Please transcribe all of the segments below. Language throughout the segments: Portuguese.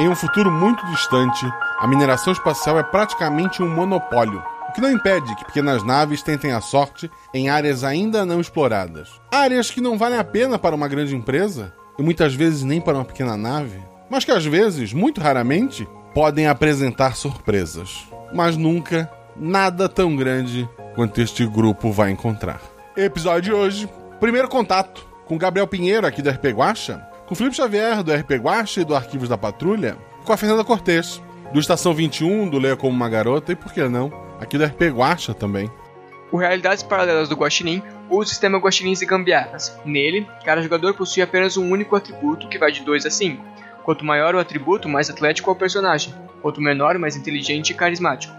Em um futuro muito distante, a mineração espacial é praticamente um monopólio, o que não impede que pequenas naves tentem a sorte em áreas ainda não exploradas. Áreas que não valem a pena para uma grande empresa, e muitas vezes nem para uma pequena nave, mas que às vezes, muito raramente, podem apresentar surpresas. Mas nunca nada tão grande quanto este grupo vai encontrar. Episódio de hoje: primeiro contato com Gabriel Pinheiro, aqui do RP Guacha, com Felipe Xavier, do RP Guacha e do Arquivos da Patrulha, com a Fernanda Cortez, do Estação 21, do Leia Como Uma Garota e, por que não, aqui do RP Guacha também. O Realidades Paralelas do Guaxinim usa o sistema Guaxinins e Gambiarras. Nele, cada jogador possui apenas um único atributo que vai de 2 a 5. Quanto maior o atributo, mais atlético é o personagem. Quanto menor, mais inteligente e carismático.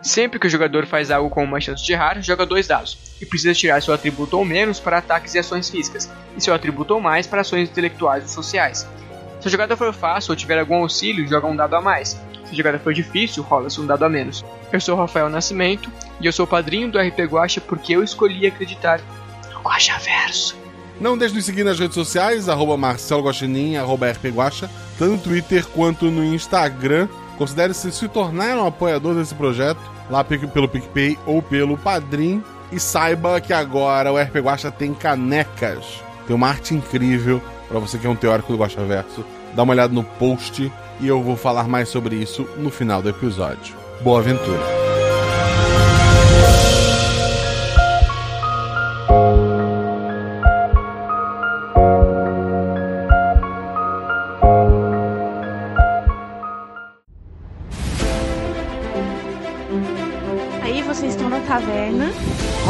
Sempre que o jogador faz algo com uma chance de errar, joga dois dados, e precisa tirar seu atributo ou menos para ataques e ações físicas, e seu atributo ou mais para ações intelectuais ou sociais. Se a jogada for fácil ou tiver algum auxílio, joga um dado a mais. Se a jogada for difícil, rola-se um dado a menos. Eu sou Rafael Nascimento, e eu sou padrinho do RP Guacha porque eu escolhi acreditar no Guacha Verso. Não deixe de seguir nas redes sociais, arroba Marcelo Guaxinim, arroba RP Guacha, tanto no Twitter quanto no Instagram. Considere-se se tornar um apoiador desse projeto, lá pelo PicPay ou pelo Padrim. E saiba que agora o RP Guacha tem canecas. Tem uma arte incrível para você que é um teórico do Guacha Verso. Dá uma olhada no post e eu vou falar mais sobre isso no final do episódio. Boa aventura!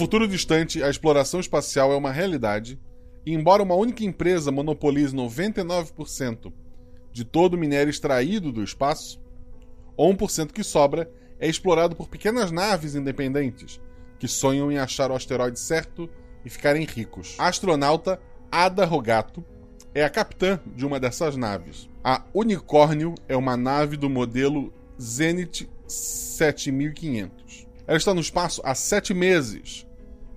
Futuro distante, a exploração espacial é uma realidade, e embora uma única empresa monopolize 99% de todo o minério extraído do espaço, o 1% que sobra é explorado por pequenas naves independentes que sonham em achar o asteroide certo e ficarem ricos. A astronauta Ada Rogato é a capitã de uma dessas naves. A Unicórnio é uma nave do modelo Zenit 7500. Ela está no espaço há sete meses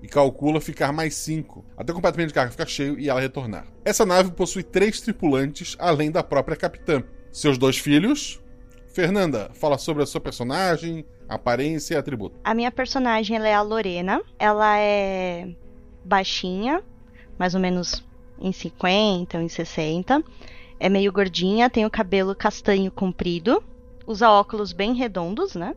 e calcula ficar mais cinco, até completamente de carga ficar cheio e ela retornar. Essa nave possui três tripulantes, além da própria capitã. Seus dois filhos. Fernanda, fala sobre a sua personagem, aparência e atributo. A minha personagem é a Lorena. Ela é baixinha, mais ou menos em 50 ou em 60. É meio gordinha, tem o cabelo castanho comprido, usa óculos bem redondos, né?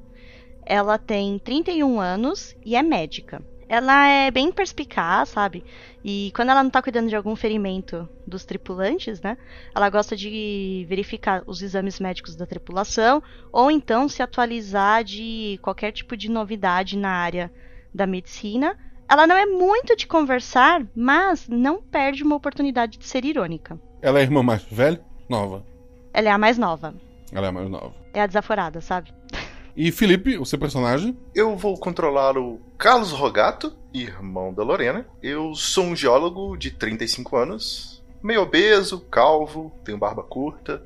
Ela tem 31 anos e é médica. Ela é bem perspicaz, sabe? E quando ela não tá cuidando de algum ferimento dos tripulantes, né? Ela gosta de verificar os exames médicos da tripulação ou então se atualizar de qualquer tipo de novidade na área da medicina. Ela não é muito de conversar, mas não perde uma oportunidade de ser irônica. Ela é a irmã mais velha? Nova. Ela é a mais nova. Ela é a mais nova. É a desaforada, sabe? E Felipe, o seu personagem? Eu vou controlar o Carlos Rogato, irmão da Lorena. Eu sou um geólogo de 35 anos, meio obeso, calvo, tenho barba curta,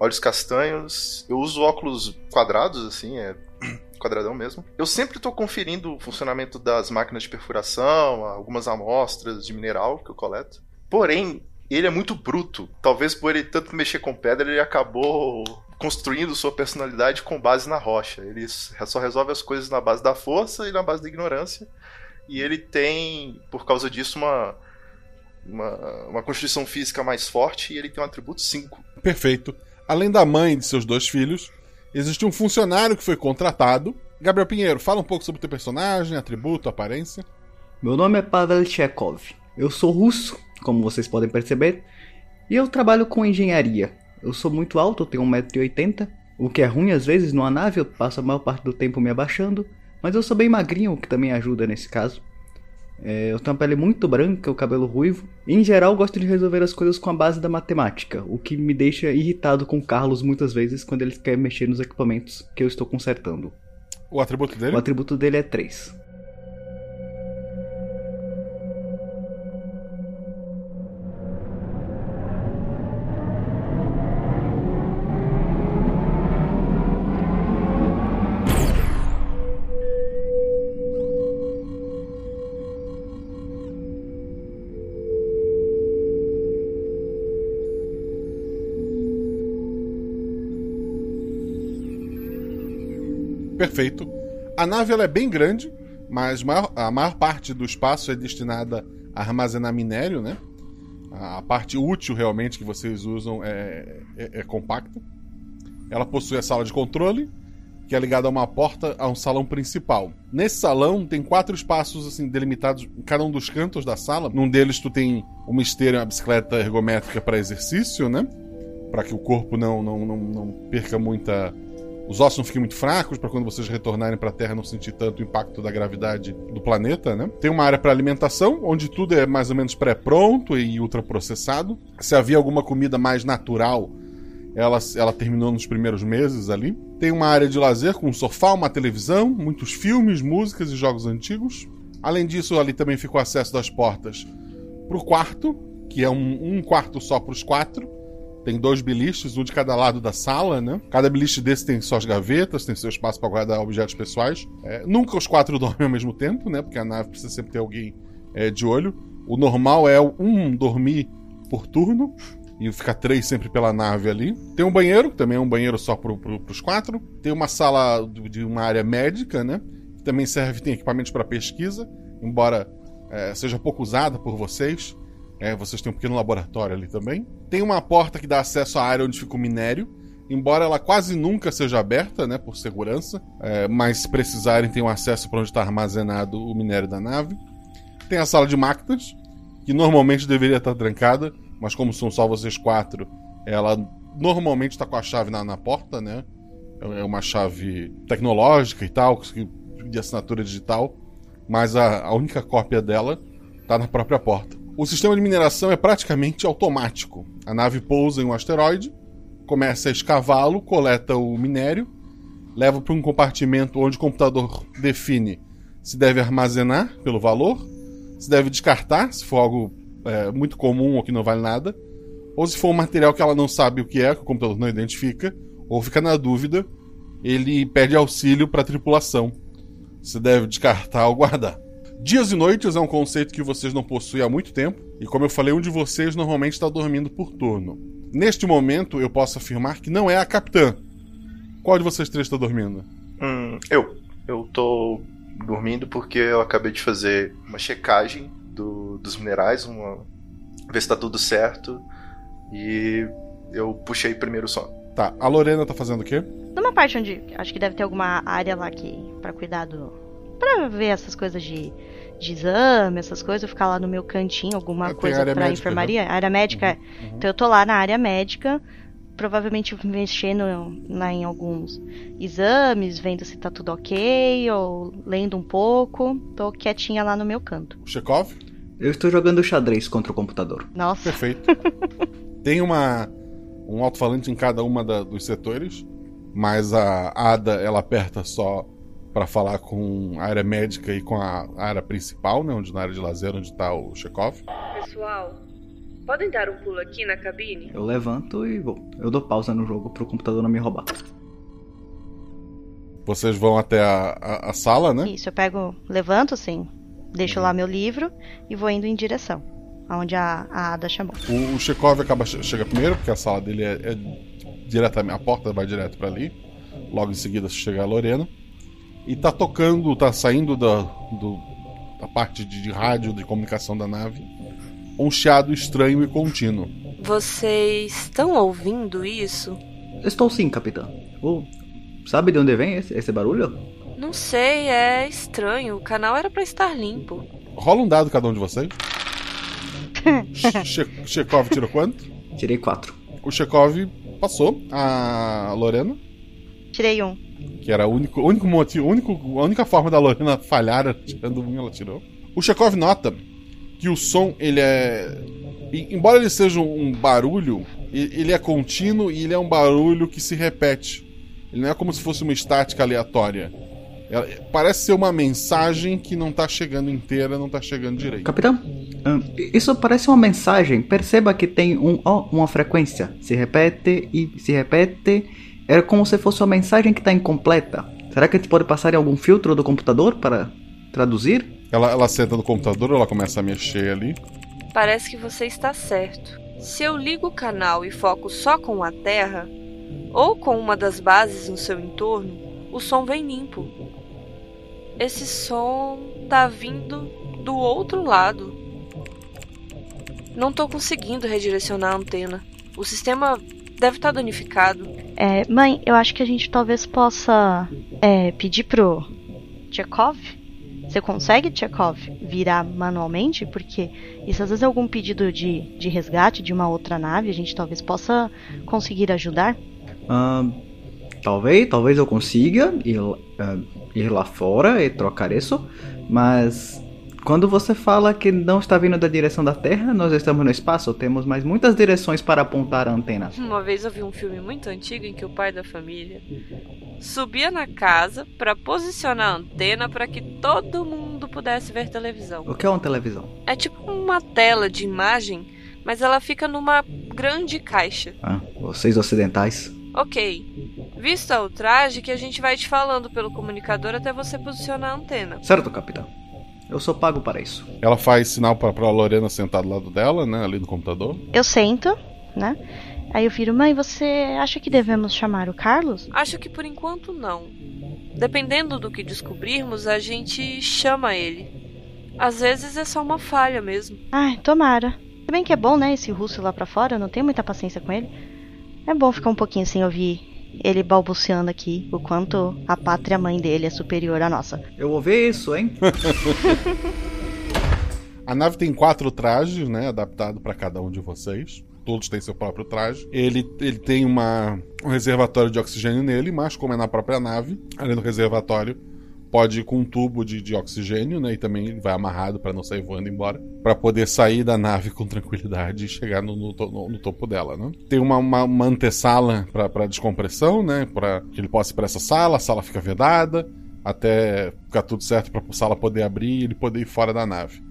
olhos castanhos. Eu uso óculos quadrados, assim, é quadradão mesmo. Eu sempre estou conferindo o funcionamento das máquinas de perfuração, algumas amostras de mineral que eu coleto. Porém, ele é muito bruto. Talvez por ele tanto mexer com pedra, ele acabou construindo sua personalidade com base na rocha. Ele só resolve as coisas na base da força e na base da ignorância. E ele tem, por causa disso, uma, uma, uma constituição física mais forte e ele tem um atributo 5. Perfeito. Além da mãe e de seus dois filhos, existe um funcionário que foi contratado. Gabriel Pinheiro, fala um pouco sobre o teu personagem, atributo, aparência. Meu nome é Pavel Chekhov. Eu sou russo, como vocês podem perceber, e eu trabalho com engenharia. Eu sou muito alto, eu tenho 1,80m, o que é ruim às vezes numa nave, eu passo a maior parte do tempo me abaixando, mas eu sou bem magrinho, o que também ajuda nesse caso. É, eu tenho a pele muito branca, o cabelo ruivo. E, em geral, gosto de resolver as coisas com a base da matemática, o que me deixa irritado com o Carlos muitas vezes quando ele quer mexer nos equipamentos que eu estou consertando. O atributo dele? O atributo dele é 3. Perfeito. A nave ela é bem grande, mas maior, a maior parte do espaço é destinada a armazenar minério, né? A parte útil realmente que vocês usam é, é, é compacta. Ela possui a sala de controle, que é ligada a uma porta a um salão principal. Nesse salão tem quatro espaços assim delimitados em cada um dos cantos da sala. Num deles tu tem uma esteira uma bicicleta ergométrica para exercício, né? Para que o corpo não, não, não, não perca muita os ossos não fiquem muito fracos para quando vocês retornarem para a Terra não sentir tanto o impacto da gravidade do planeta, né? Tem uma área para alimentação, onde tudo é mais ou menos pré-pronto e ultraprocessado. Se havia alguma comida mais natural, ela, ela terminou nos primeiros meses ali. Tem uma área de lazer com um sofá, uma televisão, muitos filmes, músicas e jogos antigos. Além disso, ali também ficou acesso das portas para o quarto, que é um, um quarto só para os quatro tem dois biliches, um de cada lado da sala, né? Cada beliche desse tem suas gavetas, tem seu espaço para guardar objetos pessoais. É, nunca os quatro dormem ao mesmo tempo, né? Porque a nave precisa sempre ter alguém é, de olho. O normal é um dormir por turno e ficar três sempre pela nave ali. Tem um banheiro, que também é um banheiro só para pro, os quatro. Tem uma sala de uma área médica, né? Que também serve, tem equipamentos para pesquisa, embora é, seja pouco usada por vocês. É, vocês têm um pequeno laboratório ali também. Tem uma porta que dá acesso à área onde fica o minério. Embora ela quase nunca seja aberta, né, por segurança, é, mas se precisarem, tem um acesso para onde está armazenado o minério da nave. Tem a sala de máquinas, que normalmente deveria estar trancada, mas como são só vocês quatro, ela normalmente está com a chave na, na porta, né? É uma chave tecnológica e tal, de assinatura digital, mas a, a única cópia dela está na própria porta. O sistema de mineração é praticamente automático. A nave pousa em um asteroide, começa a escavá-lo, coleta o minério, leva para um compartimento onde o computador define se deve armazenar pelo valor, se deve descartar, se for algo é, muito comum ou que não vale nada, ou se for um material que ela não sabe o que é, que o computador não identifica, ou fica na dúvida, ele pede auxílio para a tripulação. Se deve descartar ou guardar. Dias e noites é um conceito que vocês não possuem há muito tempo, e como eu falei, um de vocês normalmente está dormindo por turno. Neste momento, eu posso afirmar que não é a capitã. Qual de vocês três está dormindo? Hum, eu. Eu tô dormindo porque eu acabei de fazer uma checagem do, dos minerais, uma, ver se tá tudo certo, e eu puxei primeiro o sono. Tá, a Lorena tá fazendo o quê? Numa parte onde acho que deve ter alguma área lá que para cuidar do para ver essas coisas de, de exame, essas coisas, eu ficar lá no meu cantinho, alguma tem coisa médica, enfermaria. Área médica, então eu tô lá na área médica, provavelmente mexendo lá em alguns exames, vendo se tá tudo ok, ou lendo um pouco. Tô quietinha lá no meu canto. Chekhov? Eu estou jogando xadrez contra o computador. Nossa. Perfeito. Tem uma um alto-falante em cada uma da- dos setores, mas a Ada ela aperta só para falar com a área médica e com a área principal, né, onde na área de lazer onde tá o Chekhov. Pessoal, Podem dar um pulo aqui na cabine? Eu levanto e vou. Eu dou pausa no jogo pro computador não me roubar. Vocês vão até a, a, a sala, né? Isso, eu pego, levanto assim, deixo lá meu livro e vou indo em direção aonde a, a Ada chamou. O, o Chekhov acaba chega primeiro, porque a sala dele é, é diretamente. A porta vai direto para ali. Logo em seguida chega a Lorena. E tá tocando, tá saindo da, do, da parte de, de rádio, de comunicação da nave, um chiado estranho e contínuo. Vocês estão ouvindo isso? Estou sim, capitão. Oh, sabe de onde vem esse, esse barulho? Não sei, é estranho. O canal era para estar limpo. Rola um dado cada um de vocês. che Chekhov tirou quanto? Tirei quatro. O Chekhov passou. A Lorena? Tirei um. Que era o único, único motivo, único, a única forma da Lorena falhar tirando um, ela tirou. O Chekhov nota que o som, ele é. Embora ele seja um barulho, ele é contínuo e ele é um barulho que se repete. Ele não é como se fosse uma estática aleatória. Parece ser uma mensagem que não tá chegando inteira, não tá chegando direito. Capitão, isso parece uma mensagem. Perceba que tem um, oh, uma frequência. Se repete e se repete. É como se fosse uma mensagem que está incompleta. Será que a gente pode passar em algum filtro do computador para traduzir? Ela, ela senta no computador, ela começa a mexer ali. Parece que você está certo. Se eu ligo o canal e foco só com a Terra, ou com uma das bases no seu entorno, o som vem limpo. Esse som tá vindo do outro lado. Não estou conseguindo redirecionar a antena. O sistema deve estar tá danificado. É, mãe, eu acho que a gente talvez possa é, pedir pro Tchekov. Você consegue, Tchekov, virar manualmente? Porque isso às vezes é algum pedido de, de resgate de uma outra nave, a gente talvez possa conseguir ajudar. Uh, talvez, talvez eu consiga ir, uh, ir lá fora e trocar isso, mas quando você fala que não está vindo da direção da Terra, nós estamos no espaço, temos mais muitas direções para apontar a antena. Uma vez eu vi um filme muito antigo em que o pai da família subia na casa para posicionar a antena para que todo mundo pudesse ver televisão. O que é uma televisão? É tipo uma tela de imagem, mas ela fica numa grande caixa. Ah, vocês ocidentais. Ok. Vista o traje que a gente vai te falando pelo comunicador até você posicionar a antena. Certo, capitão. Eu sou pago para isso. Ela faz sinal pra, pra Lorena sentar do lado dela, né? Ali no computador. Eu sento, né? Aí eu viro, mãe, você acha que devemos chamar o Carlos? Acho que por enquanto não. Dependendo do que descobrirmos, a gente chama ele. Às vezes é só uma falha mesmo. Ai, tomara. Se bem que é bom, né, esse russo lá pra fora, eu não tenho muita paciência com ele. É bom ficar um pouquinho sem ouvir ele balbuciando aqui o quanto a pátria mãe dele é superior à nossa. Eu ouvi isso, hein? a nave tem quatro trajes, né, adaptado para cada um de vocês. Todos têm seu próprio traje. Ele, ele tem uma, um reservatório de oxigênio nele, mas como é na própria nave, além do reservatório, pode ir com um tubo de, de oxigênio, né? E também vai amarrado para não sair voando embora. para poder sair da nave com tranquilidade e chegar no, no, no, no topo dela, né? Tem uma, uma, uma antessala para descompressão, né? Para que ele possa ir para essa sala, a sala fica vedada, até ficar tudo certo para a sala poder abrir e ele poder ir fora da nave.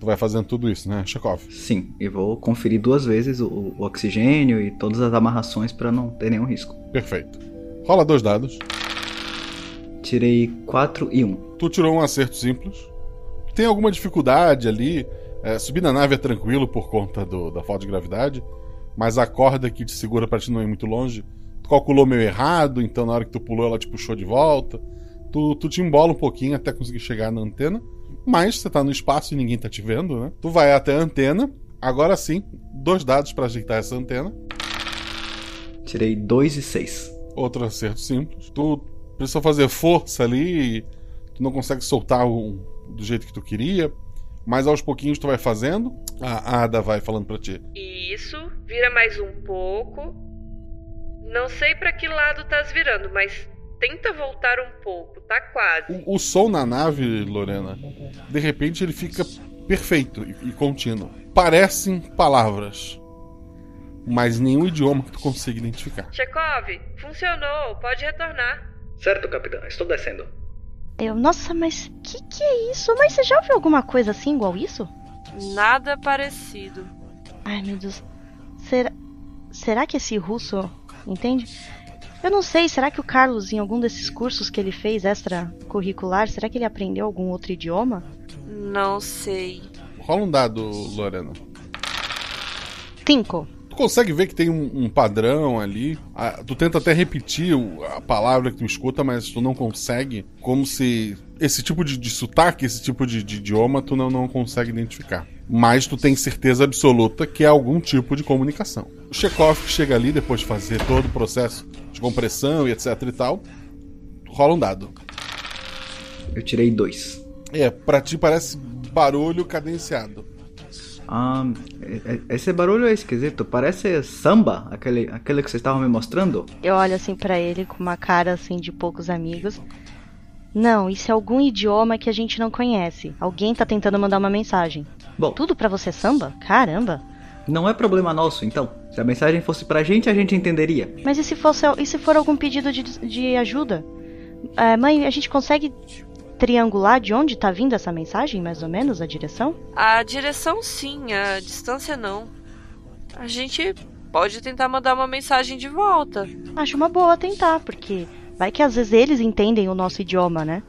Tu vai fazendo tudo isso, né, Chekhov? Sim, e vou conferir duas vezes o, o oxigênio e todas as amarrações para não ter nenhum risco. Perfeito. Rola dois dados. Tirei 4 e 1. Um. Tu tirou um acerto simples. Tem alguma dificuldade ali? É, subir na nave é tranquilo por conta do, da falta de gravidade, mas a corda que te segura para ti não ir muito longe, tu calculou meio errado, então na hora que tu pulou ela te puxou de volta. Tu, tu te embola um pouquinho até conseguir chegar na antena, mas você tá no espaço e ninguém tá te vendo, né? Tu vai até a antena, agora sim, dois dados para ajeitar essa antena. Tirei 2 e 6. Outro acerto simples. Tu precisou fazer força ali, tu não consegue soltar o, do jeito que tu queria, mas aos pouquinhos tu vai fazendo, a Ada vai falando para ti. Isso, vira mais um pouco. Não sei para que lado estás virando, mas tenta voltar um pouco, tá quase. O, o som na nave, Lorena, de repente ele fica perfeito e, e contínuo. Parecem palavras, mas nenhum idioma que tu consiga identificar. Chekhov, funcionou, pode retornar. Certo, capitão, estou descendo. Eu, nossa, mas que que é isso? Mas você já ouviu alguma coisa assim igual isso? Nada parecido. Ai, meu Deus. Será, será que esse russo entende? Eu não sei, será que o Carlos, em algum desses cursos que ele fez extracurricular, será que ele aprendeu algum outro idioma? Não sei. Rola um dado, Lorena. Cinco. Tu consegue ver que tem um, um padrão ali. Ah, tu tenta até repetir o- a palavra que tu escuta, mas tu não consegue. Como se esse tipo de, de sotaque, esse tipo de, de idioma, tu não, não consegue identificar. Mas tu tem certeza absoluta que é algum tipo de comunicação. O Chekhov que chega ali depois de fazer todo o processo de compressão e etc e tal. Rola um dado. Eu tirei dois. É, pra ti parece barulho cadenciado. Ah, esse barulho é esquisito. Parece samba, aquele, aquele que vocês estavam me mostrando. Eu olho assim pra ele com uma cara assim de poucos amigos. Não, isso é algum idioma que a gente não conhece. Alguém tá tentando mandar uma mensagem. Bom, Tudo pra você samba? Caramba. não é problema nosso, então. Se a mensagem fosse pra gente, a gente entenderia. Mas e se fosse e se for algum pedido de, de ajuda? É, mãe, a gente consegue triangular de onde tá vindo essa mensagem, mais ou menos, a direção? A direção sim, a distância não. A gente pode tentar mandar uma mensagem de volta. Acho uma boa tentar, porque vai que às vezes eles entendem o nosso idioma, né?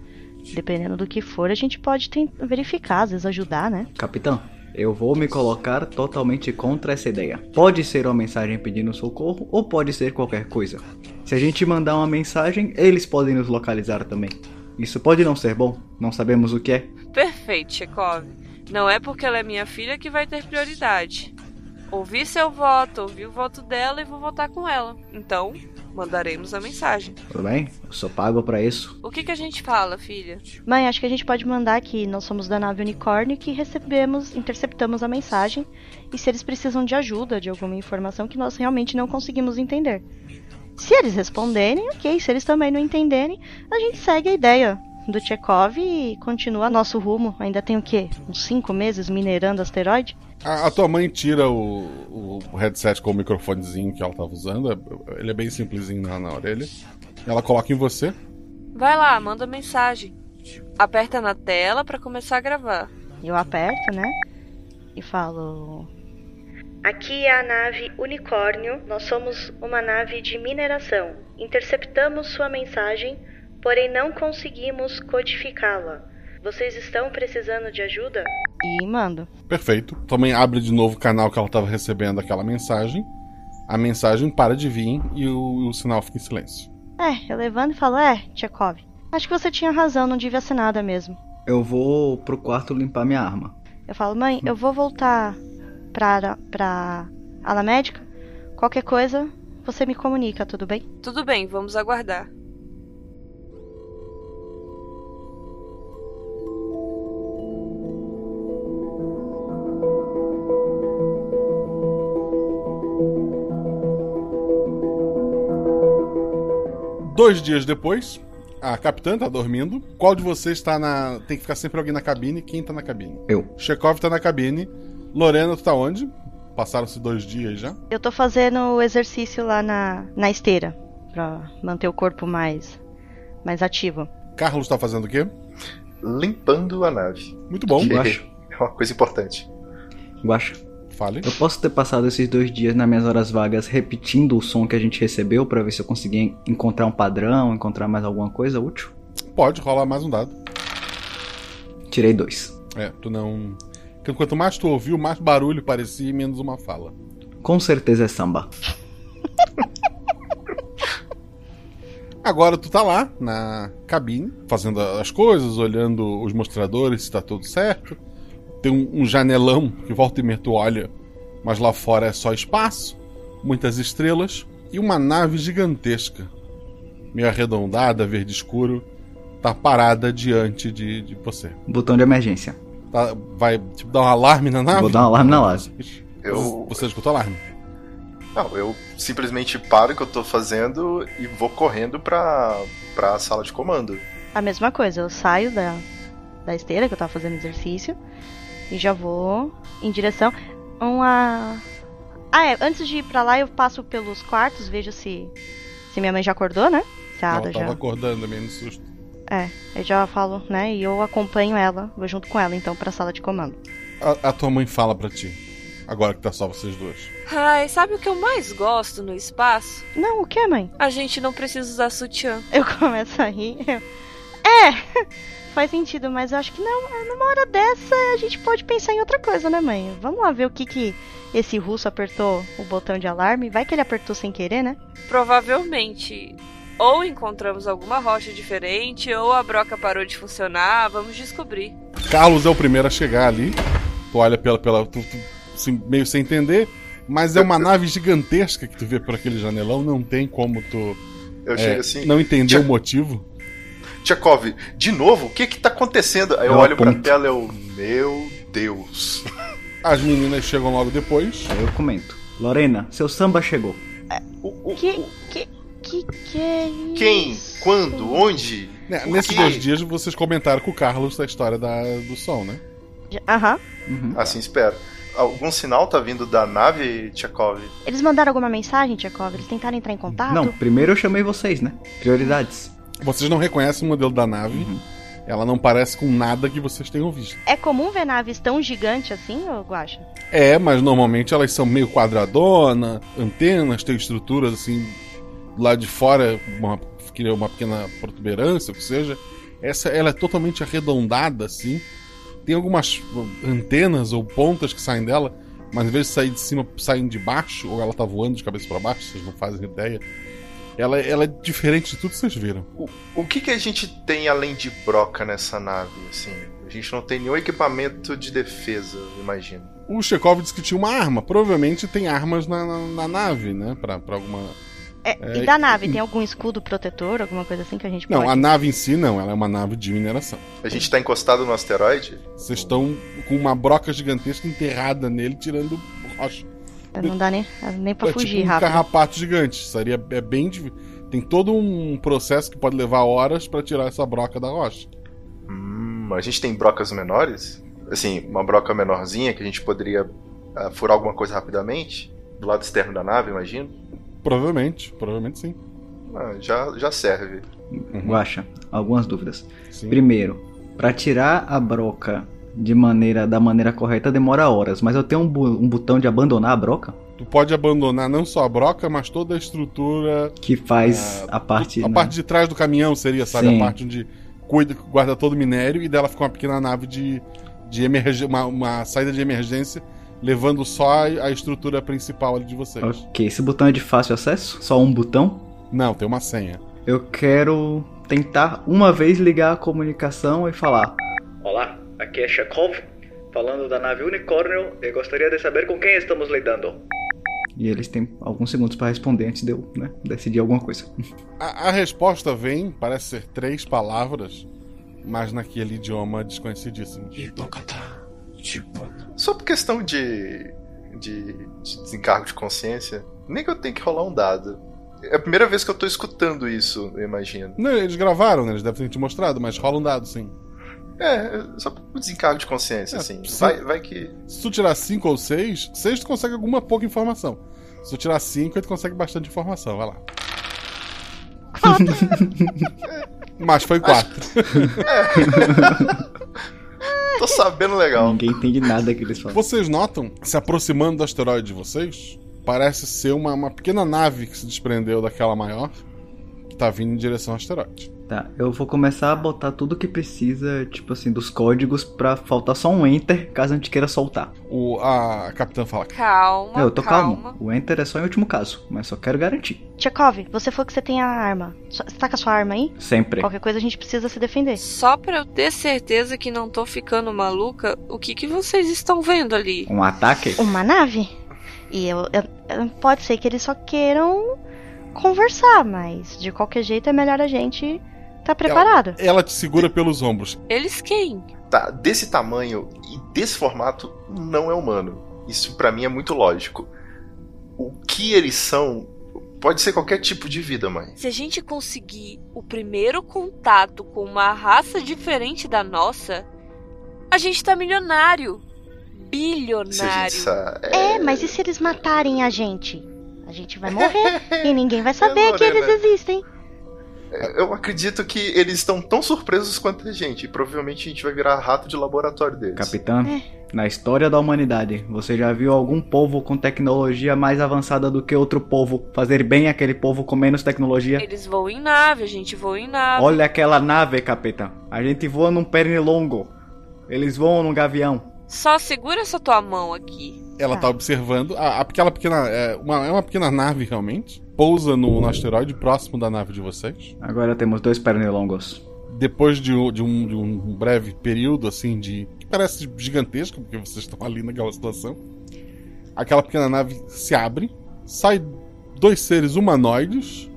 Dependendo do que for, a gente pode verificar, às vezes ajudar, né? Capitão, eu vou me colocar totalmente contra essa ideia. Pode ser uma mensagem pedindo socorro ou pode ser qualquer coisa. Se a gente mandar uma mensagem, eles podem nos localizar também. Isso pode não ser bom, não sabemos o que é. Perfeito, Chekhov. Não é porque ela é minha filha que vai ter prioridade. Ouvi seu voto, ouvi o voto dela e vou votar com ela. Então, mandaremos a mensagem. Tudo bem? Eu sou pago pra isso. O que, que a gente fala, filha? Mãe, acho que a gente pode mandar que nós somos da nave Unicórnio e que recebemos, interceptamos a mensagem e se eles precisam de ajuda, de alguma informação que nós realmente não conseguimos entender. Se eles responderem, ok. Se eles também não entenderem, a gente segue a ideia do Chekhov e continua nosso rumo. Ainda tem o quê? Uns cinco meses minerando asteroide? A, a tua mãe tira o, o headset com o microfonezinho que ela tava usando. é- Ele é bem simplesinho na, na orelha. Ela coloca em você. Vai lá, manda mensagem. Aperta na tela pra começar a gravar. Eu aperto, né? E falo. Aqui é a nave Unicórnio. Nós somos uma nave de mineração. Interceptamos sua mensagem, porém não conseguimos codificá-la. Vocês estão precisando de ajuda? E mando. Perfeito. Mãe abre de novo o canal que ela tava recebendo aquela mensagem. A mensagem para de vir e o, o sinal fica em silêncio. É, eu levanto e falo: É, Tchekov. Acho que você tinha razão, não devia ser nada mesmo. Eu vou pro quarto limpar minha arma. Eu falo: Mãe, eu vou voltar pra, pra ala médica. Qualquer coisa, você me comunica, tudo bem? Tudo bem, vamos aguardar. Dois dias depois, a capitã tá dormindo. Qual de vocês tá na. Tem que ficar sempre alguém na cabine. Quem tá na cabine? Eu. Chekhov tá na cabine. Lorena, tu tá onde? Passaram-se dois dias já. Eu tô fazendo o exercício lá na, na esteira. Pra manter o corpo mais, mais ativo. Carlos tá fazendo o quê? Limpando a nave. Muito bom. Guaxa. É uma coisa importante. Guaxa. Fale. Eu posso ter passado esses dois dias nas minhas horas vagas repetindo o som que a gente recebeu pra ver se eu conseguia encontrar um padrão, encontrar mais alguma coisa útil? Pode rolar mais um dado. Tirei dois. É, tu não. Porque Quanto mais tu ouviu, mais barulho parecia e menos uma fala. Com certeza é samba. Agora tu tá lá na cabine, fazendo as coisas, olhando os mostradores se tá tudo certo. Tem um, um janelão que volta e meia tu olha, mas lá fora é só espaço, muitas estrelas e uma nave gigantesca, meio arredondada, verde escuro, tá parada diante de, de você. Botão de emergência. Tá- vai tipo, dar um alarme na nave? Vou dar um alarme na nave. Eu- Você escutou alarme? Não, eu simplesmente paro o que eu tô fazendo e vou correndo pra, pra sala de comando. A mesma coisa, eu saio da, da esteira que eu tava fazendo exercício e já vou em direção uma. Ah, é, antes de ir pra lá eu passo pelos quartos, vejo se se minha mãe já acordou, né? Se a Ada tava já. acordando meio no susto. É, eu já falo, né? E eu acompanho ela, vou junto com ela então pra sala de comando. A, a tua mãe fala pra ti. Agora que tá só vocês dois. Ai, sabe o que eu mais gosto no espaço? Não, o que, mãe? A gente não precisa usar sutiã. Eu começo a rir. eu- É, faz sentido, mas eu acho que não, numa hora dessa a gente pode pensar em outra coisa, né, mãe? Vamos lá ver o que que esse russo apertou o botão de alarme. Vai que ele apertou sem querer, né? Provavelmente. Ou encontramos alguma rocha diferente, ou a broca parou de funcionar. Vamos descobrir. Carlos é o primeiro a chegar ali. Tu olha pela. pela tu, tu, assim, meio sem entender. Mas é uma nave gigantesca que tu vê por aquele janelão. Não tem como tu. Eu é, chego assim. Não entender o motivo. Tchekov, de novo? O que que tá acontecendo? Aí eu, Eu olho pra aponto. tela e eu. Meu Deus. As meninas chegam logo depois. Aí eu comento. Lorena, seu samba chegou. Que, que, que, que é isso? Quem? Quando? Onde? Né, Por nesses quê? dois dias vocês comentaram com o Carlos da história da, do som, né? Aham. Assim espero. Algum sinal tá vindo da nave, Tchekov? Eles mandaram alguma mensagem, Tchekov? Eles tentaram entrar em contato? Não, primeiro eu chamei vocês, né? Prioridades. Vocês não reconhecem o modelo da nave. Ela não parece com nada que vocês tenham visto. É comum ver naves tão gigantes assim, ô Guaxa? É, mas normalmente elas são meio quadradona, antenas, tem estruturas assim lado de fora, uma, uma pequena protuberância, o que seja. Essa ela é totalmente arredondada assim. Tem algumas antenas ou pontas que saem dela, mas em vez de sair de cima, saem de baixo, ou ela tá voando de cabeça para baixo, vocês não fazem ideia. Ela, ela é diferente de tudo que vocês viram. O que que a gente tem além de broca nessa nave, assim? A gente não tem nenhum equipamento de defesa, imagino. O Chekhov disse que tinha uma arma. Provavelmente tem armas na, na, na nave, né? Pra, pra alguma. É, É, e da nave, tem algum escudo protetor, alguma coisa assim que a gente Não, pode... a nave em si não, ela é uma nave de mineração. A gente tá encostado no asteroide? Vocês estão com uma broca gigantesca enterrada nele, tirando rocha. Não dá nem, nem pra é fugir tipo um rápido. carrapato gigante. Seria é bem Tem todo um processo que pode levar horas pra tirar essa broca da rocha. Hum, a gente tem brocas menores? Assim, uma broca menorzinha que a gente poderia ah, furar alguma coisa rapidamente? Do lado externo da nave, imagino? Provavelmente, provavelmente sim. Ah, já, já serve. Guaxa, algumas dúvidas. Primeiro, pra tirar a broca de maneira da maneira correta demora horas, mas eu tenho um, bu- um botão de abandonar a broca Tu pode abandonar não só a broca, mas toda a estrutura. que faz a parte A né? parte de trás do caminhão seria, sabe? Sim. A parte onde cuida, guarda todo o minério e dela fica uma pequena nave de, de emergência, uma, uma saída de emergência, levando só a, estrutura principal ali de vocês. Ok, esse botão é de fácil acesso? Só um botão? Não, tem uma senha. Eu quero tentar uma vez ligar a comunicação e falar. Olá, aqui é Chekhov, falando da nave Unicórnio e gostaria de saber com quem estamos lidando. E eles têm alguns segundos pra responder antes de eu né, decidir alguma coisa. A, a resposta vem, parece ser três palavras, mas naquele idioma desconhecidíssimo. Só por questão de, de, de desencargo de consciência, nem que eu tenha que rolar um dado. É a primeira vez que eu tô escutando isso, eu imagino. Não, eles gravaram, né? Eles devem ter te mostrado, mas rola um dado, sim. É, só por desencargo de consciência, É, assim. se- Vai, vai que. Se tu tirar 5 ou 6, 6 tu consegue alguma pouca informação. Se tu tirar 5, tu consegue bastante informação. Vai lá. Mas foi 4. Tô sabendo legal. Ninguém entende nada que eles falam. Vocês notam, se aproximando do asteroide de vocês, parece ser uma, uma pequena nave que se desprendeu daquela maior, que tá vindo em direção ao asteroide. Tá, eu vou começar a botar tudo que precisa, tipo assim, dos códigos pra faltar só um enter caso a gente queira soltar. O, a, capitã fala: Calma, eu tô calma. calmo. O enter é só em último caso, mas só quero garantir. Tchekov, você falou que você tem a arma. Você tá com a sua arma aí? Sempre. Qualquer coisa a gente precisa se defender. Só pra eu ter certeza que não tô ficando maluca, o que, que vocês estão vendo ali? Um ataque? Uma nave? E eu, eu- eu- pode ser que eles só queiram conversar, mas de qualquer jeito é melhor a gente tá preparado. Ela te segura pelos ombros. Eles quem? Tá, desse tamanho e desse formato não é humano. Isso pra mim é muito lógico. O que eles são pode ser qualquer tipo de vida, mãe. Se a gente conseguir o primeiro contato com uma raça diferente da nossa, a gente tá milionário. Bilionário. É, mas e se eles matarem a gente? A gente vai morrer e ninguém vai saber que Lorena. eles existem. É, Eu acredito que eles estão tão surpresos quanto a gente. E provavelmente a gente vai virar rato de laboratório deles. Capitã, Na história da humanidade, você já viu algum povo com tecnologia mais avançada do que outro povo fazer bem aquele povo com menos tecnologia? Eles voam em nave, a gente voa em nave. Olha aquela nave, capitão. A gente voa num pernilongo. Eles voam num gavião. Só segura essa tua mão aqui. Ela tá observando. A, aquela pequena. É uma, é uma pequena nave, realmente. Pousa no, no asteroide próximo da nave de vocês. Agora temos dois pernilongos. Depois de, de, um, de um breve período, assim, de. que parece gigantesco, porque vocês estão ali naquela situação. Aquela pequena nave se abre. Sai dois seres humanoides.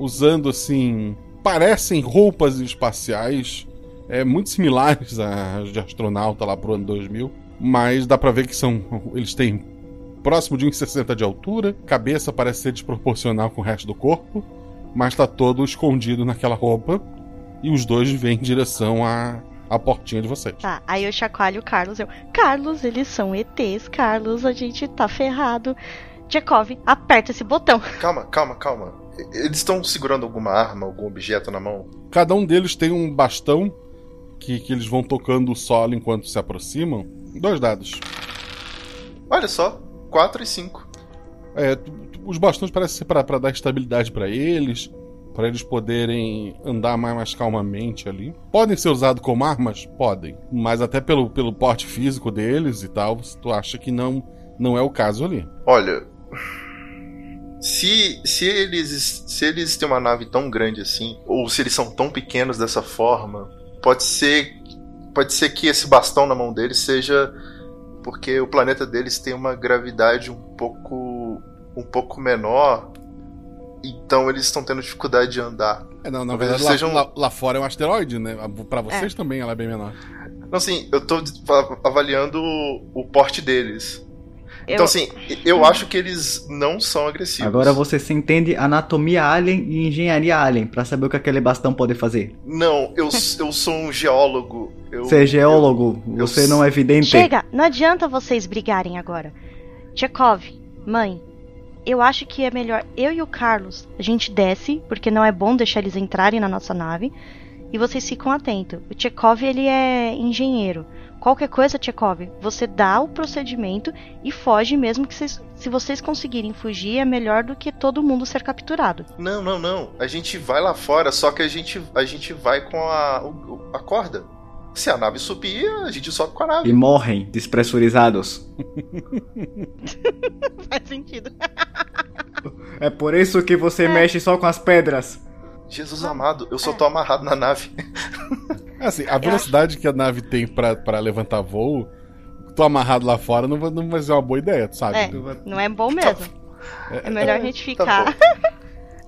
Usando, assim. Parecem roupas espaciais. É, muito similares às de astronauta lá pro ano 2000. Mas dá pra ver que são. Eles têm próximo de 1,60 de altura. Cabeça parece ser desproporcional com o resto do corpo. Mas tá todo escondido naquela roupa. E os dois vêm em direção à, à portinha de vocês. Tá, aí eu chacoalho o Carlos. Eu, Carlos, eles são ETs. Carlos, a gente tá ferrado. Tchekov, aperta esse botão. Calma, calma, calma. Eles estão segurando alguma arma, algum objeto na mão? Cada um deles tem um bastão que, que eles vão tocando o solo enquanto se aproximam. Dois dados. Olha só, 4 e 5. É, os bastões parecem ser para dar estabilidade para eles, para eles poderem andar mais, mais, calmamente ali. Podem ser usados como armas? Podem. Mas até pelo, pelo porte físico deles e tal, tu acha que não, não é o caso ali. Olha. Se, se, eles, se eles têm uma nave tão grande assim, ou se eles são tão pequenos dessa forma, pode ser pode ser que esse bastão na mão deles seja porque o planeta deles tem uma gravidade um pouco um pouco menor então eles estão tendo dificuldade de andar. É, não, na verdade lá, sejam... lá, lá, fora é um asteroide né? Para vocês é. também ela é bem menor. Não assim eu tô avaliando o porte deles eu... Então, assim, eu acho que eles não são agressivos. Agora você se entende anatomia alien e engenharia alien para saber o que aquele bastão pode fazer. Não, eu, eu sou um geólogo. Eu, você é geólogo, eu, você eu... não é evidente. Chega, não adianta vocês brigarem agora. Tchekov, mãe, eu acho que é melhor eu e o Carlos, a gente desce, porque não é bom deixar eles entrarem na nossa nave, e vocês ficam atentos. O Tchekov, ele é engenheiro. Qualquer coisa, Tchekov, você dá o procedimento e foge mesmo que vocês, se vocês conseguirem fugir é melhor do que todo mundo ser capturado. Não, não, não. A gente vai lá fora, só que a gente, a gente vai com a, a corda. Se a nave subir, a gente sobe com a nave. E morrem despressurizados. Faz sentido. É por isso que você é. mexe só com as pedras. Jesus amado, eu só tô amarrado na nave. Assim, a velocidade que a nave tem para levantar voo, tô amarrado lá fora não vai, não vai ser uma boa ideia, tu sabe? É, não é bom mesmo. É, é melhor a gente ficar. Tá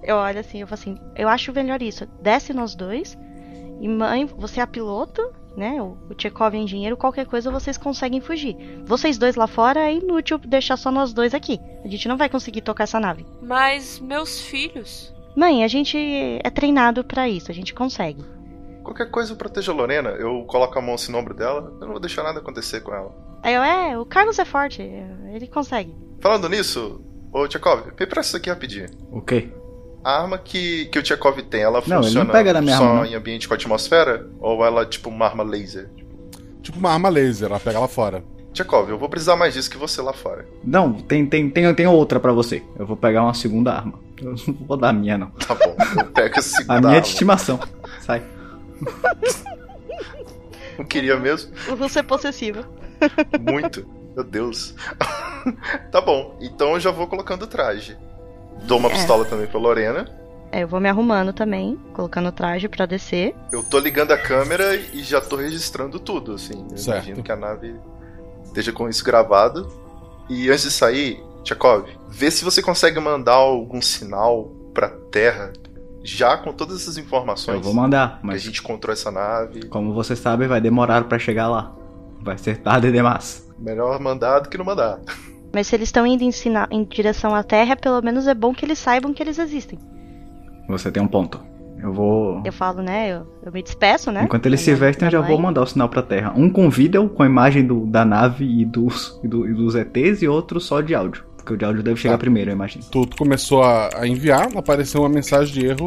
eu olho assim, eu falo assim, eu acho melhor isso. Desce nós dois. E mãe, você é a piloto, né? O, o Tchekov é engenheiro, qualquer coisa vocês conseguem fugir. Vocês dois lá fora é inútil deixar só nós dois aqui. A gente não vai conseguir tocar essa nave. Mas meus filhos. Mãe, a gente é treinado para isso, a gente consegue. Qualquer coisa eu protejo a Lorena, eu coloco a mão assim no ombro dela, eu não vou deixar nada acontecer com ela. Aí eu, é, o Carlos é forte, ele consegue. Falando nisso, ô Tchekov, me presta isso aqui rapidinho. O quê? A arma que, que o Tchekov tem, ela não, funciona não pega na minha só arma, em ambiente com atmosfera? Ou ela é tipo uma arma laser? Tipo uma arma laser, ela pega lá fora. Tchekov, eu vou precisar mais disso que você lá fora. Não, tem, tem, tem, tem outra para você. Eu vou pegar uma segunda arma. Eu não vou dar a minha, não. Tá bom, eu pego a segunda A minha arma. é de estimação. Sai. Não queria mesmo? Você é possessivo. Muito. Meu Deus. tá bom, então eu já vou colocando o traje. Dou uma É. pistola também pra Lorena. É, eu vou me arrumando também, colocando o traje pra descer. Eu tô ligando a câmera e já tô registrando tudo, assim. Eu Certo. imagino que a nave esteja com isso gravado. E antes de sair, Tchekov, vê se você consegue mandar algum sinal pra Terra já com todas essas informações. Eu vou mandar, Que mas a gente encontrou essa nave. como você sabe, vai demorar para chegar lá. Vai ser tarde demais. Melhor mandar do que não mandar. Mas se eles estão indo em, sina- em direção à Terra, pelo menos é bom que eles saibam que eles existem. Você tem um ponto. Eu vou. Eu falo, né? Eu, eu me despeço, né? Enquanto eles se vestem, eu já vou mãe. mandar o sinal pra Terra. Um com vídeo, com a imagem do- da nave e dos, e do- e dos ETs, e outro só de áudio. Porque o de áudio deve chegar Tá. primeiro, eu imagino. Tu, tu começou a, a enviar, apareceu uma mensagem de erro,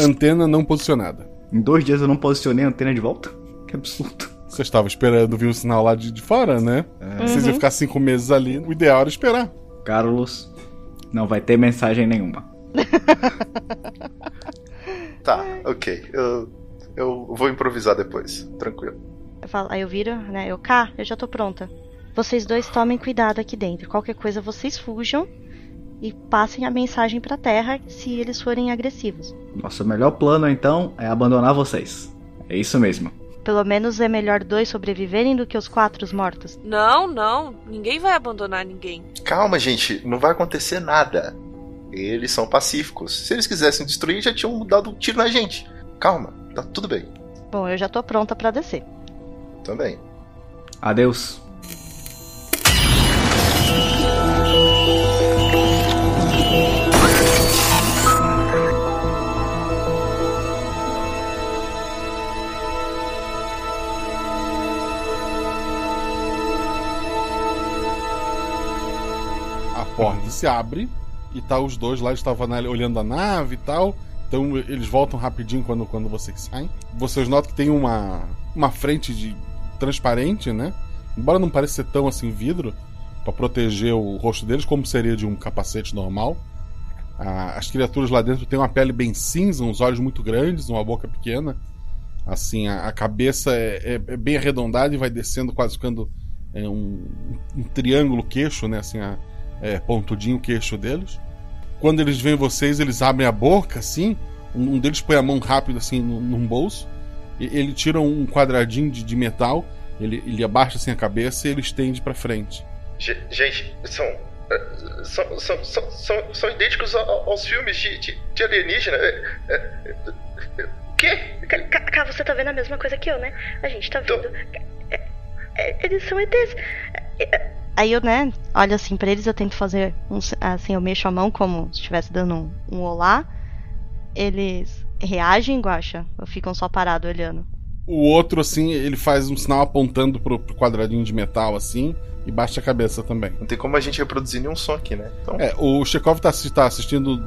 antena não posicionada. Em dois dias eu não posicionei a antena de volta? Que absurdo. Você estava esperando vir o sinal lá de, de fora, né? Vocês iam Uhum. ficar cinco meses ali. O ideal era esperar. Carlos, não vai ter mensagem nenhuma. Tá, ok. Eu, eu vou improvisar depois. Tranquilo. Eu falo, aí eu viro, né? Eu, cá, eu já tô pronta. Vocês dois tomem cuidado aqui dentro. Qualquer coisa vocês fujam e passem a mensagem pra terra se eles forem agressivos. Nosso melhor plano, então, é abandonar vocês. É isso mesmo. Pelo menos é melhor dois sobreviverem do que os quatro mortos. Não, não. Ninguém vai abandonar ninguém. Calma, gente. Não vai acontecer nada. Eles são pacíficos. Se eles quisessem destruir, já tinham dado um tiro na gente. Calma, tá tudo bem. Bom, eu já tô pronta pra descer. Também. Adeus. A porta se abre e tá os dois lá, estavam olhando a nave e tal. Então eles voltam rapidinho quando, quando vocês saem. Vocês notam que tem uma, uma frente de transparente, né? Embora não pareça ser tão assim vidro, pra proteger o rosto deles, como seria de um capacete normal. Ah, as criaturas lá dentro têm uma pele bem cinza, uns olhos muito grandes, uma boca pequena. Assim, a, a cabeça é, é- é bem arredondada e vai descendo, quase ficando é, um, um triângulo queixo, né? Assim, a- é, pontudinho o queixo deles. Quando eles veem vocês, eles abrem a boca, assim. Um, um deles põe a mão rápido, assim, no- num bolso. E, ele tira um quadradinho de, de metal. Ele, ele abaixa, assim, a cabeça e ele estende pra frente. Ge- Gente, são. eh, São, são, são, são, são idênticos aos filmes de, de, de alienígena. É, é, é, O quê? Cá, você tá vendo a mesma coisa que eu, né? A gente tá vendo. É, é, eles são ETs. Aí eu, né, olho assim pra eles, eu tento fazer um, si- assim, eu mexo a mão como se estivesse dando um, um olá. Eles reagem, Guaxa? Ou ficam só parados olhando? O outro, assim, ele faz um sinal apontando pro, pro quadradinho de metal, assim, e baixa a cabeça também. Não tem como a gente reproduzir nenhum som aqui, né? Então, É, o Chekhov tá, tá assistindo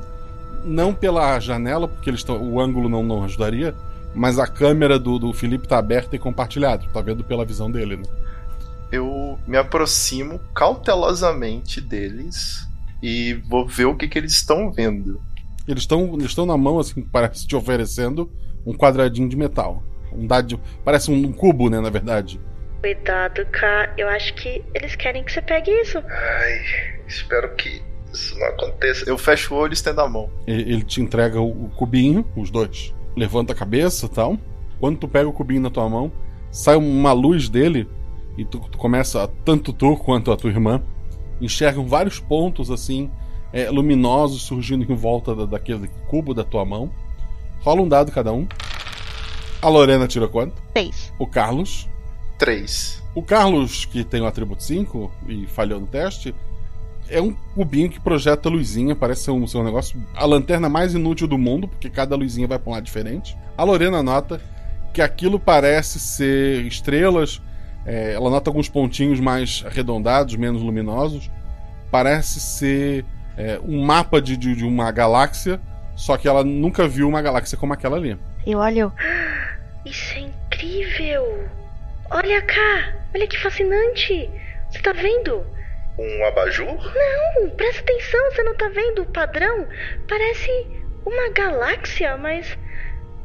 não pela janela, porque eles tão, o ângulo não, não ajudaria, mas a câmera do, do Felipe tá aberta e compartilhada. Tá vendo pela visão dele, né? Eu me aproximo cautelosamente deles e vou ver o que, que eles estão vendo. Eles estão eles estão na mão, assim, parece te oferecendo um quadradinho de metal. Um dado, parece um cubo, né, na verdade. Cuidado, Cá. Eu acho que eles querem que você pegue isso. Ai, espero que isso não aconteça. Eu fecho o olho e estendo a mão. Ele te entrega o, o cubinho, os dois. Levanta a cabeça e tal. Quando tu pega o cubinho na tua mão, sai uma luz dele e tu, tu começa, tanto tu quanto a tua irmã, enxergam vários pontos assim, é, luminosos surgindo em volta da- daquele cubo da tua mão. Rola um dado cada um. A Lorena tirou quanto? Seis. O Carlos. Três. O Carlos, que tem o atributo 5 e falhou no teste, é um cubinho que projeta luzinha, parece ser um, ser um negócio. A lanterna mais inútil do mundo, porque cada luzinha vai pra um lado diferente. A Lorena nota que aquilo parece ser estrelas. É, ela nota alguns pontinhos mais arredondados, menos luminosos. Parece ser é, um mapa de, de, de uma galáxia, só que ela nunca viu uma galáxia como aquela ali. Eu olho. Isso é incrível! Olha cá! Olha que fascinante! Você tá vendo? Um abajur? Não, presta atenção, você não tá vendo o padrão? Parece uma galáxia, mas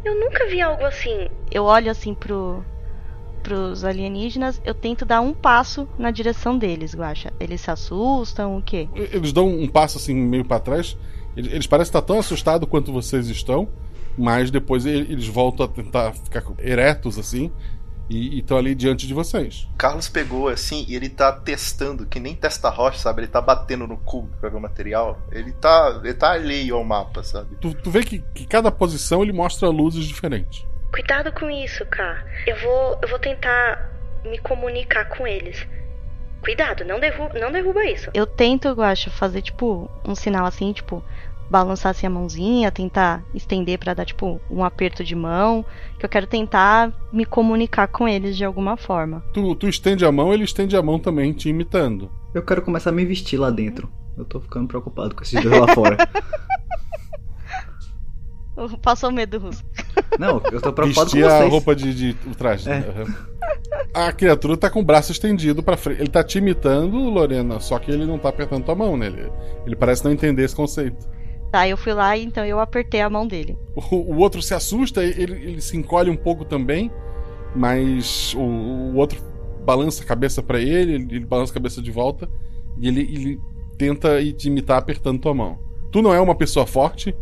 eu nunca vi algo assim. Eu olho assim pro. Pros alienígenas, eu tento dar um passo na direção deles, Guaxa. Eles se assustam, o quê? Eles dão um passo assim meio pra trás. Eles, parecem estar tão assustados quanto vocês estão, mas depois eles voltam a tentar ficar eretos assim e estão ali diante de vocês. Carlos pegou assim e ele tá testando, que nem testa rocha, sabe? Ele tá batendo no cubo pra ver o material. Ele tá, ele tá alheio ao mapa, sabe? Tu, tu vê que, que cada posição ele mostra luzes diferentes. Cuidado com isso, Cá. Eu vou, eu vou tentar me comunicar com eles. Cuidado, não, derru não derruba isso. Eu tento, Guaxa, fazer tipo um sinal assim, tipo, balançar assim a mãozinha, tentar estender pra dar tipo um aperto de mão, que eu quero tentar me comunicar com eles de alguma forma. Tu, tu estende a mão, ele estende a mão também, te imitando. Eu quero começar a me vestir lá dentro. Eu tô ficando preocupado com esses dois lá fora. Passou o medo russo. Não, eu tô preocupado Vestir com vocês. a roupa de, de o traje. É. né? Uhum. A criatura tá com o braço estendido pra frente. Ele tá te imitando, Lorena, só que ele não tá apertando tua mão, né? Ele, ele parece não entender esse conceito. Tá, eu fui lá e então eu apertei a mão dele. O, o outro se assusta, ele, ele se encolhe um pouco também, mas o, o outro balança a cabeça pra ele, ele, ele balança a cabeça de volta e ele, ele tenta te imitar apertando tua mão. Tu não é uma pessoa forte,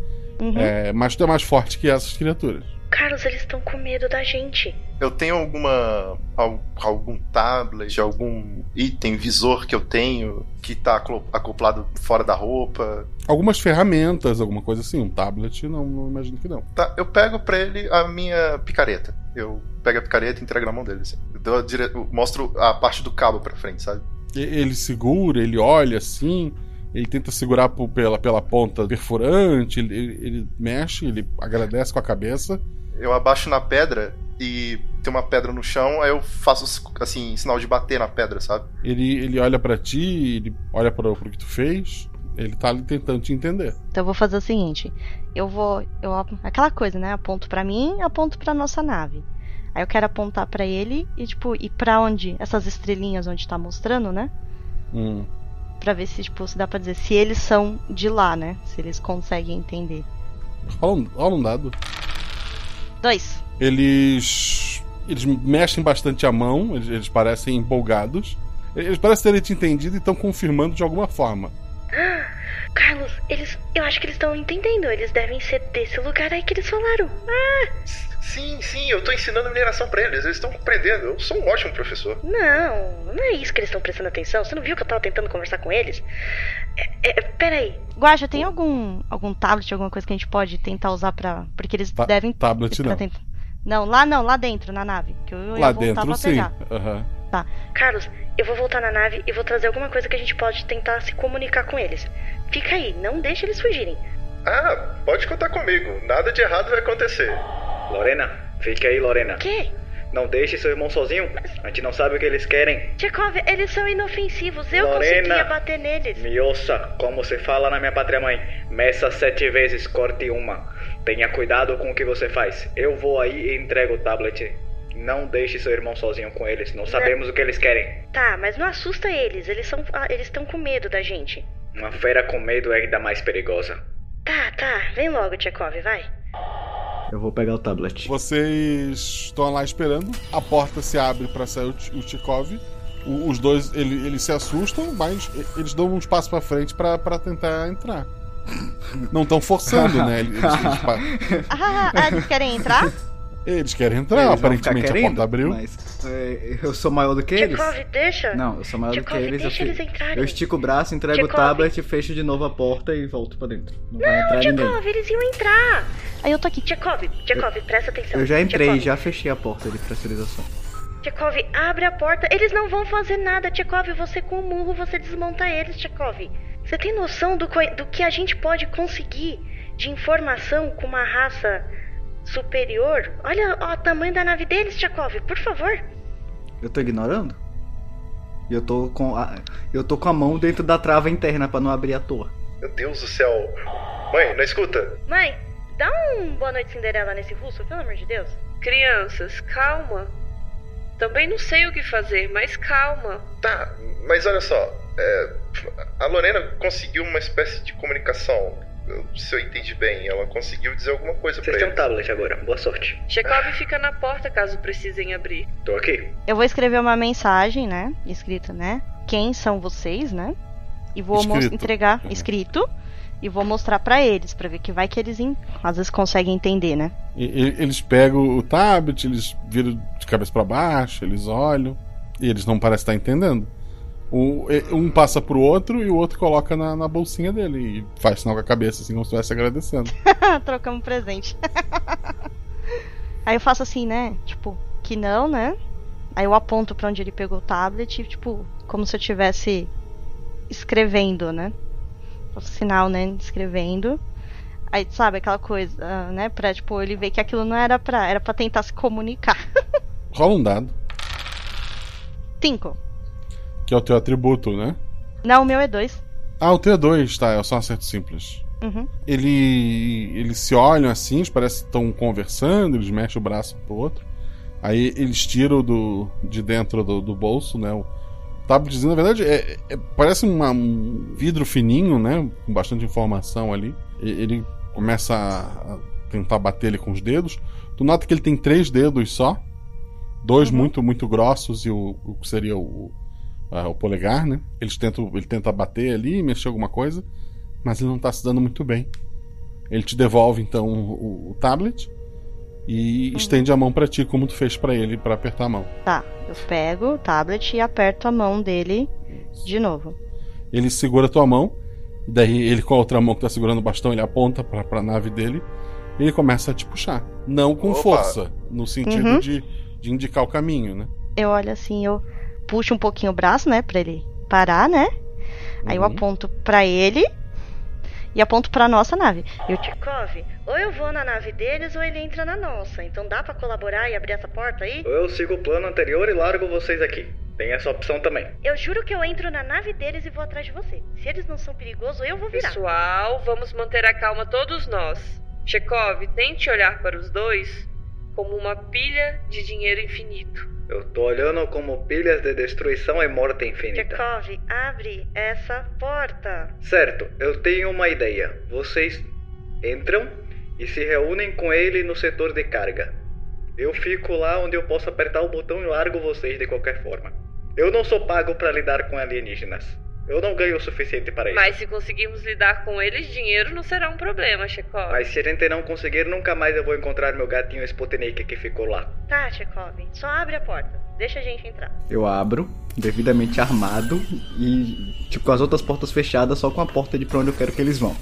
Uhum. é, mas tu é mais forte que essas criaturas. Carlos, eles estão com medo da gente. Eu tenho alguma. al- algum tablet, algum item, visor que eu tenho que tá acoplado fora da roupa. Algumas ferramentas, alguma coisa assim. Um tablet, não, não imagino que não. Tá, eu pego pra ele a minha picareta. Eu pego a picareta e entrego na mão dele, assim. Eu, dou a dire- eu mostro a parte do cabo pra frente, sabe? Ele segura, ele olha assim, ele tenta segurar por- pela, pela ponta perfurante, ele, ele- ele mexe, ele agradece com a cabeça. Eu abaixo na pedra e tem uma pedra no chão, aí eu faço assim, sinal de bater na pedra, sabe? Ele, ele olha pra ti, ele olha pro, pro que tu fez, ele tá ali tentando te entender. Então eu vou fazer o seguinte, eu vou, eu aquela coisa, né? Aponto pra mim, aponto pra nossa nave. Aí eu quero apontar pra ele e tipo, ir pra onde? Essas estrelinhas onde tá mostrando, né? Hum. Pra ver se tipo, se dá pra dizer se eles são de lá, né? Se eles conseguem entender. Rola um, um dado. Dois. Eles. Eles mexem bastante a mão, eles, eles parecem empolgados. Eles parecem terem te entendido e estão confirmando de alguma forma. Carlos, eles. Eu acho que eles estão entendendo. Eles devem ser desse lugar aí que eles falaram. Ah! Sim, sim, eu tô ensinando mineração pra eles, eles estão compreendendo. Eu sou um ótimo professor. Não, não é isso que eles estão prestando atenção. Você não viu que eu tava tentando conversar com eles? É, é, peraí. Guaxa, tem algum algum tablet, alguma coisa que a gente pode tentar usar pra. Porque eles Ta- devem. tablet não. Não, lá não, lá dentro, na nave. Que eu Lá dentro, pra sim. pegar. Aham. Tá. Carlos, eu vou voltar na nave e vou trazer alguma coisa que a gente pode tentar se comunicar com eles. Fica aí, não deixe eles fugirem. Ah, pode contar comigo. Nada de errado vai acontecer. Lorena, fique aí, Lorena. quê? Não deixe seu irmão sozinho. A gente não sabe o que eles querem. Tchekov, eles são inofensivos. Eu Lorena. conseguia bater neles. Me ouça, como se fala na minha pátria mãe. Meça sete vezes, corte uma. Tenha cuidado com o que você faz. Eu vou aí e entrego o tablet. Não deixe seu irmão sozinho com eles. Não sabemos o que eles querem. Tá, mas não assusta eles. Eles são, ah, eles estão com medo da gente. Uma fera com medo é ainda mais perigosa. Tá, tá. Vem logo, Tchekov, vai. Eu vou pegar o tablet. Vocês estão lá esperando, a porta se abre pra sair o, T- o Tchikov. O- Os dois, ele- eles se assustam, mas e- eles dão uns passos pra frente pra pra tentar entrar. Não estão forçando, né? Eles, eles- eles pa- Ah, ah, eles querem entrar? Eles querem entrar, Eles aparentemente ficar a porta querendo, abriu. Mas é, eu sou maior do que eles? Tchekov, deixa. Não, eu sou maior do Tchekov, que eles. Eu, eles entrarem. eu estico o braço, entrego o Tchekov. tablet, fecho de novo a porta e volto pra dentro. Não, vai Não, entrar ninguém. Tchekov, eles iam entrar. Aí eu tô aqui. Tchekov, Tchekov, presta atenção. Eu já entrei, Tchekov, já fechei a porta de pressurização. Tchekov, abre a porta. Eles não vão fazer nada, Tchekov. Você com o murro, você desmonta eles, Tchekov. Você tem noção do, do que a gente pode conseguir de informação com uma raça superior? Olha ó, o tamanho da nave deles, Tchekov, por favor. Eu tô ignorando? Eu tô com a, eu tô com a mão dentro da trava interna pra não abrir à toa. Meu Deus do céu. Mãe, não escuta? Mãe, dá um boa noite Cinderela nesse russo, pelo amor de Deus. Crianças, calma. Também não sei o que fazer, mas calma. Tá, mas olha só. é, a Lorena conseguiu uma espécie de comunicação. Se eu entendi bem, ela conseguiu dizer alguma coisa pra Vocês têm um ele. tablet agora. Boa sorte. Chekhov fica na porta caso precisem abrir. Tô aqui. Eu vou escrever uma mensagem, né? Escrita, né? Quem são vocês, né? E vou Escrito. entregar escrito e vou mostrar pra eles, pra ver que vai que eles às vezes conseguem entender, né? E- e- Eles pegam o tablet, eles viram de cabeça pra baixo, eles olham, e eles não parecem estar entendendo. E- um passa pro outro e o outro coloca na, na bolsinha dele e faz sinal com a cabeça, assim como se estivesse agradecendo. Trocamos presente. Aí eu faço assim, né? Tipo, que não, né? Aí eu aponto pra onde ele pegou o tablet, tipo, como se eu estivesse escrevendo, né? Faço sinal, né? Escrevendo. Aí, sabe, aquela coisa, né? Pra, tipo, ele ver que aquilo não era pra. Era pra tentar se comunicar. Rola um dado, Cinco. Que é o teu atributo, né? Não, o meu é dois. Ah, o teu é dois, tá, é só um acerto simples. Uhum. Ele, eles se olham assim, eles parecem que estão conversando, eles mexem o braço pro outro. Aí eles tiram do, de dentro do, do bolso, né? O tabletzinho, na verdade, é, é- parece uma- um vidro fininho, né? Com bastante informação ali. E- Ele começa a, a tentar bater ele com os dedos. Tu nota que ele tem três dedos só. Dois muito, muito grossos e o, o que seria o, ah, o polegar, né? Eles tentam, ele tenta bater ali, mexer alguma coisa, mas ele não tá se dando muito bem. Ele te devolve então o, o tablet e estende a mão pra ti, como tu fez pra ele pra apertar a mão. Tá, eu pego o tablet e aperto a mão dele de novo. Ele segura a tua mão, e daí ele com a outra mão que tá segurando o bastão, ele aponta pra, pra nave dele e ele começa a te puxar. Não com Opa. força, no sentido Uhum. de, de indicar o caminho, né? Eu olho assim, eu puxo um pouquinho o braço, né, pra ele parar, né? Aí eu Uhum. aponto pra ele e aponto pra nossa nave. Eu te... Chekhov, ou eu vou na nave deles ou ele entra na nossa. Então dá pra colaborar e abrir essa porta aí? Ou eu sigo o plano anterior e largo vocês aqui. Tem essa opção também. Eu juro que eu entro na nave deles e vou atrás de você. Se eles não são perigosos, eu vou virar. Pessoal, vamos manter a calma todos nós. Chekhov, tente olhar para os dois como uma pilha de dinheiro infinito. Eu tô olhando como pilhas de destruição e morte infinita. Chekhov, abre essa porta. Certo, eu tenho uma ideia. Vocês entram e se reúnem com ele no setor de carga. Eu fico lá onde eu posso apertar o botão e largo vocês de qualquer forma. Eu não sou pago para lidar com alienígenas. Eu não ganho o suficiente para isso. Mas se conseguirmos lidar com eles, dinheiro não será um problema, Chekhov. Mas se a gente não conseguir, nunca mais eu vou encontrar meu gatinho Sputnik que ficou lá. Tá, Chekhov, só abre a porta. Deixa a gente entrar. Eu abro, devidamente armado, e tipo, com as outras portas fechadas, só com a porta de pra onde eu quero que eles vão.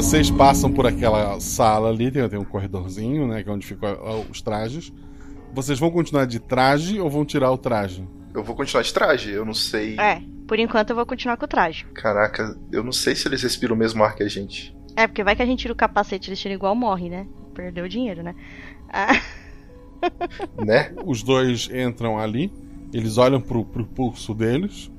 Vocês passam por aquela sala ali, tem, tem um corredorzinho, né? Que é onde ficam os trajes. Vocês vão continuar de traje ou vão tirar o traje? Eu vou continuar de traje, eu não sei. É, por enquanto eu vou continuar com o traje. Caraca, eu não sei se eles respiram o mesmo ar que a gente. É, porque vai que a gente tira o capacete e eles tiram igual morre, né? Perdeu o dinheiro, né? Ah, Né? Os dois entram ali, eles olham pro, pro pulso deles,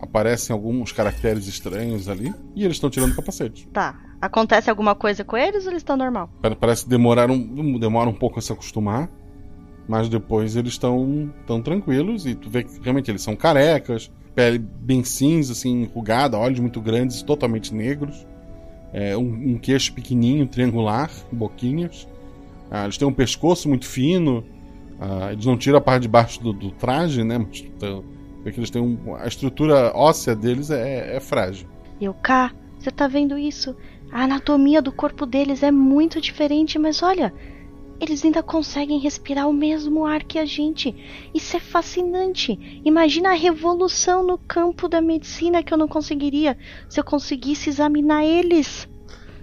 aparecem alguns caracteres estranhos ali, e eles estão tirando o capacete. tá. Acontece alguma coisa com eles ou eles estão normal? Pare- Parece que demoraram, demora um pouco a se acostumar, mas depois eles estão tão tranquilos e tu vê que realmente eles são carecas, pele bem cinza, assim, enrugada, olhos muito grandes, totalmente negros, é, um, um queixo pequenininho, triangular, boquinhas. Ah, eles têm um pescoço muito fino, ah, eles não tiram a parte de baixo do, do traje, né? Mas então, vê que eles têm um, a estrutura óssea deles é, é frágil. E Cá, você tá vendo isso? A anatomia do corpo deles é muito diferente, mas olha, eles ainda conseguem respirar o mesmo ar que a gente. Isso é fascinante. Imagina a revolução no campo da medicina que eu não conseguiria se eu conseguisse examinar eles.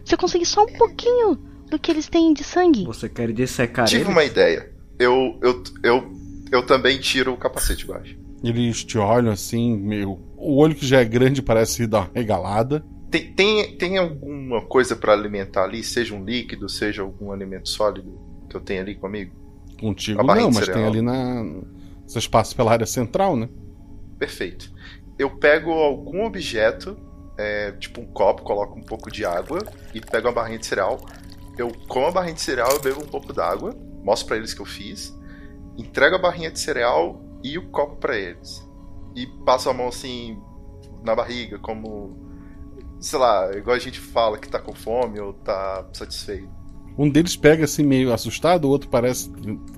Se eu conseguir só um pouquinho do que eles têm de sangue. Você quer dissecar Tive eles? uma ideia. Eu, eu, eu, eu também tiro o capacete baixo. Eles te olham assim, meio. O olho que já é grande parece dar uma regalada. Tem, tem, tem alguma coisa pra alimentar ali? Seja um líquido, seja algum alimento sólido que eu tenho ali comigo? Contigo não, mas tem ali na. Você passa pela área central, né? Perfeito. Eu pego algum objeto, é, tipo um copo, coloco um pouco de água e pego uma barrinha de cereal. Eu como a barrinha de cereal, eu bebo um pouco d'água, mostro pra eles que eu fiz, entrego a barrinha de cereal e o copo pra eles. E passo a mão assim na barriga, como sei lá, igual a gente fala que tá com fome ou tá satisfeito. Um deles pega assim meio assustado, o outro parece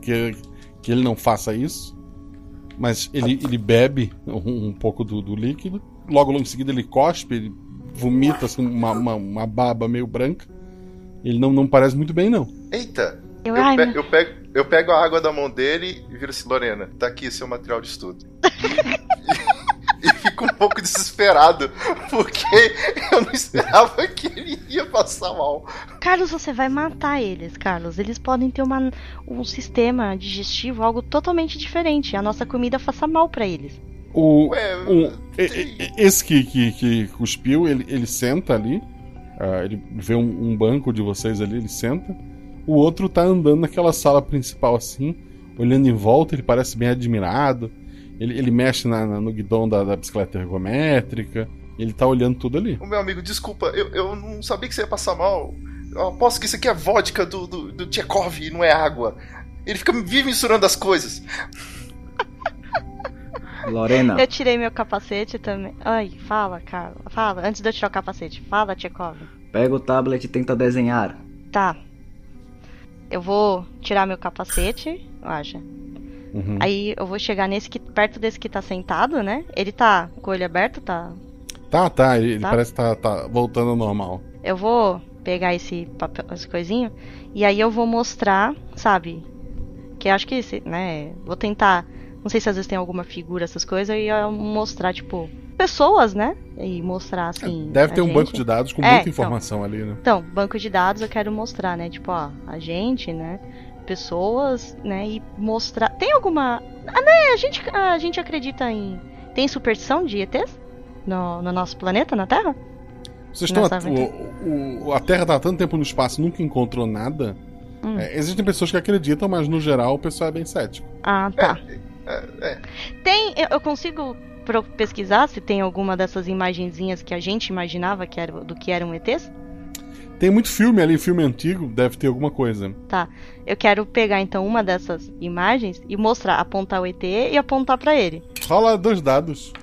que, que ele não faça isso. Mas ele, ele bebe um, um pouco do, do líquido. Logo, logo em seguida ele cospe, ele vomita assim, uma, uma, uma baba meio branca. Ele não, não parece muito bem, não. Eita! Eu, Eu, pe- eu pego, eu pego a água da mão dele e viro assim, Lorena, tá aqui seu material de estudo. Fico um pouco desesperado, porque eu não esperava que ele ia passar mal. Carlos, você vai matar eles, Carlos. Eles podem ter uma, um sistema digestivo, algo totalmente diferente. A nossa comida faça mal pra eles. O, o- e- e- esse que, que, que cuspiu, ele, ele senta ali. ah, ele vê um, um banco de vocês ali, ele senta. O outro tá andando naquela sala principal assim, olhando em volta, ele parece bem admirado. Ele, ele mexe na, na- no guidão da, da bicicleta ergométrica. Ele tá olhando tudo ali. Ô meu amigo, desculpa, eu, eu não sabia que você ia passar mal. Eu aposto que isso aqui é vodka do, do, do Tchekov e não é água. Ele fica vive misturando as coisas. Lorena, Eu tirei meu capacete também. Ai, fala, Carla. Fala, antes de eu tirar o capacete. Fala, Tchekov. pega o tablet e tenta desenhar. Tá. Eu vou tirar meu capacete, eu acho. Uhum. Aí eu vou chegar nesse que perto desse que tá sentado, né? Ele tá com o olho aberto, tá? Tá, tá, ele, ele Tá. parece que tá, tá voltando ao normal. Eu vou pegar esse papel, esse coisinho, e aí eu vou mostrar, sabe? Que eu acho que, né? Vou tentar. Não sei se às vezes tem alguma figura, essas coisas, e eu mostrar, tipo, pessoas, né? E mostrar assim. Deve ter um gente. banco de dados com É, muita então. informação ali, né? Então, banco de dados eu quero mostrar, né? Tipo, ó, a gente, né? Pessoas, né? E mostrar. Tem alguma. Ah, né? A gente, a gente acredita em. Tem superstição de ETs? No, no nosso planeta, na Terra? Vocês estão. A, o, o- a Terra tá há tanto tempo no espaço nunca encontrou nada. Hum. É, existem pessoas que acreditam, mas no geral o pessoal é bem cético. Ah, tá. É, Tem. Eu, eu consigo pesquisar se tem alguma dessas imagenzinhas que a gente imaginava que era, do que eram ETs? Tem muito filme ali, filme antigo, deve ter alguma coisa. Tá. Eu quero pegar então uma dessas imagens e mostrar, apontar o ET e apontar pra ele. Rola dois dados,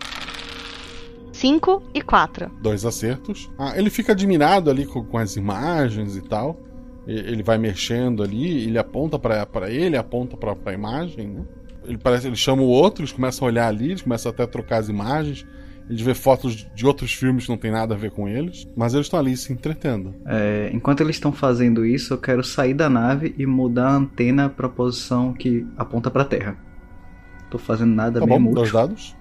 5 e 4. dois acertos. Ah, ele fica admirado ali com, com as imagens e tal. E- Ele vai mexendo ali, ele aponta pra pra ele, aponta pra pra imagem, né? Ele parece, ele chama o outro, eles começam a olhar ali, eles começam até a trocar as imagens. Eles vê fotos de outros filmes que não tem nada a ver com eles, mas eles estão ali se entretendo. É, enquanto eles estão fazendo isso, eu quero sair da nave e mudar a antena pra posição que aponta pra Terra. Tô fazendo nada Tá mesmo bom, dois útil. dados.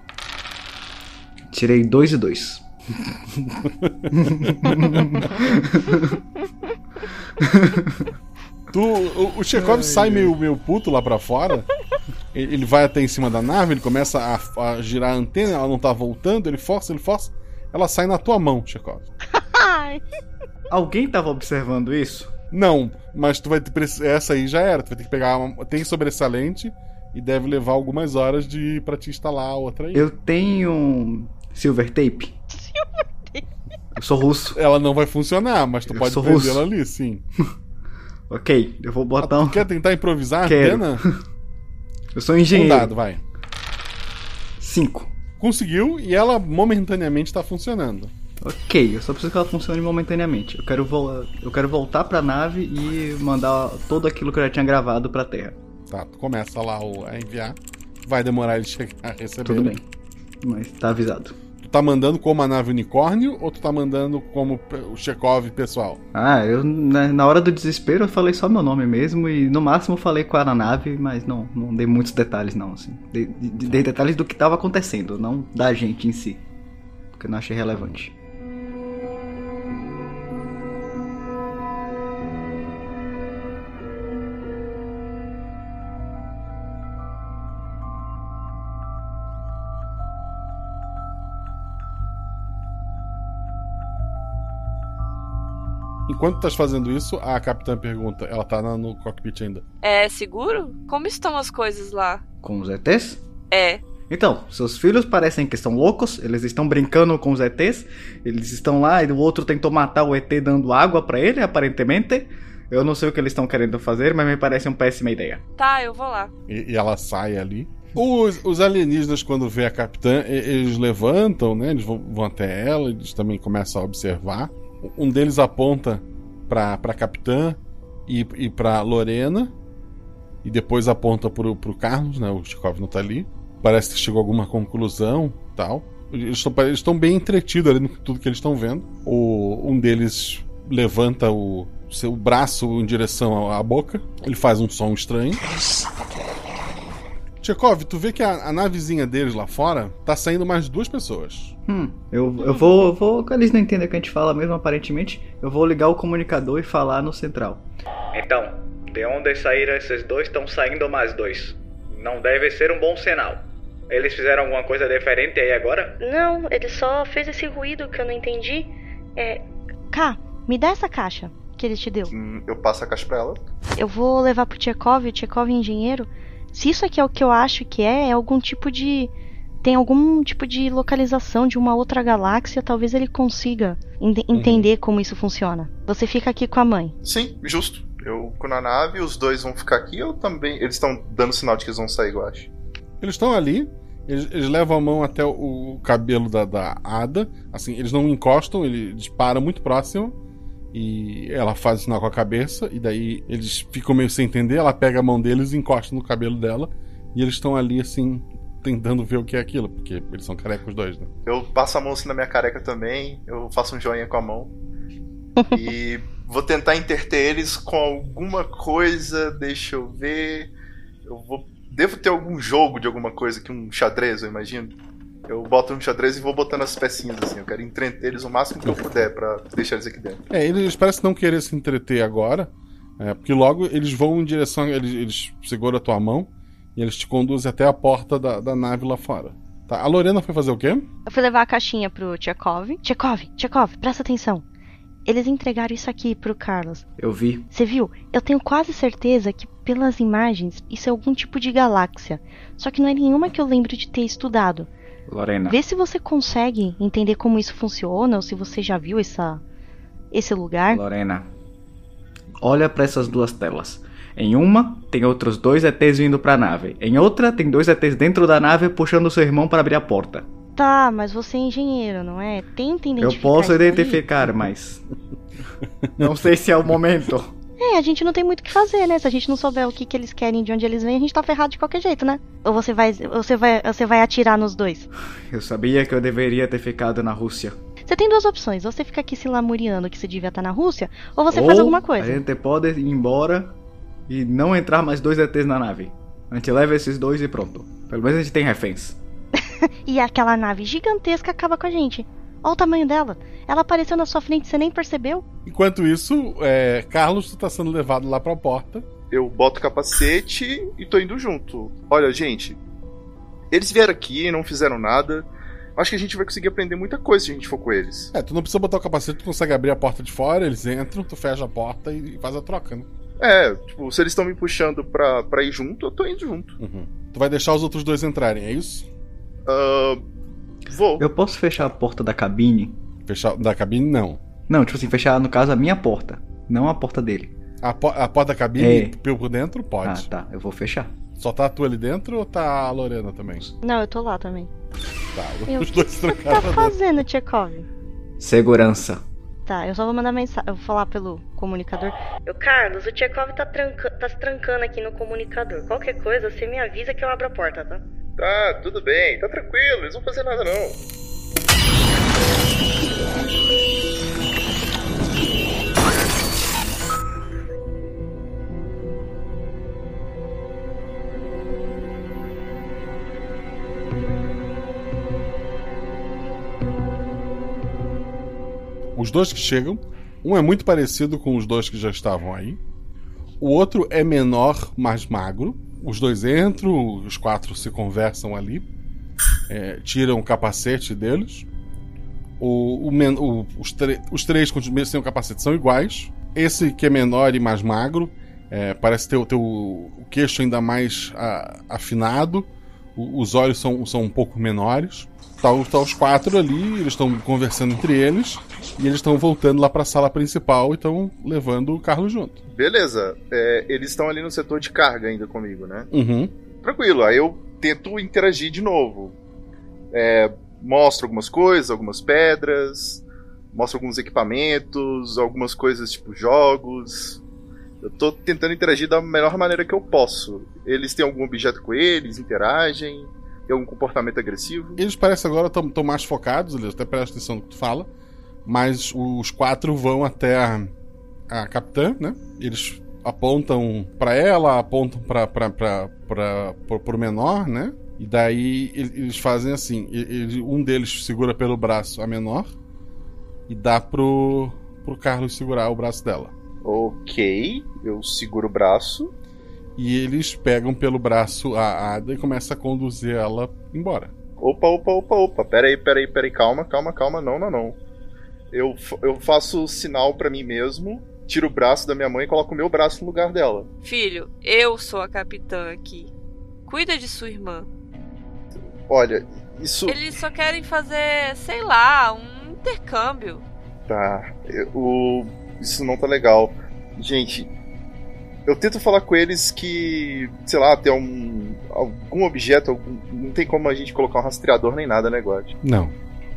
Tirei dois e dois. Tu, o, o Chekhov sai meio, meio puto lá pra fora. Ele vai até em cima da nave, ele começa a, a girar a antena, ela não tá voltando, ele força, ele força. Ela sai na tua mão, Chekhov. Ai. Alguém tava observando isso? Não, mas tu vai ter. Essa aí já era. Tu vai ter que pegar uma. Tem sobressalente e deve levar algumas horas de pra te instalar a outra aí. Eu tenho silver tape. Eu sou russo. Ela não vai funcionar, mas tu Eu pode prender ela ali, sim. Ok, eu vou botar um. Tu quer tentar improvisar a Quero. antena? Eu sou Um engenheiro. dado, vai. Cinco. Conseguiu e ela momentaneamente tá funcionando. Ok, eu só preciso que ela funcione momentaneamente. Eu quero, vo- eu quero voltar pra nave e mandar tudo aquilo que eu já tinha gravado pra Terra. Tá, tu começa lá o- a enviar. Vai demorar ele chegar a receber. Tudo bem. Mas tá avisado. Tá mandando como a nave unicórnio ou tu tá mandando como o Chekhov pessoal? Ah, eu na, na hora do desespero eu falei só meu nome mesmo e no máximo falei qual era a nave, mas não, não dei muitos detalhes não, assim. Dei, de- dei detalhes do que tava acontecendo, não da gente em si. Porque eu não achei relevante. Enquanto estás fazendo isso, a capitã pergunta: ela tá no cockpit ainda. É seguro? Como estão as coisas lá? Com os ETs? É. Então, seus filhos parecem que estão loucos, eles estão brincando com os ETs, eles estão lá e o outro tentou matar o ET dando água pra ele, aparentemente. Eu não sei o que eles estão querendo fazer, mas me parece uma péssima ideia. Tá, eu vou lá. E, e ela sai ali. Os, os alienígenas, quando vê a capitã, eles levantam, né? Eles vão, vão até ela, eles também começam a observar. Um deles aponta pra, pra capitã e, e pra Lorena. E depois aponta pro, pro Carlos, né? O Chikov não tá ali. Parece que chegou a alguma conclusão tal. Eles estão bem entretidos ali no tudo que eles estão vendo. O, um deles levanta o seu braço em direção à boca. Ele faz um som estranho. Tchekov, tu vê que a, a navezinha deles lá fora tá saindo mais duas pessoas. Hum, eu, eu vou, eu vou. Eles não entendem o que a gente fala mesmo, aparentemente. Eu vou ligar o comunicador e falar no central. Então, de onde saíram esses dois, estão saindo mais dois. Não deve ser um bom sinal. Eles fizeram alguma coisa diferente aí agora? Não, ele só fez esse ruído que eu não entendi. É. Cá, me dá essa caixa que ele te deu. Hum, Eu passo a caixa pra ela. Eu vou levar pro Tchekov, o Tchekov é engenheiro. Se isso aqui é o que eu acho que é, é algum tipo de. Tem algum tipo de localização de uma outra galáxia, talvez ele consiga ent entender como isso funciona. Você fica aqui com a mãe. Sim, justo. Eu com na nave, os dois vão ficar aqui, eu também. Eles estão dando sinal de que eles vão sair, eu acho. Eles estão ali, eles, eles, levam a mão até o, o cabelo da, da Ada. Assim, eles não encostam, eles param muito próximo. E ela faz sinal com a cabeça. E daí eles ficam meio sem entender. Ela pega a mão deles e encosta no cabelo dela. E eles estão ali, assim, tentando ver o que é aquilo. Porque eles são carecas os dois, né? Eu passo a mão assim na minha careca também. Eu faço um joinha com a mão. e vou tentar interter eles com alguma coisa. Deixa eu ver. Eu vou Devo ter algum jogo de alguma coisa que um xadrez, eu imagino. Eu boto um xadrez e vou botando as pecinhas assim. Eu quero entreter eles o máximo que eu puder para deixar eles aqui dentro. É, eles parecem não querer se entreter agora. É, porque logo eles vão em direção. Eles, eles seguram a tua mão e eles te conduzem até a porta da, da nave lá fora. Tá, a Lorena foi fazer o quê? Eu fui levar a caixinha pro Tchekov. Tchekov, Tchekov, presta atenção. Eles entregaram isso aqui pro Carlos. Eu vi. Você viu? Eu tenho quase certeza que, pelas imagens, isso é algum tipo de galáxia. Só que não é nenhuma que eu lembro de ter estudado. Lorena. Vê se você consegue entender como isso funciona ou se você já viu essa, esse lugar. Lorena. Olha para essas duas telas. Em uma, tem outros dois ETs vindo pra nave. Em outra, tem dois ETs dentro da nave puxando seu irmão para abrir a porta. Tá, mas você é engenheiro, não é? Tenta identificar. Eu posso identificar, mas. não sei se é o momento. É, a gente não tem muito o que fazer, né? Se a gente não souber o que, que eles querem, de onde eles vêm, a gente tá ferrado de qualquer jeito, né? Ou você vai, você vai, você vai atirar nos dois? Eu sabia que eu deveria ter ficado na Rússia. Você tem duas opções: você fica aqui se lamuriando que você devia estar na Rússia, ou você ou faz alguma coisa. A gente pode ir embora e não entrar mais dois ETs na nave. A gente leva esses dois e pronto. Pelo menos a gente tem reféns. e aquela nave gigantesca acaba com a gente. Olha o tamanho dela. Ela apareceu na sua frente e você nem percebeu. Enquanto isso, é, Carlos, tu tá sendo levado lá pra porta. Eu boto o capacete e tô indo junto. Olha, gente, eles vieram aqui, não fizeram nada. Acho que a gente vai conseguir aprender muita coisa se a gente for com eles. É, tu não precisa botar o capacete, tu consegue abrir a porta de fora, eles entram, tu fecha a porta e faz a troca, né? É, tipo, se eles estão me puxando pra, pra ir junto, eu tô indo junto. Uhum. Tu vai deixar os outros dois entrarem, é isso? Uh, vou. Eu posso fechar a porta da cabine? Fechar da cabine, não. Não, tipo assim, fechar, no caso, a minha porta, não a porta dele. A, po a porta da cabine é. por dentro, pode. Ah, tá. Eu vou fechar. Só tá tu ali dentro ou tá a Lorena também? Não, eu tô lá também. Tá, eu... os dois O que tá fazendo, Tchekov? Segurança. Tá, eu só vou mandar mensagem. Eu vou falar pelo comunicador. Eu, Carlos, o Tchekov tá, tranca... tá se trancando aqui no comunicador. Qualquer coisa, você me avisa que eu abro a porta, tá? Tá, tudo bem, tá tranquilo, eles não vão fazer nada não. Os dois que chegam, um é muito parecido com os dois que já estavam aí. O outro é menor, mais magro. Os dois entram, os quatro se conversam ali, é, tiram o capacete deles. O, o, o, os, os, três sem o capacete são iguais. Esse que é menor e mais magro é, parece ter, ter o, o, queixo ainda mais a, afinado. O, os olhos são, são um pouco menores. Tá, tá os quatro ali, eles estão conversando entre eles. E eles estão voltando lá para a sala principal e estão levando o Carlos junto. Beleza. É, eles estão ali no setor de carga ainda comigo, né? Uhum. Tranquilo. Aí eu tento interagir de novo. É, mostro algumas coisas, algumas pedras, mostro alguns equipamentos, algumas coisas tipo jogos. Eu tô tentando interagir da melhor maneira que eu posso. Eles têm algum objeto com eles, interagem, tem algum comportamento agressivo? Eles parecem agora estão mais focados, eles até prestam atenção no que tu fala. Mas os quatro vão até a, a capitã, né? Eles apontam para ela, apontam para o menor, né? E daí eles fazem assim: ele, um deles segura pelo braço a menor e dá pro, pro Carlos segurar o braço dela. Ok, eu seguro o braço. E eles pegam pelo braço a Ada e começam a conduzir ela embora. Opa, opa, opa, opa. Peraí, peraí, peraí. Calma, calma, calma. Não, não, não eu, eu faço sinal para mim mesmo tiro o braço da minha mãe e coloco o meu braço no lugar dela. Filho, eu sou a capitã aqui. Cuida de sua irmã. Olha, isso. Eles só querem fazer, sei lá, um intercâmbio. Tá. eu- o... Isso não tá legal. Gente, eu tento falar com eles que, sei lá, tem um. algum objeto, algum- não tem como a gente colocar um rastreador nem nada, né, God? Não.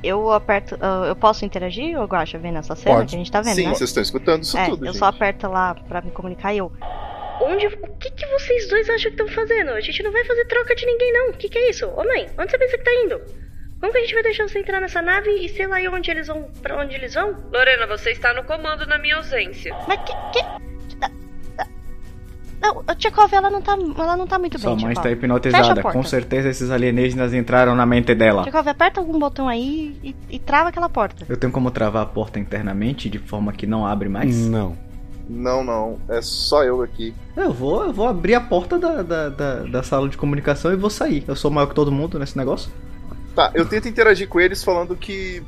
Eu aperto. ah, eu posso interagir, ou Guacha, vendo essa cena Pode. que a gente tá vendo, Sim, né? vocês estão escutando isso é, tudo, Eu gente. só aperto lá pra me comunicar e eu. Onde. O que, que vocês dois acham que estão fazendo? A gente não vai fazer troca de ninguém, não. O que, que é isso? Ô mãe, onde você pensa que tá indo? Como que a gente vai deixar você entrar nessa nave e sei lá onde eles vão. pra onde eles vão? Lorena, você está no comando na minha ausência. Mas que. que... Não, a Tchekov, ela não tá, ela não tá muito Sua bem, mãe Tchekov. está hipnotizada. Com certeza esses alienígenas entraram na mente dela. Tchekov, aperta algum botão aí e, e trava aquela porta. Eu tenho como travar a porta internamente de forma que não abre mais? Não. Não, não. É só eu aqui. Eu vou, eu vou abrir a porta da, da, da, da sala de comunicação e vou sair. Eu sou maior que todo mundo nesse negócio. Tá, eu tento interagir com eles falando que.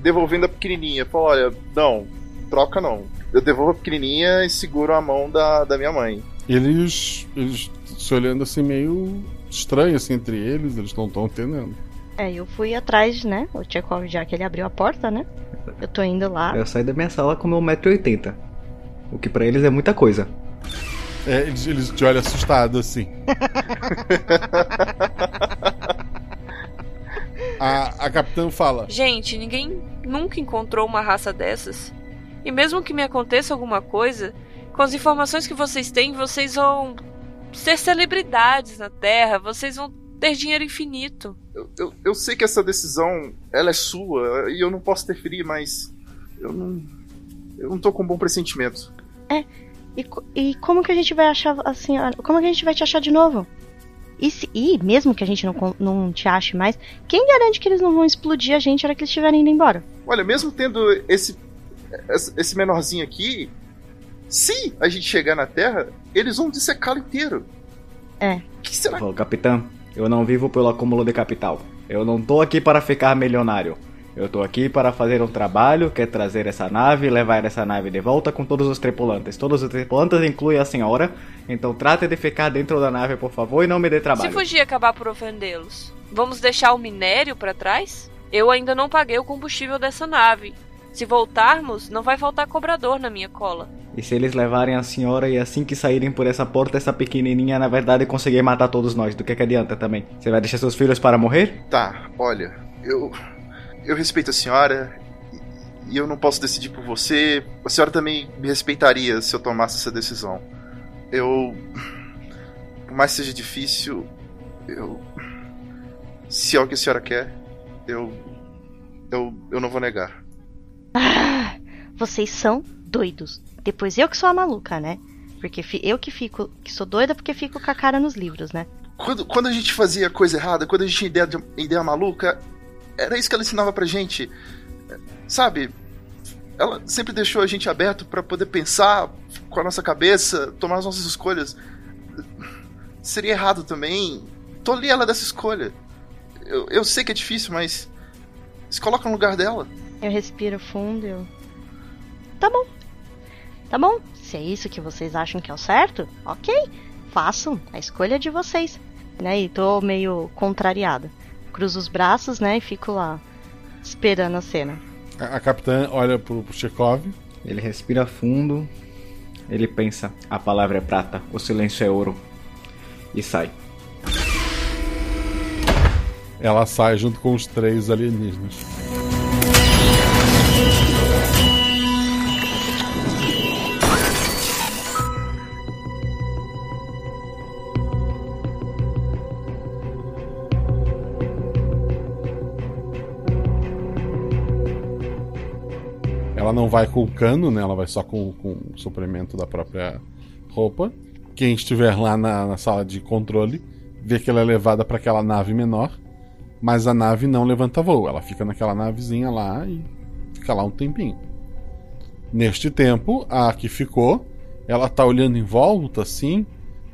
devolvendo a pequenininha. Falo, olha, não, troca não. Eu devolvo a pequenininha e seguro a mão da, da minha mãe. Eles, eles se olhando assim meio estranho assim entre eles, eles não estão entendendo. É, eu fui atrás, né? O Tchekov, já que ele abriu a porta, né? Eu tô indo lá. Eu saí da minha sala com meu 1,80m. O que pra eles é muita coisa. É, eles, eles te olham assustados assim. a, a capitã fala: Gente, ninguém nunca encontrou uma raça dessas. E mesmo que me aconteça alguma coisa, com as informações que vocês têm, vocês vão ser celebridades na Terra, vocês vão ter dinheiro infinito. Eu, eu, eu sei que essa decisão, ela é sua e eu não posso interferir, mas. Eu não. Eu não tô com um bom pressentimento. É. E, e como que a gente vai achar a senhora? Como que a gente vai te achar de novo? E, se, e mesmo que a gente não, não te ache mais, quem garante que eles não vão explodir a gente na hora que eles estiverem indo embora? Olha, mesmo tendo esse. esse esse menorzinho aqui. Se a gente chegar na Terra, eles vão dissecá-lo inteiro. É. que será? Falou, capitã, eu não vivo pelo acúmulo de capital. Eu não tô aqui para ficar milionário. Eu tô aqui para fazer um trabalho, que é trazer essa nave e levar essa nave de volta com todos os tripulantes. Todos os tripulantes incluem a senhora, então trate de ficar dentro da nave, por favor, e não me dê trabalho. Se fugir e acabar por ofendê-los, vamos deixar o minério para trás? Eu ainda não paguei o combustível dessa nave. Se voltarmos, não vai faltar cobrador na minha cola. E se eles levarem a senhora e assim que saírem por essa porta, essa pequenininha, na verdade, conseguir matar todos nós, do que que adianta também? Você vai deixar seus filhos para morrer? Tá, olha, eu. Eu respeito a senhora e- e eu não posso decidir por você. A senhora também me respeitaria se eu tomasse essa decisão. Eu. Por mais que seja difícil, eu. Se é o que a senhora quer, eu. Eu, eu não vou negar. Ah, vocês são doidos. Depois eu que sou a maluca, né? Porque eu que fico, que sou doida porque fico com a cara nos livros, né? Quando, quando a gente fazia coisa errada, quando a gente tinha ideia, de- ideia maluca, era isso que ela ensinava pra gente. Sabe? Ela sempre deixou a gente aberto pra poder pensar com a nossa cabeça, tomar as nossas escolhas. Seria errado também tolir ela dessa escolha. Eu, eu sei que é difícil, mas se coloca no lugar dela. Eu respiro fundo, eu. Tá bom. Tá bom. Se é isso que vocês acham que é o certo, ok. Façam. A escolha de vocês. Né? E tô meio contrariada. Cruzo os braços, né? E fico lá. Esperando a cena. A, a capitã olha pro, pro Chekhov. Ele respira fundo. Ele pensa: a palavra é prata, o silêncio é ouro. E sai. Ela sai junto com os três alienígenas. Ela não vai com o cano, né? Ela vai só com, com o suplemento da própria roupa. Quem estiver lá na, na sala de controle vê que ela é levada para aquela nave menor, mas a nave não levanta voo. Ela fica naquela navezinha lá e fica lá um tempinho. Neste tempo, a que ficou, ela tá olhando em volta assim.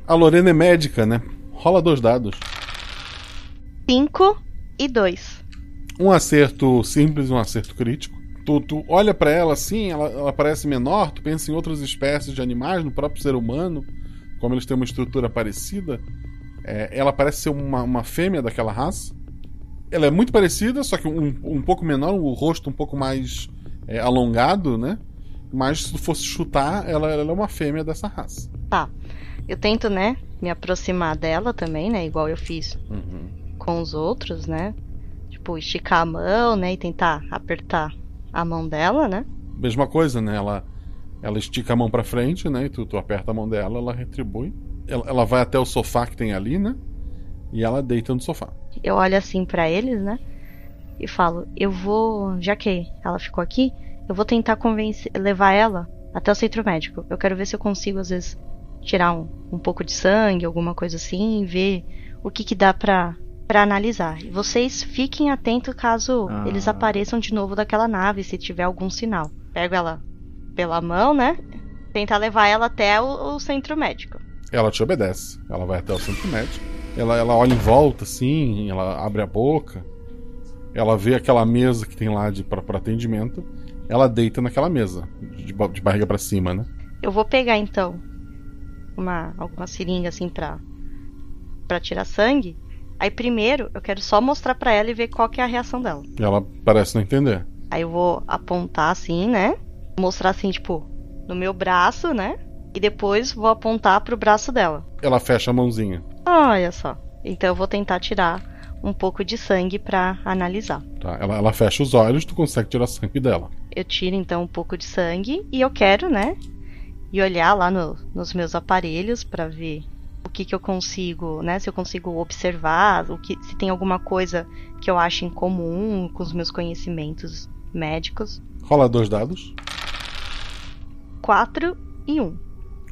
A Lorena é médica, né? Rola dois dados. 5 e 2. Um acerto simples e um acerto crítico. Tu, tu olha para ela assim, ela, ela parece menor, tu pensa em outras espécies de animais, no próprio ser humano, como eles têm uma estrutura parecida. É, ela parece ser uma, uma fêmea daquela raça. Ela é muito parecida, só que um, um pouco menor, o rosto um pouco mais é, alongado, né? Mas se tu fosse chutar, ela, ela é uma fêmea dessa raça. Tá. Eu tento, né, me aproximar dela também, né? Igual eu fiz Uhum. com os outros, né? Tipo, esticar a mão, né? E tentar apertar a mão dela, né? Mesma coisa, né? Ela, ela estica a mão pra frente, né? E tu, tu aperta a mão dela, ela retribui. Ela, ela vai até o sofá que tem ali, né? E ela deita no sofá. Eu olho assim pra eles, né? E falo, eu vou, já que ela ficou aqui, eu vou tentar convencer, levar ela até o centro médico. Eu quero ver se eu consigo às vezes tirar um, um pouco de sangue, alguma coisa assim, ver o que que dá pra para analisar. E vocês fiquem atentos caso Ah. eles apareçam de novo daquela nave, se tiver algum sinal. Pego ela pela mão, né? Tentar levar ela até o, o centro médico. Ela te obedece. Ela vai até o centro médico. Ela, ela olha em volta, assim, ela abre a boca. Ela vê aquela mesa que tem lá de para atendimento. Ela deita naquela mesa, de, de barriga pra cima, né? Eu vou pegar então uma alguma seringa assim pra para tirar sangue. Aí primeiro eu quero só mostrar pra ela e ver qual que é a reação dela. Ela parece não entender. Aí eu vou apontar assim, né? Mostrar assim, tipo, no meu braço, né? E depois vou apontar pro braço dela. Ela fecha a mãozinha. Olha só. Então eu vou tentar tirar um pouco de sangue pra analisar. Tá? Ela, ela fecha os olhos, tu consegue tirar sangue dela. Eu tiro então um pouco de sangue e eu quero, né? E olhar lá no- nos meus aparelhos pra ver o que, que eu consigo, né? Se eu consigo observar, o que, se tem alguma coisa que eu acho em comum com os meus conhecimentos médicos. Rola dois dados. 4 e 1.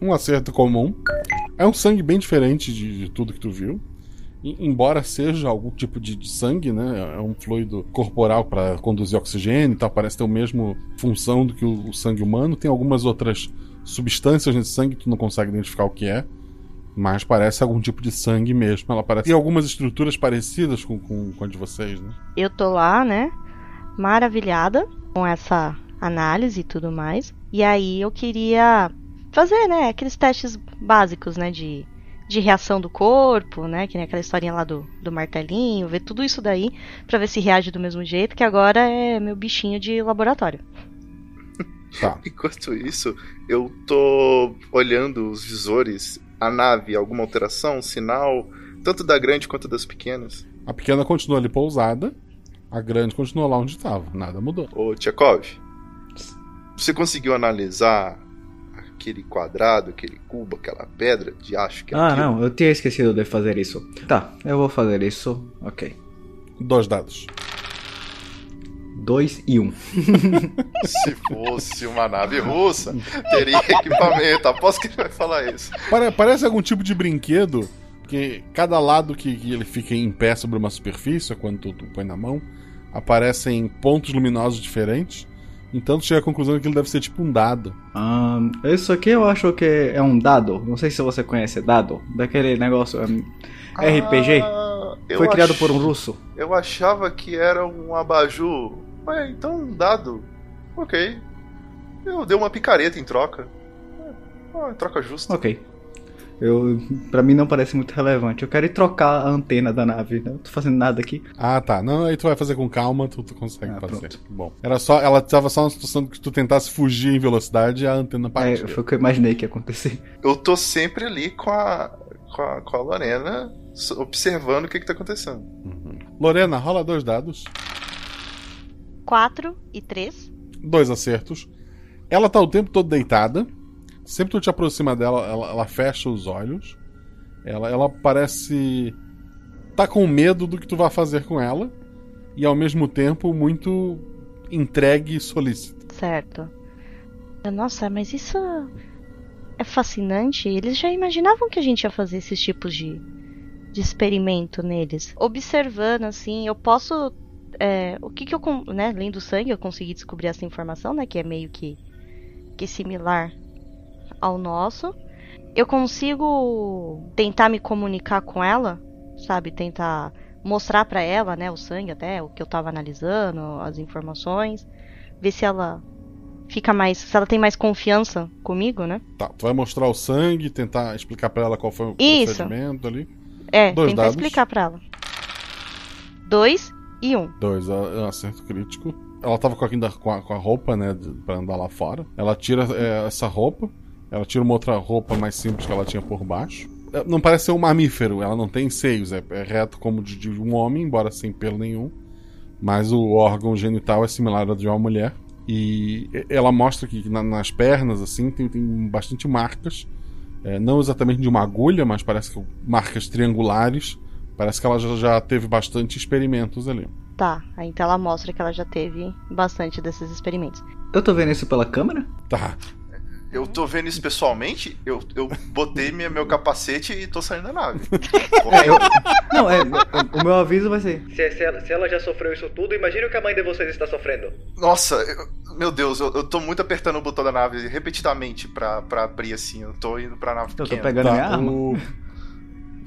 Um acerto comum. É um sangue bem diferente de, de tudo que tu viu. E, embora seja algum tipo de, de sangue, né? É um fluido corporal para conduzir oxigênio e tal. Parece ter a mesma função do que o, o sangue humano. Tem algumas outras substâncias nesse sangue que tu não consegue identificar o que é. Mas parece algum tipo de sangue mesmo. Ela parece. Tem algumas estruturas parecidas com, com, com a de vocês, né? Eu tô lá, né? Maravilhada com essa análise e tudo mais. E aí eu queria fazer, né? Aqueles testes básicos, né? De, de reação do corpo, né? Que nem aquela historinha lá do, do martelinho. Ver tudo isso daí pra ver se reage do mesmo jeito, que agora é meu bichinho de laboratório. Tá. Enquanto isso, eu tô olhando os visores, a nave, alguma alteração, sinal, tanto da grande quanto das pequenas. A pequena continua ali pousada. A grande continua lá onde estava. Nada mudou. Ô, Tchekov, você conseguiu analisar aquele quadrado, aquele cubo, aquela pedra de acho que é Ah, aquilo? não, eu tinha esquecido de fazer isso. Tá, eu vou fazer isso. Ok. Dois dados. 2 e 1. Um. Se fosse uma nave russa, teria equipamento. Aposto que ele vai falar isso. Pare- parece algum tipo de brinquedo que cada lado que, que ele fica em pé sobre uma superfície, quando tu, tu põe na mão, aparecem pontos luminosos diferentes. Então tu chega à conclusão que ele deve ser tipo um dado. Isso aqui eu acho que é um dado. Não sei se você conhece dado. Daquele negócio. hum, RPG. Ah, Foi criado ach- por um russo. Eu achava que era um abajur. Ué, então um dado. Ok. Eu dei uma picareta em troca. Ah, troca justa. Ok. Eu, pra mim não parece muito relevante. Eu quero ir trocar a antena da nave. Não tô fazendo nada aqui. Ah, tá. Não, aí tu vai fazer com calma, tu, tu consegue fazer. Bom. Era só. Ela tava só na situação que tu tentasse fugir em velocidade e a antena É, partiu. foi o que eu imaginei que ia acontecer. Eu tô sempre ali com a, com a, com a Lorena, observando o que, que tá acontecendo. Lorena, rola dois dados. 4 e 3. Dois acertos. Ela tá o tempo todo deitada. Sempre que tu te aproxima dela, ela, ela fecha os olhos. Ela, ela parece. tá com medo do que tu vai fazer com ela. E ao mesmo tempo muito entregue e solícita. Certo. Nossa, mas isso é fascinante. Eles já imaginavam que a gente ia fazer esses tipos de, de experimento neles. Observando, assim, eu posso. É, o que que eu. Né, além do sangue, eu consegui descobrir essa informação, né? Que é meio que, que similar ao nosso. Eu consigo tentar me comunicar com ela, sabe? Tentar mostrar pra ela, né, o sangue até, o que eu tava analisando, as informações, ver se ela fica mais. Se ela tem mais confiança comigo, né? Tá, tu vai mostrar o sangue, tentar explicar pra ela qual foi o Isso. procedimento ali. É, Dois tentar dados. explicar pra ela. Dois e um. Dois, é é um acerto crítico. Ela tava com a, com a, com a roupa, né, pra andar lá fora. Ela tira é, essa roupa, ela tira uma outra roupa mais simples que ela tinha por baixo. É, Não parece ser um mamífero, ela não tem seios, é, é reto como de, de um homem, embora sem pelo nenhum. Mas o órgão genital é similar ao de uma mulher. E e- ela mostra que na- nas pernas, assim, tem, tem bastante marcas. É, não exatamente de uma agulha, mas parece que marcas triangulares. Parece que ela já, já teve bastante experimentos ali. Tá, aí então ela mostra que ela já teve bastante desses experimentos. Eu tô vendo isso pela câmera? Tá. Eu tô vendo isso pessoalmente, eu, eu botei minha, meu capacete e tô saindo da nave. Não, é. O, meu aviso vai ser. Se, se ela, se ela já sofreu isso tudo, imagine o que a mãe de vocês está sofrendo. Nossa, eu- meu Deus, eu, eu tô muito apertando o botão da nave repetidamente pra, pra abrir assim. Eu tô indo pra nave pequena. Tá, O...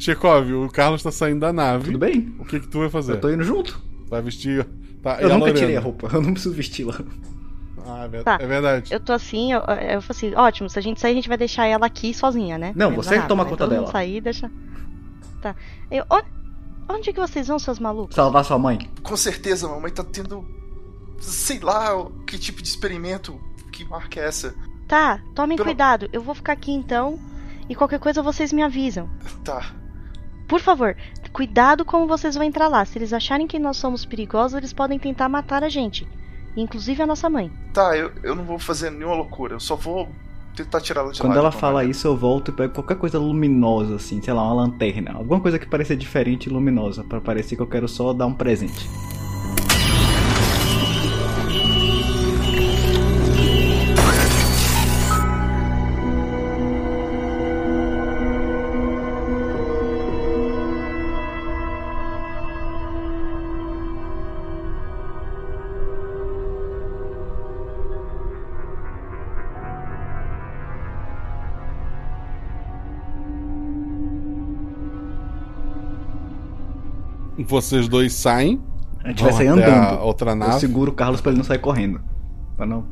Chekhov, o Carlos tá saindo da nave. Tudo bem? O que que tu vai fazer? Eu tô indo junto. Vai vestir. Tá, Eu a nunca Lorena? tirei a roupa, eu não preciso vestir-la. Ah, é Tá. é verdade. Eu tô assim, eu, eu falo assim, ótimo, se a gente sair, a gente vai deixar ela aqui sozinha, né? Não, você que toma né? conta Todo dela. sair, deixa. Tá. Eu, onde, onde é que vocês vão, seus malucos? Salvar sua mãe. Com certeza, mamãe tá tendo. Sei lá que tipo de experimento. Que marca é essa? Tá, tomem Pelo- cuidado. Eu vou ficar aqui então. E qualquer coisa vocês me avisam. Tá. Por favor, cuidado como vocês vão entrar lá. Se eles acharem que nós somos perigosos, eles podem tentar matar a gente. Inclusive a nossa mãe. Tá, eu, eu não vou fazer nenhuma loucura. Eu só vou tentar tirar ela de Quando lá. ela fala qualquer isso, eu volto e pego qualquer coisa luminosa, assim, sei lá, uma lanterna. Alguma coisa que pareça diferente e luminosa, pra parecer que eu quero só dar um presente. Vocês dois saem. A gente vai sair andando. Outra Eu nave. seguro o Carlos pra ele não sair correndo. Pra não,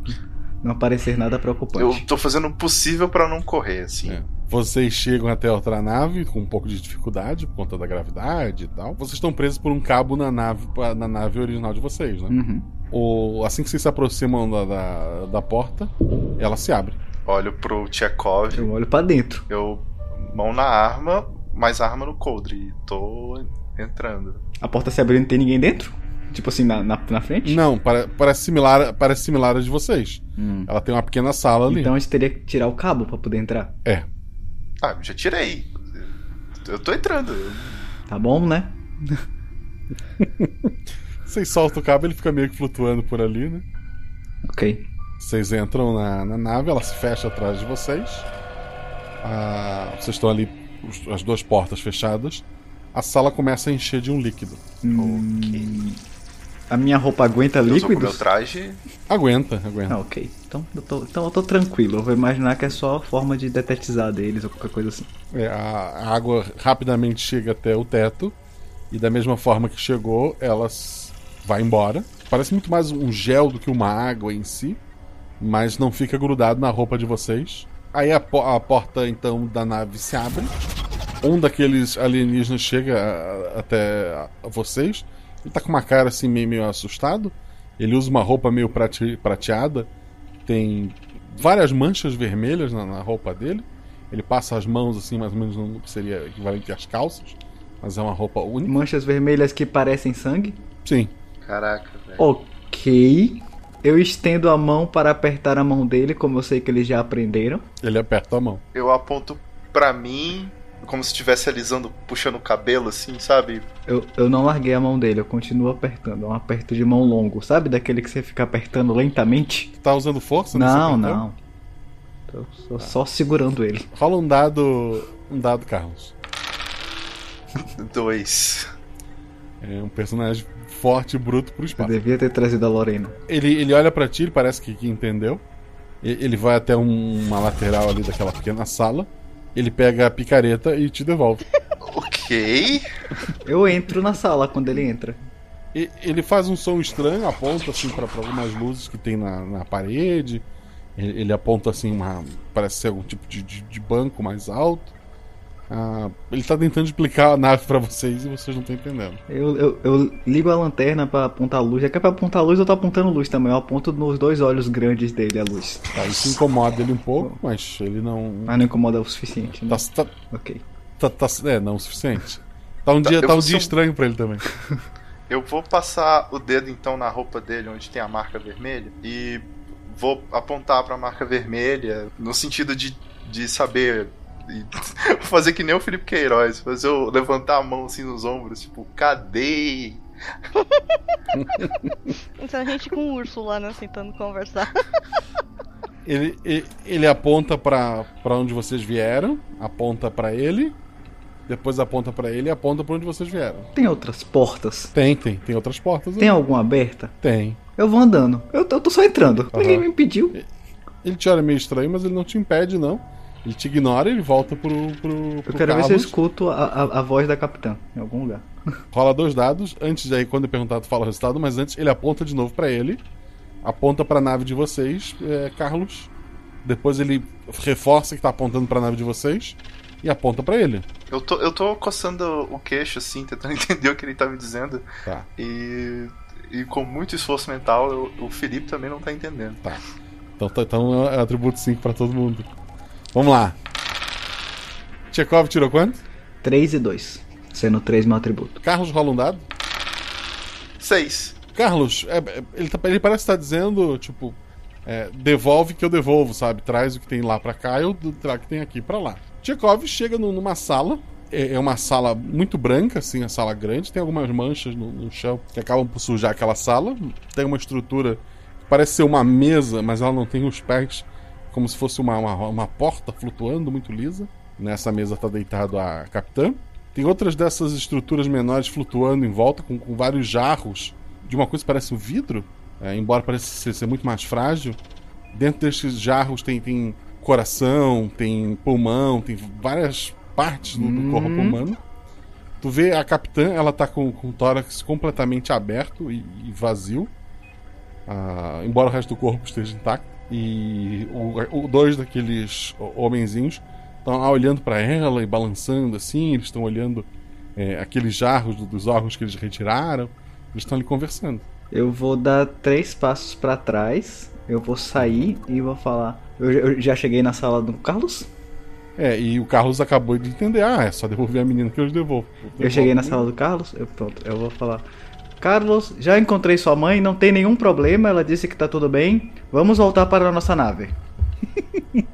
não parecer nada preocupante. Eu tô fazendo o possível pra não correr, assim. É. Vocês chegam até a outra nave com um pouco de dificuldade por conta da gravidade e tal. Vocês estão presos por um cabo na nave, na nave original de vocês, né? Uhum. O, assim que vocês se aproximam da, da, da porta, ela se abre. Olho pro Tchekov. Eu olho pra dentro. Eu. Mão na arma, mais arma no coldre. E tô entrando. A porta se abriu e não tem ninguém dentro? Tipo assim, na, na, na frente? Não, pare- parece similar, parece similar à de vocês. Hum. Ela tem uma pequena sala ali. Então a gente teria que tirar o cabo pra poder entrar. É. Ah, eu já tirei. Eu tô entrando. Tá bom, né? Vocês soltam o cabo, ele fica meio que flutuando por ali, né? Ok. Vocês entram na, na nave, ela se fecha atrás de vocês. Ah, vocês estão ali, as duas portas fechadas. A sala começa a encher de um líquido. Hum, A minha roupa aguenta líquidos? meu traje. Aguenta, aguenta. Ah, ok. Então eu, tô, então eu tô tranquilo. Eu vou imaginar que é só forma de detetizar deles ou qualquer coisa assim. É, a, água rapidamente chega até o teto. E da mesma forma que chegou, ela vai embora. Parece muito mais um gel do que uma água em si. Mas não fica grudado na roupa de vocês. Aí a, po- a porta então da nave se abre. Um daqueles alienígenas chega a- até a- a vocês. Ele tá com uma cara assim meio, meio assustado. Ele usa uma roupa meio prate- prateada. Tem várias manchas vermelhas na, na roupa dele. Ele passa as mãos assim, mais ou menos no que seria equivalente às calças. Mas é uma roupa única. Manchas vermelhas que parecem sangue? Sim. Caraca, velho. Ok. Eu estendo a mão para apertar a mão dele, como eu sei que eles já aprenderam. Ele aperta a mão. Eu aponto pra mim, como se estivesse alisando, puxando o cabelo, assim, sabe? Eu, eu não larguei a mão dele, eu continuo apertando. É um aperto de mão longo, sabe? Daquele que você fica apertando lentamente. Tá usando força? nesse Não, não. Tô só, só segurando ele. Rola um dado. Um dado, Carlos. Dois. É um personagem forte e bruto pro Eu espaço. devia ter trazido a Lorena. Ele, ele olha pra ti, ele parece que, que entendeu. E- Ele vai até um- uma lateral ali daquela pequena sala. Ele pega a picareta e te devolve. Ok. Eu entro na sala quando ele entra. E- Ele faz um som estranho, aponta assim para algumas luzes que tem na, na parede. Ele, ele aponta assim uma. Parece ser algum tipo de, de- de banco mais alto. Ah, ele tá tentando explicar a nave pra vocês e vocês não estão entendendo. Eu, eu, eu ligo a lanterna pra apontar a luz. Já que é pra apontar a luz, eu tô apontando luz também. Eu aponto nos dois olhos grandes dele a luz. Tá, isso incomoda ele um pouco, mas ele não. Mas não incomoda o suficiente, né? Tá, tá, ok. Tá, tá- é, não o suficiente. Tá um Tá, dia, eu tá um dia um- estranho pra ele também. Eu vou passar o dedo então na roupa dele, onde tem a marca vermelha, e vou apontar pra marca vermelha, no sentido de, de saber. E vou fazer que nem o Felipe Queiroz, fazer eu levantar a mão assim nos ombros, tipo, cadê? Então a gente com o urso lá, né? Tentando conversar. Ele, ele, ele aponta pra, pra onde vocês vieram, aponta pra ele, depois aponta pra ele e aponta pra onde vocês vieram. Tem outras portas? Tem, tem. Tem outras portas. Tem aí. alguma aberta? Tem. Eu vou andando. Eu, eu tô só entrando. Aham. Ninguém me impediu. Ele te olha meio estranho, mas ele não te impede, não. Ele te ignora e ele volta pro. pro, Eu pro quero ver se eu Carlos. escuto a, a, a voz da capitã em algum lugar. Rola dois dados. Antes de aí, quando eu perguntar, tu fala o resultado, mas antes ele aponta de novo pra ele. Aponta pra nave de vocês, é, Carlos. Depois ele reforça que tá apontando pra nave de vocês. E aponta pra ele. Eu tô, eu tô coçando o queixo, assim, tentando entender o que ele tá me dizendo. Tá. E, e com muito esforço mental, eu- o Felipe também não tá entendendo. Tá. Então, tá- então é atributo 5 pra todo mundo. Vamos lá. Tchekov tirou quanto? 3 e 2. Sendo 3 meu atributo. Carlos rola um dado. Seis. Carlos, é- é- ele, tá- ele parece estar dizendo, tipo, é, devolve que eu devolvo, sabe? Traz o que tem lá pra cá, eu trago o que tem aqui pra lá. Tchekov chega nu- numa sala, é, é uma sala muito branca, assim, a sala grande, tem algumas manchas no, no chão que acabam por sujar aquela sala. Tem uma estrutura que parece ser uma mesa, mas ela não tem os pés, como se fosse uma, uma, uma porta flutuando muito lisa. Nessa mesa tá deitado a capitã. Tem outras dessas estruturas menores flutuando em volta, com, com vários jarros de uma coisa que parece um vidro, é, embora pareça ser, muito mais frágil. Dentro desses jarros tem, tem coração, tem pulmão, tem várias partes do, do corpo Hum. humano. Tu vê a capitã, ela tá com, com o tórax completamente aberto e, e vazio. Ah, embora o resto do corpo esteja intacto. E o, o dois daqueles ho- homenzinhos estão lá olhando pra ela e balançando assim. Eles estão olhando é, aqueles jarros do- dos órgãos que eles retiraram. Eles estão ali conversando. Eu vou dar três passos pra trás. Eu vou sair e vou falar. Eu, eu já cheguei na sala do Carlos? É, e o Carlos acabou de entender. Ah, é só devolver a menina que eu devolvo. Eu cheguei na sala do Carlos? Eu, pronto, eu vou falar. Carlos, já encontrei sua mãe, não tem nenhum problema, ela disse que tá tudo bem. Vamos voltar para a nossa nave.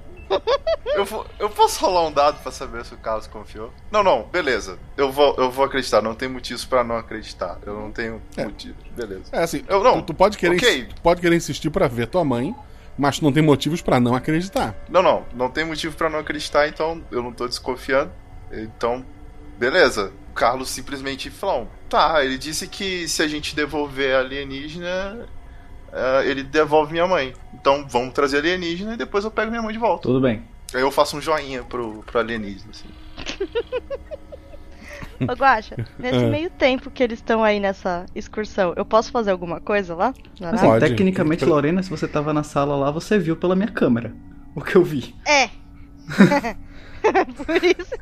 Eu, vou, eu posso rolar um dado pra saber se o Carlos confiou? Não, não, beleza. Eu vou, eu vou acreditar. Não tem motivos pra não acreditar. Eu não tenho motivo. Beleza. É assim, Eu não. tu, tu pode querer, Ok. tu pode querer insistir pra ver tua mãe, mas tu não tem motivos pra não acreditar. Não, não. Não tem motivo pra não acreditar, então eu não tô desconfiando. Então, beleza. O Carlos simplesmente falou: tá, ele disse que se a gente devolver a alienígena, eh, ele devolve minha mãe. Então vamos trazer a alienígena e depois eu pego minha mãe de volta. Tudo bem. Aí eu faço um joinha pro, pro alienígena, assim. Ô, Guaxa, nesse Ah. meio tempo que eles estão aí nessa excursão, eu posso fazer alguma coisa lá? Na Assim, nave? tecnicamente, Lorena, se você tava na sala lá, você viu pela minha câmera. O que eu vi. É. Por isso.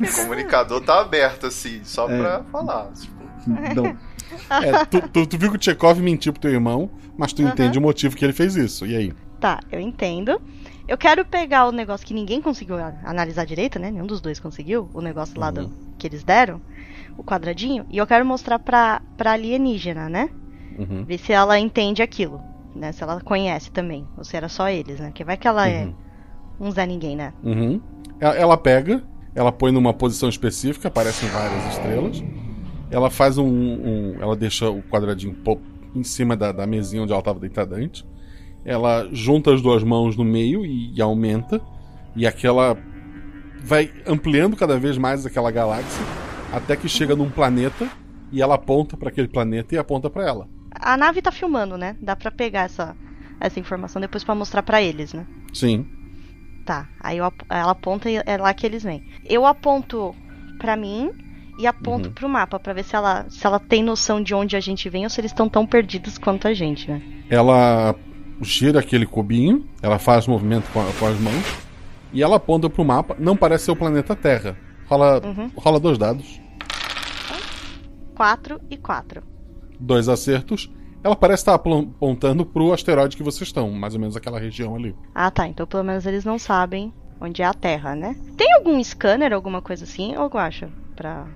O comunicador tá aberto, assim, só É. pra falar. Tipo, Não. É, tu, tu- tu viu que o Tchekov mentiu pro teu irmão, mas tu Aham. entende o motivo que ele fez isso. E aí? Tá, eu entendo. Eu quero pegar o negócio que ninguém conseguiu analisar direito, né? Nenhum dos dois conseguiu. O negócio lá do, que eles deram. O quadradinho. E eu quero mostrar pra, pra alienígena, né? Uhum. Ver se ela entende aquilo. Né? Se ela conhece também. Ou se era só eles, né? Porque vai que ela é um Zé Ninguém, né? Uhum. Ela, ela pega, ela põe numa posição específica, aparecem várias estrelas. Ela faz um. um- ela deixa o quadradinho em cima da, da mesinha onde ela estava deitada antes. Ela junta as duas mãos no meio e, e aumenta. E aquela. Vai ampliando cada vez mais aquela galáxia. Até que chega num planeta. E ela aponta para aquele planeta e aponta para ela. A nave tá filmando, né? Dá pra pegar essa, essa informação depois pra mostrar pra eles, né? Sim. Tá, aí eu ela aponta e é lá que eles vêm. Eu aponto pra mim e aponto pro mapa pra ver se ela, se ela tem noção de onde a gente vem ou se eles estão tão perdidos quanto a gente, né? Ela gira aquele cubinho, ela faz movimento com, a- com as mãos e ela aponta pro mapa. Não parece ser o planeta Terra. Rola, Uhum. rola dois dados, 4 e 4. dois acertos. Ela parece estar apon- apontando pro asteroide que vocês estão, mais ou menos aquela região ali. Ah, tá. Então pelo menos eles não sabem onde é a Terra, né? Tem algum scanner, alguma coisa assim, ou acha? Pra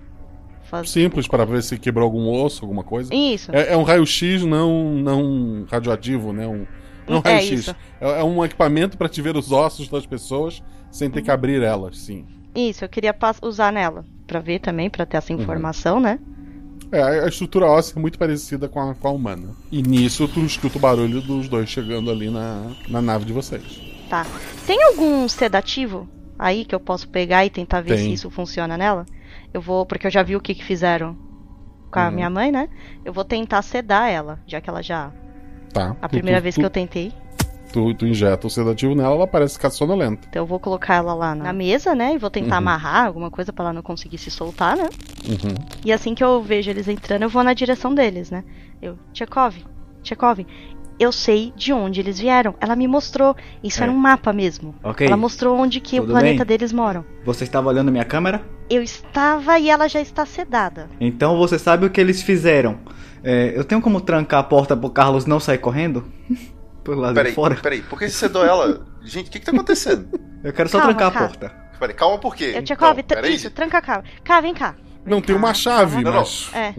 fazer. Simples para ver se quebrou algum osso, alguma coisa. Isso. É, é um raio-x não, não radioativo, né? Um, não É raio-x. É, é um equipamento para te ver os ossos das pessoas sem Uhum. ter que abrir elas, sim. Isso, eu queria usar nela. Pra ver também, pra ter essa Uhum. informação, né? É, a estrutura óssea é muito parecida com a, com a humana. E nisso tu escuta o barulho dos dois chegando ali na, na nave de vocês. Tá. Tem algum sedativo aí que eu posso pegar e tentar ver Tem. se isso funciona nela? Eu vou, porque eu já vi o que, que fizeram com a Uhum. minha mãe, né? Eu vou tentar sedar ela, já que ela já. Tá. A primeira tu- vez tu- que eu tentei. Tu, tu injeta o sedativo nela, ela parece ficar sonolenta. Então eu vou colocar ela lá na, na mesa, né? E vou tentar Uhum. amarrar alguma coisa pra ela não conseguir se soltar, né? Uhum. E assim que eu vejo eles entrando, eu vou na direção deles, né? Eu, Tchekov, Tchekov, eu sei de onde eles vieram. Ela me mostrou. Isso É. era um mapa mesmo. Ok. Ela mostrou onde que Tudo o planeta bem. deles moram. Você estava olhando minha câmera? Eu estava e ela já está sedada. Então você sabe o que eles fizeram. É, eu tenho como trancar a porta pro Carlos não sair correndo? Pelo lado Peraí, de fora? peraí, por que você sedou ela? Gente, o que que tá acontecendo? Eu quero só Calma, trancar cara. a porta. Peraí, calma por quê? Eu, Tchekov, Então, peraí. isso, tranca cá. Cá, vem cá. Não tem uma chave, Não, não. mas. É.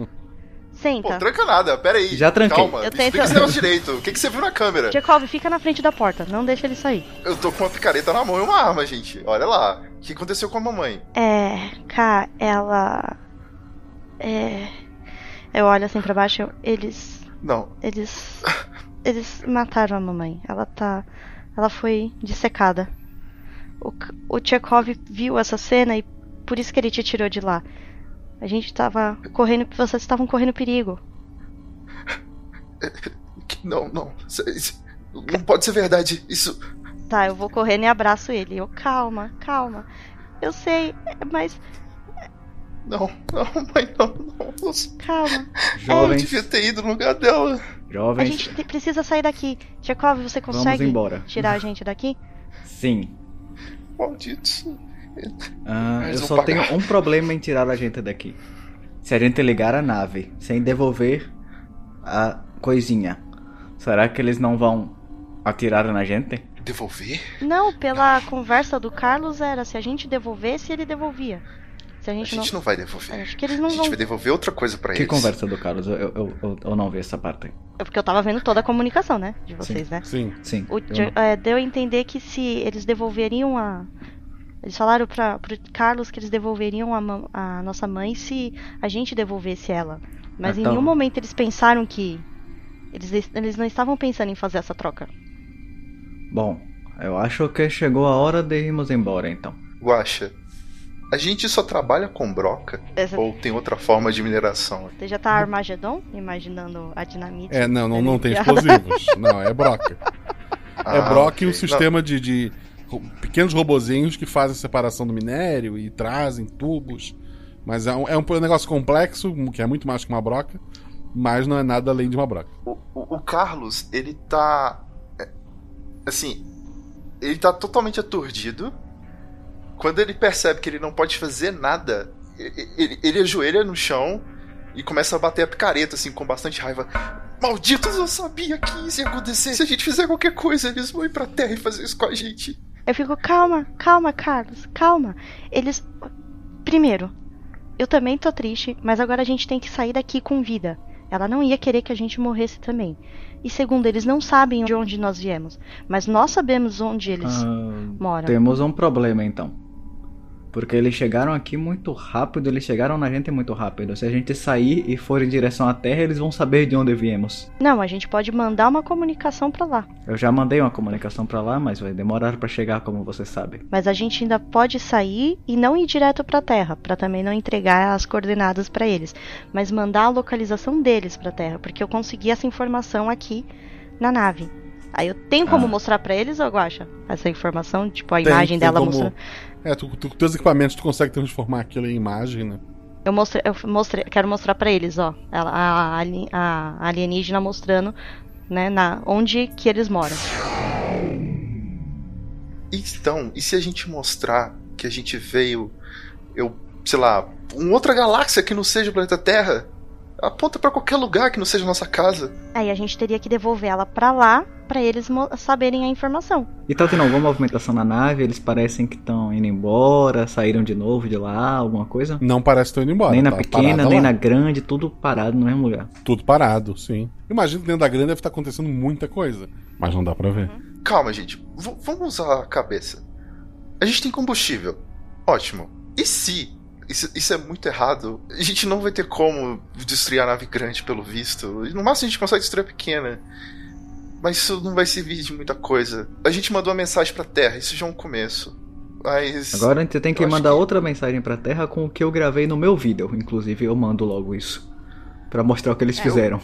Senta. Pô, tranca nada, peraí. Já tranquei. Calma, Eu tento- explica esse negócio direito. O que, que você viu na câmera? Tchekov, fica na frente da porta. Não deixa ele sair. Eu tô com uma picareta na mão e uma arma, gente. Olha lá. O que aconteceu com a mamãe? É. Cá, ela. É. Eu olho assim pra baixo. eu- Eles. Não. Eles. Eles mataram a mamãe. Ela tá. Ela foi dissecada. O, o Tchekov viu essa cena e por isso que ele te tirou de lá. A gente tava correndo. Vocês estavam correndo perigo. Não, não. Não pode ser verdade. Isso. Tá, eu vou correndo e abraço ele. Eu, calma, calma. Eu sei, mas. Não, não, mãe, não, não. Calma. Eu Jovens, devia ter ido no lugar dela. A jovens, gente te- precisa sair daqui. Tchekov, você consegue embora. tirar a gente daqui? sim. Malditos. Ah, eu só pagar. tenho um problema em tirar a gente daqui. Se a gente ligar a nave sem devolver a coisinha, será que eles não vão atirar na gente? Devolver? Não, pela conversa do Carlos era se a gente devolvesse, ele devolvia. Se a A gente, gente não vai devolver. Acho que eles não A gente vão. vai devolver outra coisa pra Que eles. conversa do Carlos? Eu, eu, eu, eu não vi essa parte. É porque eu tava vendo toda a comunicação, né? De vocês, né? Sim. Sim. O é, deu a entender que se eles devolveriam a. Eles falaram pra, pro Carlos que eles devolveriam a, a nossa mãe se a gente devolvesse ela. Mas em Então- nenhum momento eles pensaram que. Eles, eles não estavam pensando em fazer essa troca. Bom, eu acho que chegou a hora de irmos embora então. Guaxa, a gente só trabalha com broca? Essa- Ou tem outra forma de mineração? Você já tá Armagedon? Imaginando a dinamite? É, não, não, não tem explosivos. Não, é broca. É Ah, broca ok. e um sistema de, de pequenos robozinhos que fazem a separação do minério e trazem tubos. Mas é um, é um negócio complexo, que é muito mais que uma broca, mas não é nada além de uma broca. O, o- o Carlos, ele tá. é, Assim, ele tá totalmente aturdido. Quando ele percebe que ele não pode fazer nada, ele, ele, ele ajoelha no chão e começa a bater a picareta, assim, com bastante raiva. Malditos, eu sabia que isso ia acontecer. Se a gente fizer qualquer coisa, eles vão ir pra terra e fazer isso com a gente. Eu fico, calma, calma, Carlos, calma. Eles. Primeiro, eu também tô triste, mas agora a gente tem que sair daqui com vida. Ela não ia querer que a gente morresse também. E segundo, eles não sabem de onde nós viemos, mas nós sabemos onde eles Ah, moram. Temos um problema então. Porque eles chegaram aqui muito rápido, eles chegaram na gente muito rápido. Se a gente sair e for em direção à Terra, eles vão saber de onde viemos. Não, a gente pode mandar uma comunicação pra lá. Eu já mandei uma comunicação pra lá, mas vai demorar pra chegar, como você sabe. Mas a gente ainda pode sair e não ir direto pra Terra, pra também não entregar as coordenadas pra eles, mas mandar a localização deles pra Terra, porque eu consegui essa informação aqui na nave. Aí eu tenho como Ah. mostrar pra eles, ou Guaxa? Essa informação, tipo a Tem- imagem tem dela como- mostrando. É, tu, tu, com teus equipamentos tu consegue transformar aquilo em imagem, né? Eu mostrei, eu mostrei, quero mostrar pra eles, ó. Ela, a, ali- a alienígena mostrando, né, na, onde que eles moram. Então, e se a gente mostrar que a gente veio, eu, sei lá, uma outra galáxia que não seja o planeta Terra? Aponta pra qualquer lugar que não seja nossa casa. Aí a gente teria que devolver ela pra lá, pra eles saberem a informação. E tá tendo alguma movimentação na nave? Eles parecem que estão indo embora, saíram de novo de lá, alguma coisa? Não parece que estão indo embora. Nem na tá pequena, nem lá. na grande, tudo parado no mesmo lugar. Tudo parado, sim. Imagino que dentro da grande deve estar acontecendo muita coisa. Mas não dá pra ver. Calma, gente. V- vamos usar a cabeça. A gente tem combustível. Ótimo. E se isso, isso é muito errado? A gente não vai ter como destruir a nave grande, pelo visto. No máximo a gente consegue destruir a pequena. Mas isso não vai servir de muita coisa. A gente mandou uma mensagem pra Terra, isso já é um começo. Mas. Agora a gente tem que eu mandar outra mensagem pra Terra com o que eu gravei no meu vídeo. Inclusive eu mando logo isso. Pra mostrar o que eles É, fizeram.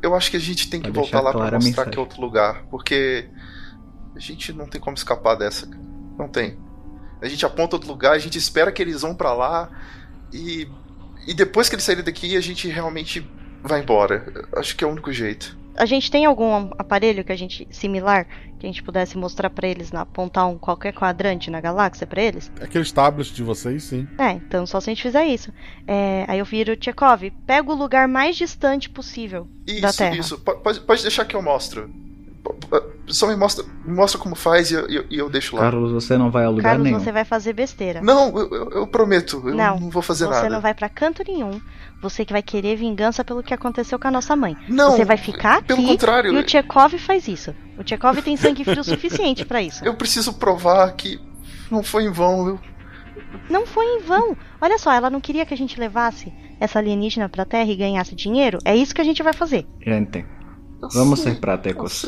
Eu acho que a gente tem que Pra voltar lá pra mostrar que é outro lugar. Porque a gente não tem como escapar dessa. cara. Não tem. A gente aponta outro lugar, a gente espera que eles vão pra lá e. E depois que eles saírem daqui, a gente realmente vai embora. Acho que é o único jeito. A gente tem algum aparelho que a gente similar que a gente pudesse mostrar pra eles, na, apontar um qualquer quadrante na galáxia pra eles? Aqueles tablets de vocês, sim. É, então só se a gente fizer isso. É, aí eu viro Tchekov, pega o lugar mais distante possível da Isso, Terra. isso. Po- Pode, pode deixar que eu mostro. Só me mostra, me mostra como faz e eu, eu- eu deixo lá. Carlos, você não vai a lugar Carlos, nenhum. você vai fazer besteira. Não, eu, eu- eu prometo. Eu não, vou fazer você nada. não vai pra canto nenhum. Você que vai querer vingança pelo que aconteceu com a nossa mãe. Não, você vai ficar pelo aqui contrário. e o Tchekov faz isso. O Tchekov tem sangue frio suficiente pra isso. Eu preciso provar que não foi em vão. Eu... Não foi em vão. Olha só, ela não queria que a gente levasse essa alienígena pra Terra e ganhasse dinheiro. É isso que a gente vai fazer. Gente, vamos sei, ser práticos.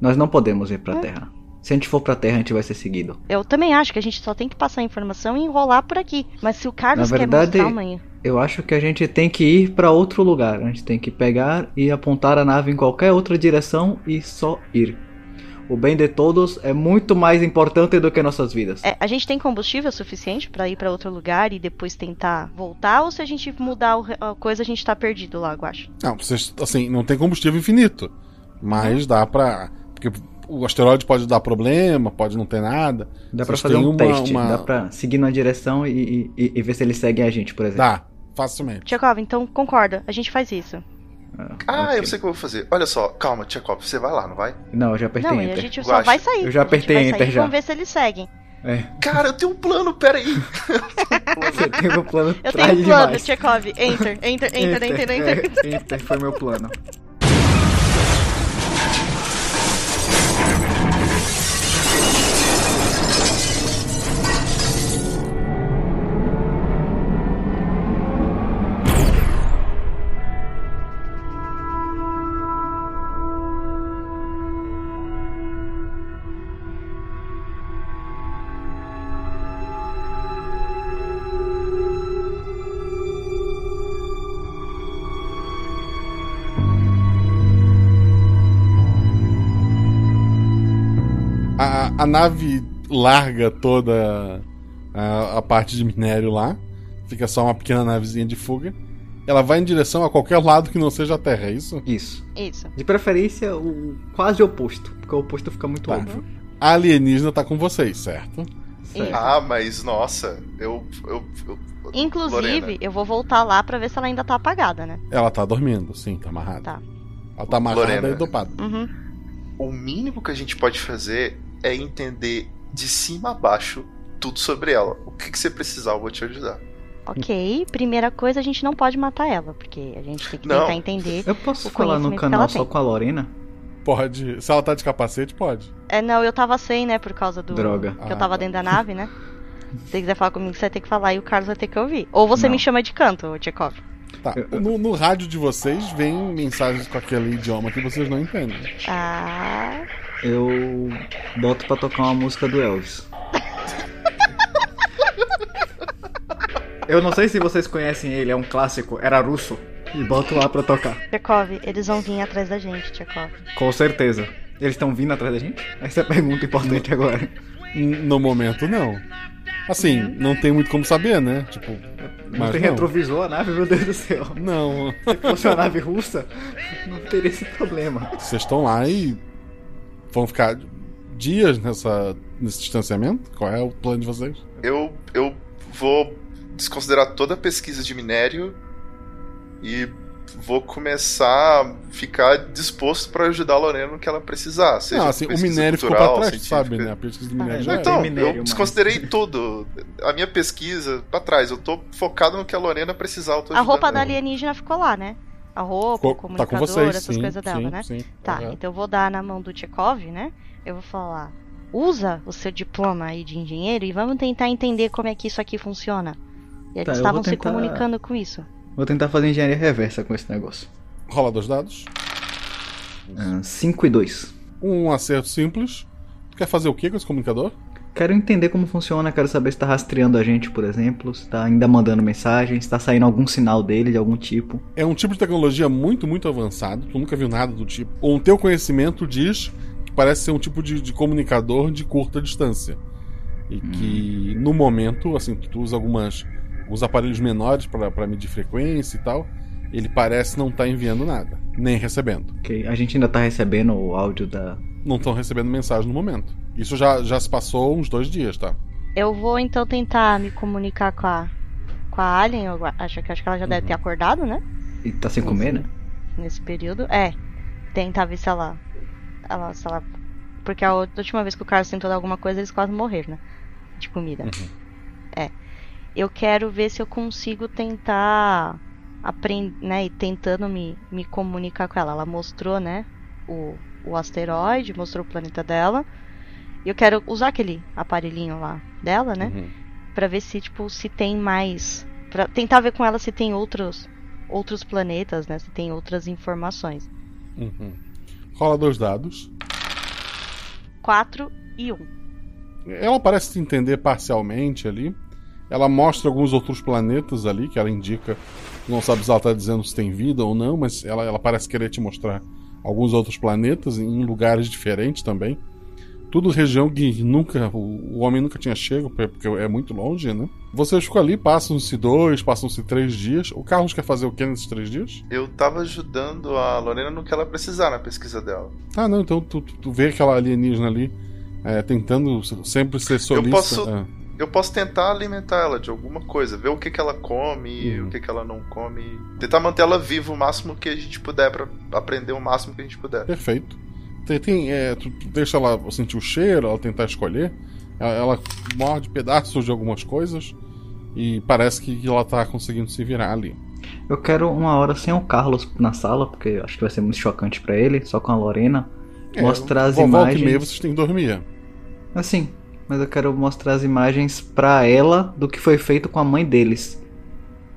Nós não podemos ir pra É. Terra. Se a gente for pra Terra, a gente vai ser seguido. Eu também acho que a gente só tem que passar a informação e enrolar por aqui. Mas se o Carlos Na verdade, quer mostrar amanhã. eu acho que a gente tem que ir pra outro lugar. A gente tem que pegar e apontar a nave em qualquer outra direção e só ir. O bem de todos é muito mais importante do que nossas vidas. É, a gente tem combustível suficiente pra ir pra outro lugar e depois tentar voltar? Ou se a gente mudar a coisa, a gente tá perdido lá, eu acho. Não, vocês, assim, não tem combustível infinito. Mas dá pra. Porque o asteroide pode dar problema, pode não ter nada. Dá pra Vocês fazer têm um uma- teste. uma- Dá pra seguir na direção e, e- e ver se eles seguem a gente, por exemplo. Dá, facilmente. Tchekov, então concorda, a gente faz isso. Ah, eu sei o que eu vou fazer. Olha só, calma, Tchekov, você vai lá, não vai? Não, eu já apertei não, e a Enter. gente só vai sair. Eu já A gente apertei vai Enter sair, já. Vamos ver se eles seguem. É, Cara, eu tenho um plano, peraí. você tem um plano Eu tenho um plano. Tchekov. Enter, enter, enter, enter, enter. É, enter foi meu plano. A, nave larga toda a, a parte de minério lá. Fica só uma pequena navezinha de fuga. Ela vai em direção a qualquer lado que não seja a Terra, é isso? Isso. Isso. De preferência, o quase oposto. Porque o oposto fica muito Tá. óbvio. A alienígena tá com vocês, certo? Certo. Ah, mas nossa, eu. eu, eu Inclusive, Lorena. eu vou voltar lá pra ver se ela ainda tá apagada, né? Ela tá dormindo, sim, tá amarrada. Tá. Ela tá amarrada Lorena. e dopada. Uhum. O mínimo que a gente pode fazer é entender de cima a baixo tudo sobre ela. O que, que você precisar, eu vou te ajudar. Ok, primeira coisa, a gente não pode matar ela, porque a gente tem que Não. tentar entender. Eu posso o falar no canal só tem. com a Lorena? Pode. Se ela tá de capacete, pode. É, não, eu tava sem, né, por causa do. Droga. Que eu Ah, tava tá. dentro da nave, né? Se você quiser falar comigo, você vai ter que falar e o Carlos vai ter que ouvir. Ou você Não. me chama de canto, Tchekov. Tá. No, no rádio de vocês vem mensagens com aquele idioma que vocês não entendem. Ah. Eu boto pra tocar uma música do Elvis. Eu não sei se vocês conhecem ele, é um clássico, era russo. E boto lá pra tocar. Tchekov, eles vão vir atrás da gente, Tchekov. Com certeza. Eles estão vindo atrás da gente? Essa é a pergunta importante agora. N- No momento, não. Assim, não tem muito como saber, né? Tipo. Não mas tem retrovisor a nave, meu Deus do céu. Não. Se fosse uma nave russa, não teria esse problema. Vocês estão lá e vão ficar dias nessa, nesse distanciamento? Qual é o plano de vocês? Eu, eu vou desconsiderar toda a pesquisa de minério e vou começar a ficar disposto para ajudar a Lorena no que ela precisar. Seja Não, assim, o minério ficou cultural, pra trás, científica. sabe, né? A pesquisa do Ah, minério é, já. Então, minério, eu mas- desconsiderei tudo. A minha pesquisa pra trás. Eu tô focado no que a Lorena precisar. Eu tô A roupa da alienígena ficou lá, né? A roupa, Ficou- o tá com comunicador, vocês, essas sim, coisas dela, sim, né? sim, Tá, correto. então eu vou dar na mão do Tchekov, né? Eu vou falar, usa o seu diploma aí de engenheiro e vamos tentar entender como é que isso aqui funciona. E eles Tá, estavam vou se tentar- comunicando com isso. Vou tentar fazer engenharia reversa com esse negócio. Rola dois dados. 5 e 2. Um acerto simples. Tu quer fazer o que com esse comunicador? Quero entender como funciona, quero saber se tá rastreando a gente, por exemplo, se tá ainda mandando mensagem, se tá saindo algum sinal dele de algum tipo. É um tipo de tecnologia muito, muito avançado. Tu nunca viu nada do tipo. Ou o teu conhecimento diz que parece ser um tipo de, de comunicador de curta distância. E que, no momento, assim, tu, usa algumas, alguns aparelhos menores para medir frequência e tal. Ele parece não estar enviando nada, nem recebendo. Ok, a gente ainda tá recebendo o áudio da. Não estão recebendo mensagem no momento. Isso já, já se passou uns dois dias, tá? Eu vou então tentar me comunicar com a com a Alien, eu acho que acho que ela já deve ter acordado, né? E tá sem comer, né? Nesse período. É. Tentar ver se ela. ela se ela. Porque a outra- última vez que o Carlos tentou dar alguma coisa, eles quase morreram, né? De comida. É. Eu quero ver se eu consigo tentar aprender, né? E tentando me, me comunicar com ela. Ela mostrou, né? O, o asteroide, mostrou o planeta dela. E eu quero usar aquele aparelhinho lá dela, né? Uhum. Pra ver se, tipo, se tem mais. Pra tentar ver com ela se tem outros outros planetas, né? Se tem outras informações. Uhum. Rola dois dados. 4 e 1. Ela parece se entender parcialmente ali. Ela mostra alguns outros planetas ali que ela indica. Não sabe se ela está dizendo se tem vida ou não, mas ela, ela parece querer te mostrar alguns outros planetas em lugares diferentes também. Tudo região que nunca o, homem nunca tinha chego, porque é muito longe, né? Vocês ficam ali, passam-se dois, passam-se três dias. O Carlos quer fazer o que nesses três dias? Eu tava ajudando a Lorena no que ela precisar na pesquisa dela. Ah, não, então tu, tu, tu vê aquela alienígena ali é, tentando sempre ser solista. Eu posso, é. Eu posso tentar alimentar ela de alguma coisa, ver o que, que ela come, Uhum. o que, que ela não come. Tentar manter ela viva o máximo que a gente puder, pra aprender o máximo que a gente puder. Perfeito. Tem, tem, é, tu, deixa ela sentir o cheiro, ela tentar escolher. Ela, ela morde pedaços de algumas coisas e parece que ela tá conseguindo se virar ali. Eu quero uma hora sem o Carlos na sala, porque eu acho que vai ser muito chocante pra ele, só com a Lorena. É, mostrar as volta imagens. e meia vocês têm que dormir. Assim, mas eu quero mostrar as imagens pra ela do que foi feito com a mãe deles.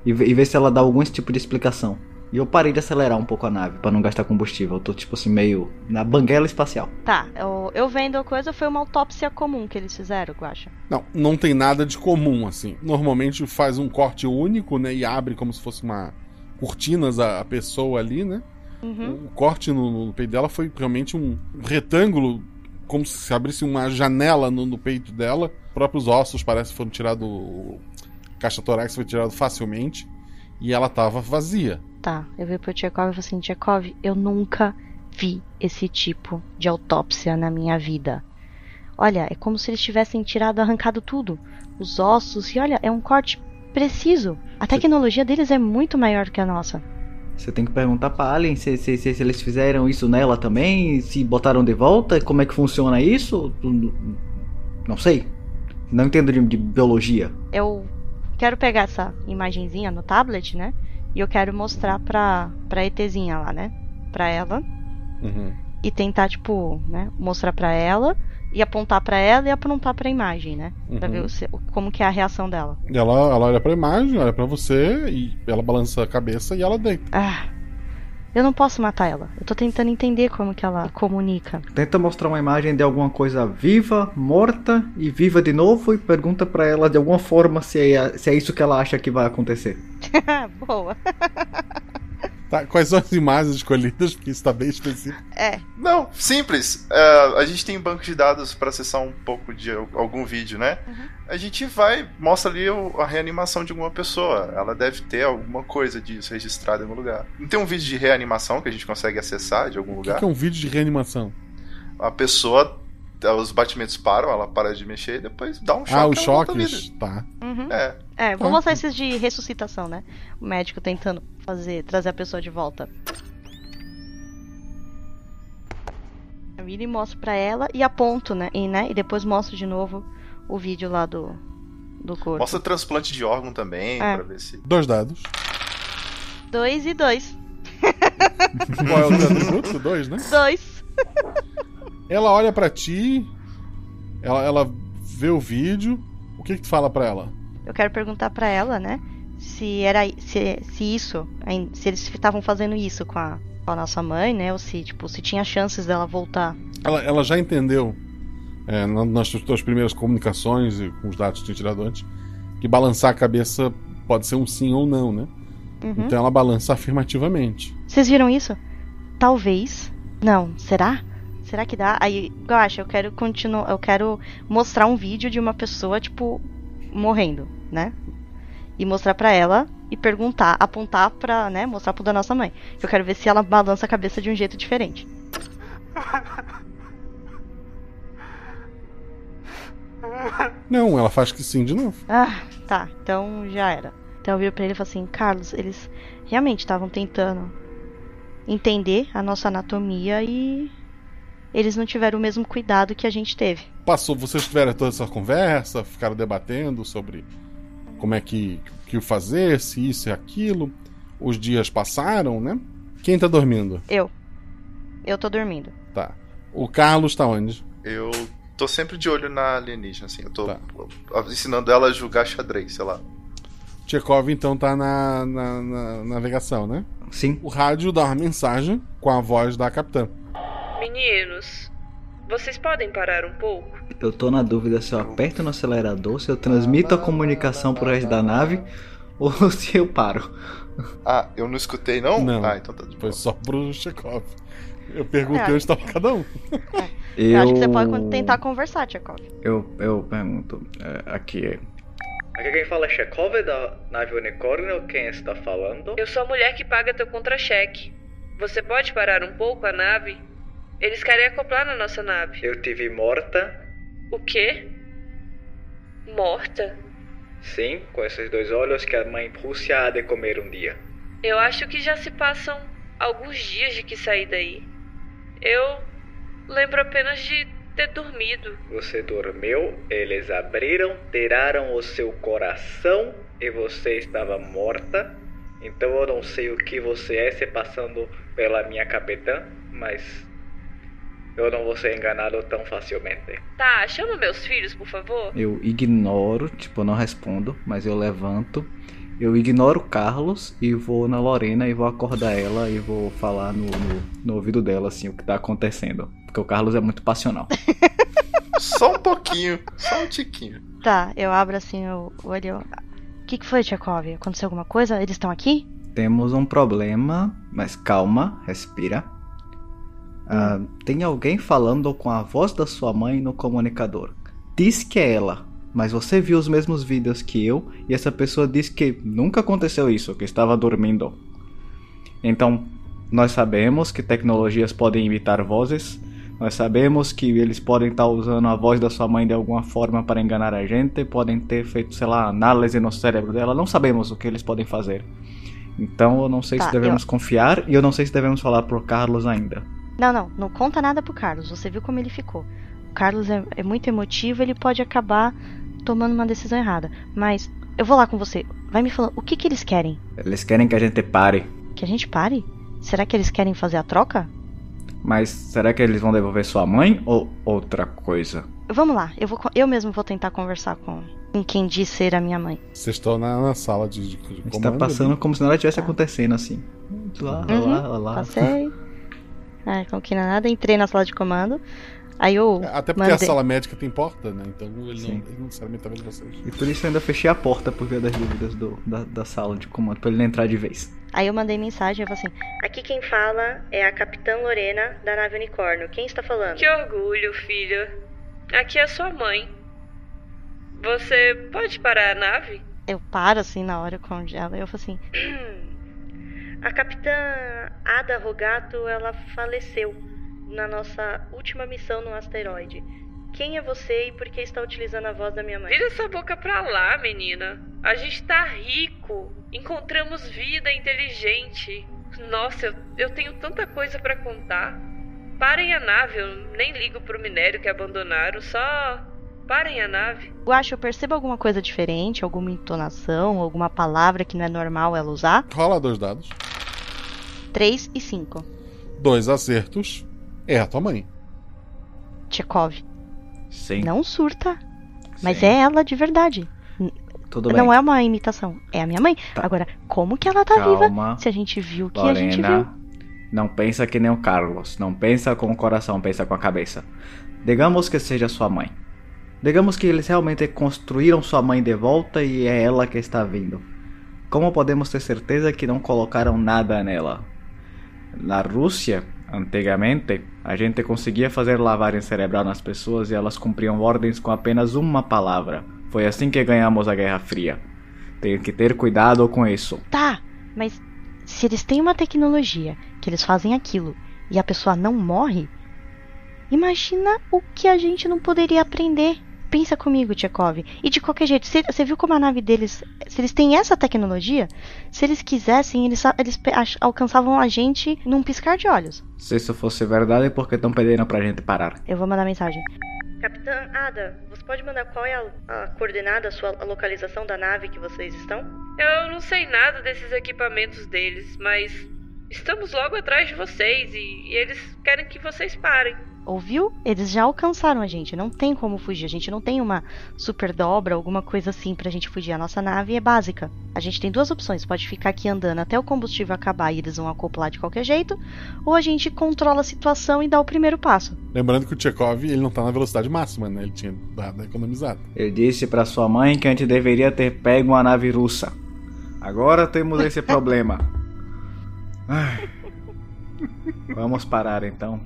E, ver- e ver se ela dá algum tipo de explicação. E eu parei de acelerar um pouco a nave pra não gastar combustível. Eu tô tipo assim, meio na banguela espacial. Tá, eu, eu vendo a coisa, foi uma autópsia comum que eles fizeram, Guacha. Não, não tem nada de comum, assim. Normalmente faz um corte único, né? E abre como se fosse uma cortinas a, a pessoa ali, né? Uhum. O corte no, no peito dela foi realmente um retângulo, como se abrisse uma janela no, no peito dela. Os próprios ossos parece que foram tirados. Caixa torácica foi tirado facilmente. E ela tava vazia. Tá, eu vi pro Tchekov e falei assim, Tchekov, eu nunca vi esse tipo de autópsia na minha vida. Olha, é como se eles tivessem tirado, arrancado tudo. Os ossos, e olha, é um corte preciso. A tecnologia deles é muito maior que a nossa. Você tem que perguntar pra Alien se, se, se, se eles fizeram isso nela também, se botaram de volta, como é que funciona isso. Não sei. Não entendo de, de biologia. Eu quero pegar essa imagenzinha no tablet, né? E eu quero mostrar pra, pra ETzinha lá, né? Pra ela. Uhum. E tentar, tipo, né? Mostrar pra ela. E apontar pra ela e apontar pra imagem, né? Pra Uhum. ver o se- como que é a reação dela. Ela, ela olha pra imagem, olha pra você, e ela balança a cabeça e ela deita. Ah, eu não posso matar ela. Eu tô tentando entender como que ela comunica. Tenta mostrar uma imagem de alguma coisa viva, morta e viva de novo e pergunta pra ela de alguma forma se é, se é isso que ela acha que vai acontecer. Boa. Tá, quais são as imagens escolhidas? Porque isso tá bem específico. É. Não, simples. É, a gente tem banco de dados para acessar um pouco de algum vídeo, né? A gente vai, mostra ali o- a reanimação de alguma pessoa. Ela deve ter alguma coisa disso registrada em algum lugar. Não tem um vídeo de reanimação que a gente consegue acessar de algum O que, lugar? que é um vídeo de reanimação? A pessoa, os batimentos param, ela para de mexer e depois dá um choque. ah, os choques? Tá. Uhum. É. É, vou Tá. mostrar esses de ressuscitação, né? O médico tentando fazer, trazer a pessoa de volta. Eu viro e mostro pra ela e aponto, né? E, né? e depois mostro de novo o vídeo lá do, do corpo. Mostra transplante de órgão também, É. pra ver se. Dois dados. Dois e dois. Qual é o atributo? Dois, né? Dois. Ela olha pra ti, ela, ela vê o vídeo. O que que tu fala pra ela? Eu quero perguntar pra ela, né? Se era se, se isso, se eles estavam fazendo isso com a, com a nossa mãe, né? Ou se tipo se tinha chances dela voltar. Ela, ela já entendeu é, na- nas tuas primeiras comunicações e com os dados que tinha tirado antes que balançar a cabeça pode ser um sim ou não, né? Uhum. Então ela balança afirmativamente. Vocês viram isso? Talvez. Não, será? Será que dá? Aí, acho, eu quero continuar, eu quero mostrar um vídeo de uma pessoa tipo morrendo, né? E mostrar pra ela e perguntar, apontar pra, né, mostrar pro da nossa mãe. Eu quero ver se ela balança a cabeça de um jeito diferente. Não, ela faz que sim de novo. Ah, tá. Então já era. Então eu viro pra ele e falo assim, Carlos, eles realmente estavam tentando entender a nossa anatomia e eles não tiveram o mesmo cuidado que a gente teve. Passou, vocês tiveram toda essa conversa, ficaram debatendo sobre como é que, que o fazer, se isso e aquilo. Os dias passaram, né? Quem tá dormindo? Eu. Eu tô dormindo. Tá. O Carlos tá onde? Eu tô sempre de olho na alienígena, assim. Eu tô Tá. ensinando ela a julgar xadrez, sei lá. Tchekov então tá na, na- na navegação, né? Sim. O rádio dá uma mensagem com a voz da capitã. Meninos, vocês podem parar um pouco? Eu tô na dúvida se eu aperto no acelerador, se eu transmito a comunicação pro resto da nave ou se eu paro. Ah, eu não escutei, não? Não. Ah, então tá de Foi só pro Chekhov. Eu perguntei É. onde estava cada um. Eu... acho que você pode tentar conversar, Tchekov. Eu, eu pergunto, é, aqui é. Aqui quem fala é Chekhov da nave Unicórnio, quem está falando? Eu sou a mulher que paga teu contra-cheque. Você pode parar um pouco a nave? Eles querem acoplar na nossa nave. Eu tive morta, O quê? Morta? sim, com esses dois olhos que a mãe Rússia há de comer um dia. Eu acho que já se passam alguns dias de que saí daí. Eu lembro apenas de ter dormido. Você dormiu, eles abriram, tiraram o seu coração e você estava morta. Então eu não sei o que você é se passando pela minha capitã, mas eu não vou ser enganado tão facilmente. Tá, chama meus filhos, por favor. Eu ignoro, tipo, eu não respondo, mas eu levanto. Eu ignoro o Carlos e vou na Lorena e vou acordar ela e vou falar no, no, no ouvido dela, assim, o que tá acontecendo. Porque o Carlos é muito passional. Só um pouquinho, só um tiquinho. Tá, eu abro assim o o olho. O que, que foi, Tchekov? Aconteceu alguma coisa? Eles estão aqui? Temos um problema, mas calma, respira. Ah, tem alguém falando com a voz da sua mãe no comunicador. Diz que é ela, mas você viu os mesmos vídeos que eu e essa pessoa diz que nunca aconteceu isso, que estava dormindo. Então, nós sabemos que tecnologias podem imitar vozes. Nós sabemos que eles podem estar usando a voz da sua mãe de alguma forma para enganar a gente, podem ter feito, sei lá, análise no cérebro dela. Não sabemos o que eles podem fazer. Então eu não sei Tá, se devemos eu- confiar e eu não sei se devemos falar pro Carlos ainda. Não, não, não conta nada pro Carlos. Você viu como ele ficou. O Carlos é, é muito emotivo, ele pode acabar tomando uma decisão errada. Mas eu vou lá com você. Vai me falando, o que que eles querem? Eles querem que a gente pare. Que a gente pare? Será que eles querem fazer a troca? Mas será que eles vão devolver sua mãe ou outra coisa? Vamos lá, eu, vou, eu mesmo vou tentar conversar com, com quem diz ser a minha mãe. Vocês estão na, na sala de, de, Está comando passando ali. como se nada tivesse acontecendo assim. Lá, Uhum, lá, lá. Passei. É, como que não nada, entrei na sala de comando. Aí eu. Até porque mandei... a sala médica tem porta, né? Então ele não, Sim. ele não necessariamente tá vendo vocês. E por isso eu ainda fechei a porta por via das dúvidas do, da, da sala de comando, pra ele não entrar de vez. Aí eu mandei mensagem e falei assim: Aqui quem fala é a Capitã Lorena da nave Unicórnio. Quem está falando? Que orgulho, filho. Aqui é sua mãe. Você pode parar a nave? Eu paro assim na hora, eu congelo. E eu falo assim: A Capitã Ada Rogato, ela faleceu na nossa última missão no asteroide. Quem é você e por que está utilizando a voz da minha mãe? Vira essa boca pra lá, menina. A gente tá rico. Encontramos vida inteligente. Nossa, eu, eu tenho tanta coisa pra contar. Parem a nave, eu nem ligo pro minério que abandonaram, só parem a nave. Guacho, eu percebo alguma coisa diferente, alguma entonação, alguma palavra que não é normal ela usar? Rola dois dados. 3 e 5. Dois acertos. É a tua mãe. Tchekov. Sim. Não surta. Mas é ela de verdade. Tudo não bem. é uma imitação. É a minha mãe. Agora, como que ela tá Calma. viva se a gente viu o que a gente viu? Lorena, não pensa que nem o Carlos. Não pensa com o coração, pensa com a cabeça. Digamos que seja sua mãe. Digamos que eles realmente construíram sua mãe de volta e é ela que está vindo. Como podemos ter certeza que não colocaram nada nela? Na Rússia, antigamente, a gente conseguia fazer lavagem cerebral nas pessoas e elas cumpriam ordens com apenas uma palavra. Foi assim que ganhamos a Guerra Fria. Tem que ter cuidado com isso. Tá, mas se eles têm uma tecnologia que eles fazem aquilo e a pessoa não morre, imagina o que a gente não poderia aprender. Pensa comigo, Tchekov. E de qualquer jeito, você viu como a nave deles. Se eles têm essa tecnologia, se eles quisessem, eles, eles alcançavam a gente num piscar de olhos. Se isso fosse verdade, por que estão pedindo pra gente parar? Eu vou mandar mensagem. Capitã Ada, você pode mandar qual é a, a coordenada, a sua a localização da nave que vocês estão? Eu não sei nada desses equipamentos deles, mas estamos logo atrás de vocês e, e eles querem que vocês parem. Ouviu? Eles já alcançaram a gente. Não tem como fugir. A gente não tem uma super dobra, alguma coisa assim pra gente fugir. A nossa nave é básica. A gente tem duas opções. Pode ficar aqui andando até o combustível acabar e eles vão acoplar de qualquer jeito. Ou a gente controla a situação e dá o primeiro passo. Lembrando que o Chekhov ele não tá na velocidade máxima, né? Ele tinha dado economizado. Eu disse pra sua mãe que a gente deveria ter pego uma nave russa. Agora temos esse problema. Ai. Vamos parar então.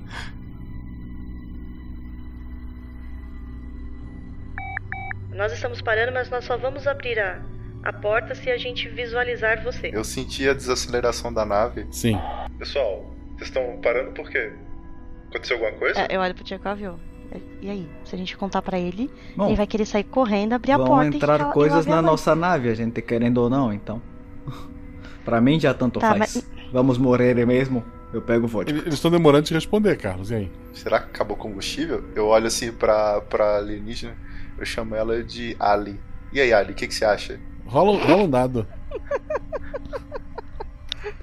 Nós estamos parando, mas nós só vamos abrir a, a porta se a gente visualizar você. Eu senti a desaceleração da nave. Sim. Pessoal, vocês estão parando por quê? Aconteceu alguma coisa? É, eu olho pro Tchekov e eu, E aí? Se a gente contar pra ele, Bom, ele vai querer sair correndo, abrir a Vão porta e entrar coisas e lá na nossa nave, a gente querendo ou não, então. pra mim já tanto Tá, faz. mas- Vamos morrer mesmo? Eu pego o vodka. Eles estão demorando de responder, Carlos. E aí? Será que acabou o combustível? Eu olho assim pra, pra alienígena, eu chamo ela de Ali. E aí, Ali, o que, que você acha? Rola, rola um dado.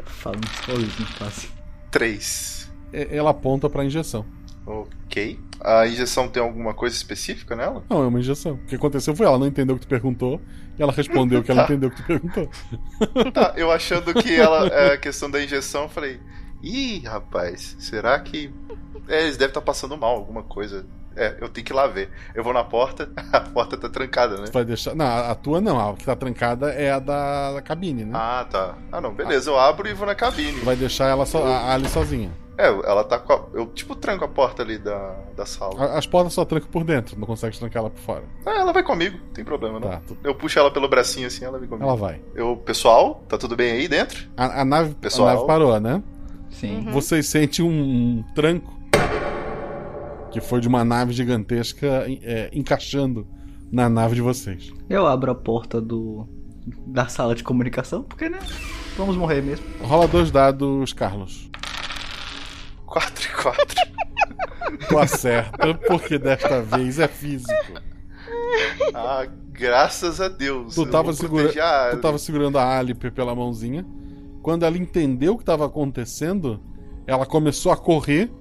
Falando sozinho, quase. Três. É- Ela aponta pra injeção. Ok. A injeção tem alguma coisa específica nela? Não, é uma injeção. O que aconteceu foi ela não entendeu o que tu perguntou e ela respondeu que ela Tá. entendeu o que tu perguntou. Tá, eu achando que ela é a questão da injeção, eu falei, ih, rapaz, será que. É, eles devem estar passando mal, alguma coisa. É, eu tenho que ir lá ver. Eu vou na porta, a porta tá trancada, né? Tu vai deixar. Não, a tua não. A que tá trancada é a da, da cabine, né? Ah, tá. Ah, não, beleza, eu abro e vou na cabine. Tu vai deixar ela so, a Ali sozinha. É, ela tá com a. Eu, tipo, tranco a porta ali da, da sala. As portas só trancam por dentro, não consegue trancar ela por fora. Ah, ela vai comigo, não tem problema não. Tá, tu- Eu puxo ela pelo bracinho assim, ela vem comigo. Ela vai. Eu, pessoal, tá tudo bem aí dentro? A, a nave, Pessoal. a nave parou, né? Sim. Vocês sentem um, um tranco que foi de uma nave gigantesca é, encaixando na nave de vocês. Eu abro a porta do da sala de comunicação, porque né? Vamos morrer mesmo. Rola dois dados, Carlos. 4 e 4. Tu acerta, porque desta vez é físico. Ah, graças a Deus. Tu tava, segura... a tu tava segurando a Alipe pela mãozinha. Quando ela entendeu o que estava acontecendo, ela começou a correr.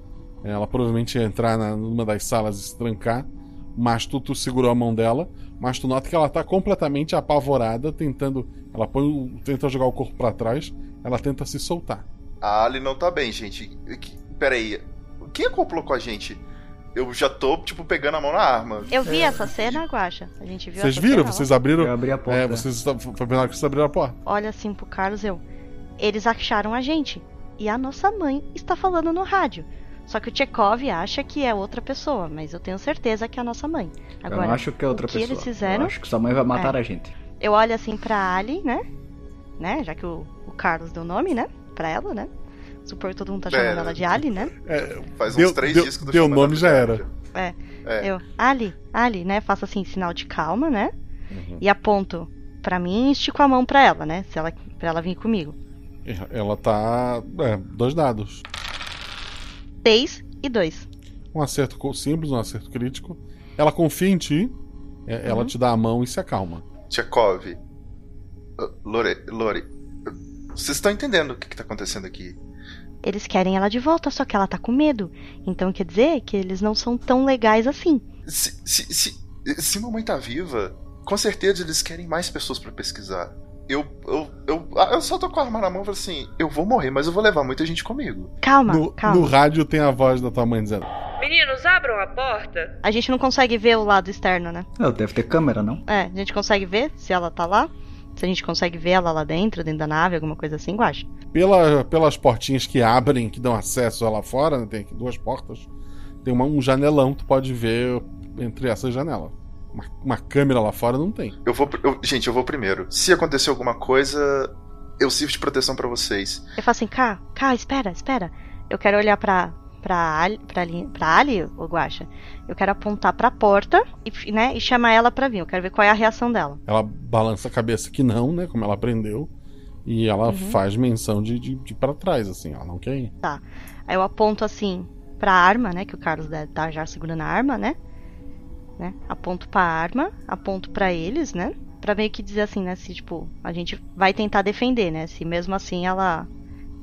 Ela provavelmente ia entrar na, numa das salas e se trancar. Mas tu, tu segurou a mão dela. Mas tu nota que ela tá completamente apavorada, tentando. Ela põe, tenta jogar o corpo para trás. Ela tenta se soltar. A Ali não tá bem, gente. Que- Pera aí. Quem acoplou com a gente? eu já tô, tipo, pegando a mão na arma. Eu vi essa cena, Guaxa. A gente viu Vocês essa viram? cena, Vocês abriram. Eu abri a porta. É, vocês. Foi hora que vocês abriram a porta. Olha assim pro Carlos, eu. Eles acharam a gente. E a nossa mãe está falando no rádio. Só que o Tchekov acha que é outra pessoa, mas eu tenho certeza que é a nossa mãe. Agora, eu não acho que é outra que pessoa. eles fizeram? Eu acho que sua mãe vai matar É. a gente. Eu olho assim pra Ali, né? Né? Já que o, o Carlos deu nome, né? Pra ela, né? Supor que todo mundo tá chamando É. ela de Ali, né? Faz uns Deu- três deu- dias que eu tô deu chamando nome já era. É. É. Eu, Ali, Ali, né? Faço assim, sinal de calma, né? Uhum. E aponto pra mim e estico a mão pra ela, né? Se ela, pra ela vir comigo. Ela tá. É, dois dados. Seis e dois. Um acerto simples, um acerto crítico. Ela confia em ti. é, Ela Uhum. te dá a mão e se acalma. Tchekov. uh, Lore, Lore. Vocês estão entendendo o que, que tá acontecendo aqui? Eles querem ela de volta, só que ela tá com medo. Então quer dizer que eles não são tão legais assim. Se, se, se, se mamãe tá viva, com certeza eles querem mais pessoas pra pesquisar. Eu, eu, eu, ah, eu só tô com a arma na mão e falo assim: eu vou morrer, mas eu vou levar muita gente comigo. Calma, No, calma. no rádio tem a voz da tua mãe dizendo: Meninos, abram a porta. A gente não consegue ver o lado externo, né? É, deve ter câmera, não? É, a gente consegue ver se ela tá lá. Se a gente consegue ver ela lá dentro, dentro da nave, alguma coisa assim, eu acho. Pela, pelas portinhas que abrem, que dão acesso lá fora, né, tem aqui duas portas. Tem uma- um janelão, tu pode ver entre essas janelas. Uma, uma câmera lá fora não tem. Eu vou. eu- gente, eu vou primeiro. Se acontecer alguma coisa, eu sirvo de proteção pra vocês. Eu falo assim, Cá, Cá, espera, espera. Eu quero olhar pra, pra, Ali, pra, Ali, pra Ali, o Guaxa. Eu quero apontar pra porta e, né, e chamar ela pra vir. Eu quero ver qual é a reação dela. Ela balança a cabeça que não, né? Como ela aprendeu. E ela Uhum. faz menção de, de, de ir pra trás, assim. Ela não quer ir. Tá. Aí eu aponto assim pra arma, né? Que o Carlos deve tá já segurando a arma, né? Né? Aponto pra arma, aponto pra eles, né? Pra meio que dizer assim, né? Se, tipo, a gente vai tentar defender, né? Se mesmo assim ela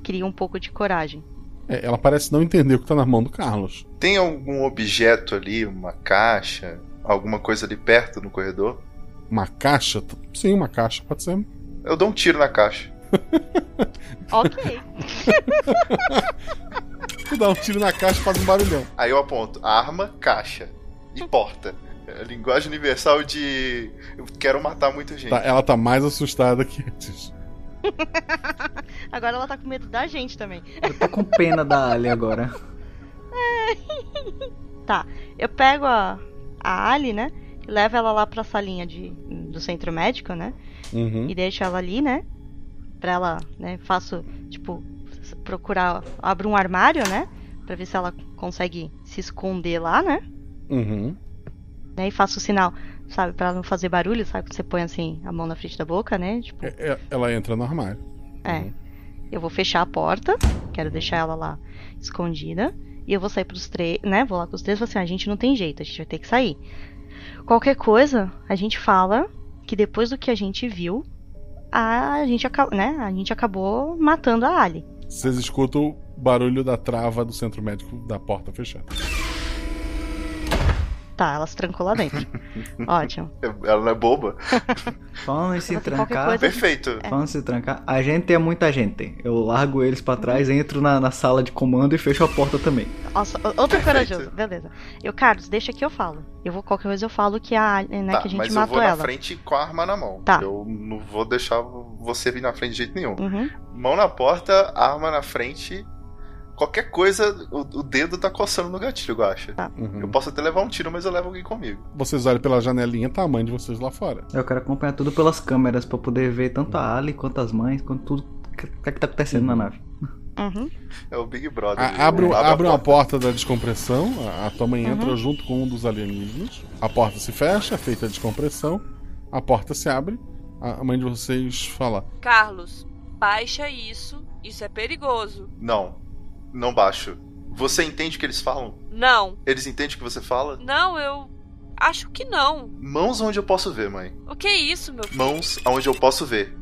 cria um pouco de coragem. É, ela parece não entender o que tá na mão do Carlos. Tem algum objeto ali, uma caixa, alguma coisa ali perto no corredor? Uma caixa? Sim, uma caixa, pode ser. Eu dou um tiro na caixa. Ok. Tu dá um tiro na caixa e faz um barulhão. Aí eu aponto arma, caixa e porta. É a linguagem universal de eu quero matar muita gente. Tá, ela tá mais assustada que antes. Agora ela tá com medo da gente também. Eu tô com pena da Ali agora. Tá, eu pego a, a Ali, né? E levo ela lá pra salinha de, do centro médico, né? Uhum. E deixo ela ali, né? Pra ela, né? Faço, tipo, procurar. Abro um armário, né? Pra ver se ela consegue se esconder lá, né? Uhum. né? E faço o sinal, sabe? Pra ela não fazer barulho, sabe? Quando você põe assim a mão na frente da boca, né? Tipo, É- é- ela entra no armário. é. Eu vou fechar a porta, quero deixar ela lá escondida. E eu vou sair pros três, né? Vou lá com os três e assim: "Ah, a gente não tem jeito, a gente vai ter que sair. Qualquer coisa, a gente fala que depois do que a gente viu, a gente, né? a gente acabou matando a Ali. Vocês escutam o barulho da trava do centro médico da porta fechada. Tá, ela se trancou lá dentro. Ótimo. Ela não é boba. Falando em se trancar. coisa- Perfeito. Falando em se trancar, a gente é muita gente. Eu largo eles pra trás, entro na, na sala de comando e fecho a porta também. Nossa, outro corajoso, beleza. Eu, Carlos, deixa que eu falo. Eu vou, qualquer coisa eu falo que a, né, Tá, que a gente mas eu matou vou ela. na frente com a arma na mão. Tá. Eu não vou deixar você vir na frente de jeito nenhum. Uhum. Mão na porta, arma na frente. Qualquer coisa, o, o dedo tá coçando no gatilho, eu acho. Tá. Uhum. Eu posso até levar um tiro, mas eu levo alguém comigo. Vocês olham pela janelinha, tá a mãe de vocês lá fora. Eu quero acompanhar tudo pelas câmeras pra poder ver tanto a Ali quanto as mães, quanto tudo que, que, que tá acontecendo na nave. Uhum. É o Big Brother. A- abre abre a uma porta da descompressão, a, a tua mãe Uhum. entra junto com um dos alienígenas. A porta se fecha, é feita a descompressão. A porta se abre. A a mãe de vocês fala: Carlos, baixa isso. Isso é perigoso. Não, não baixo. Você entende o que eles falam? Não. Eles entendem o que você fala? Não, eu acho que não. Mãos onde eu posso ver, mãe. O que é isso, meu filho? Mãos aonde eu posso ver.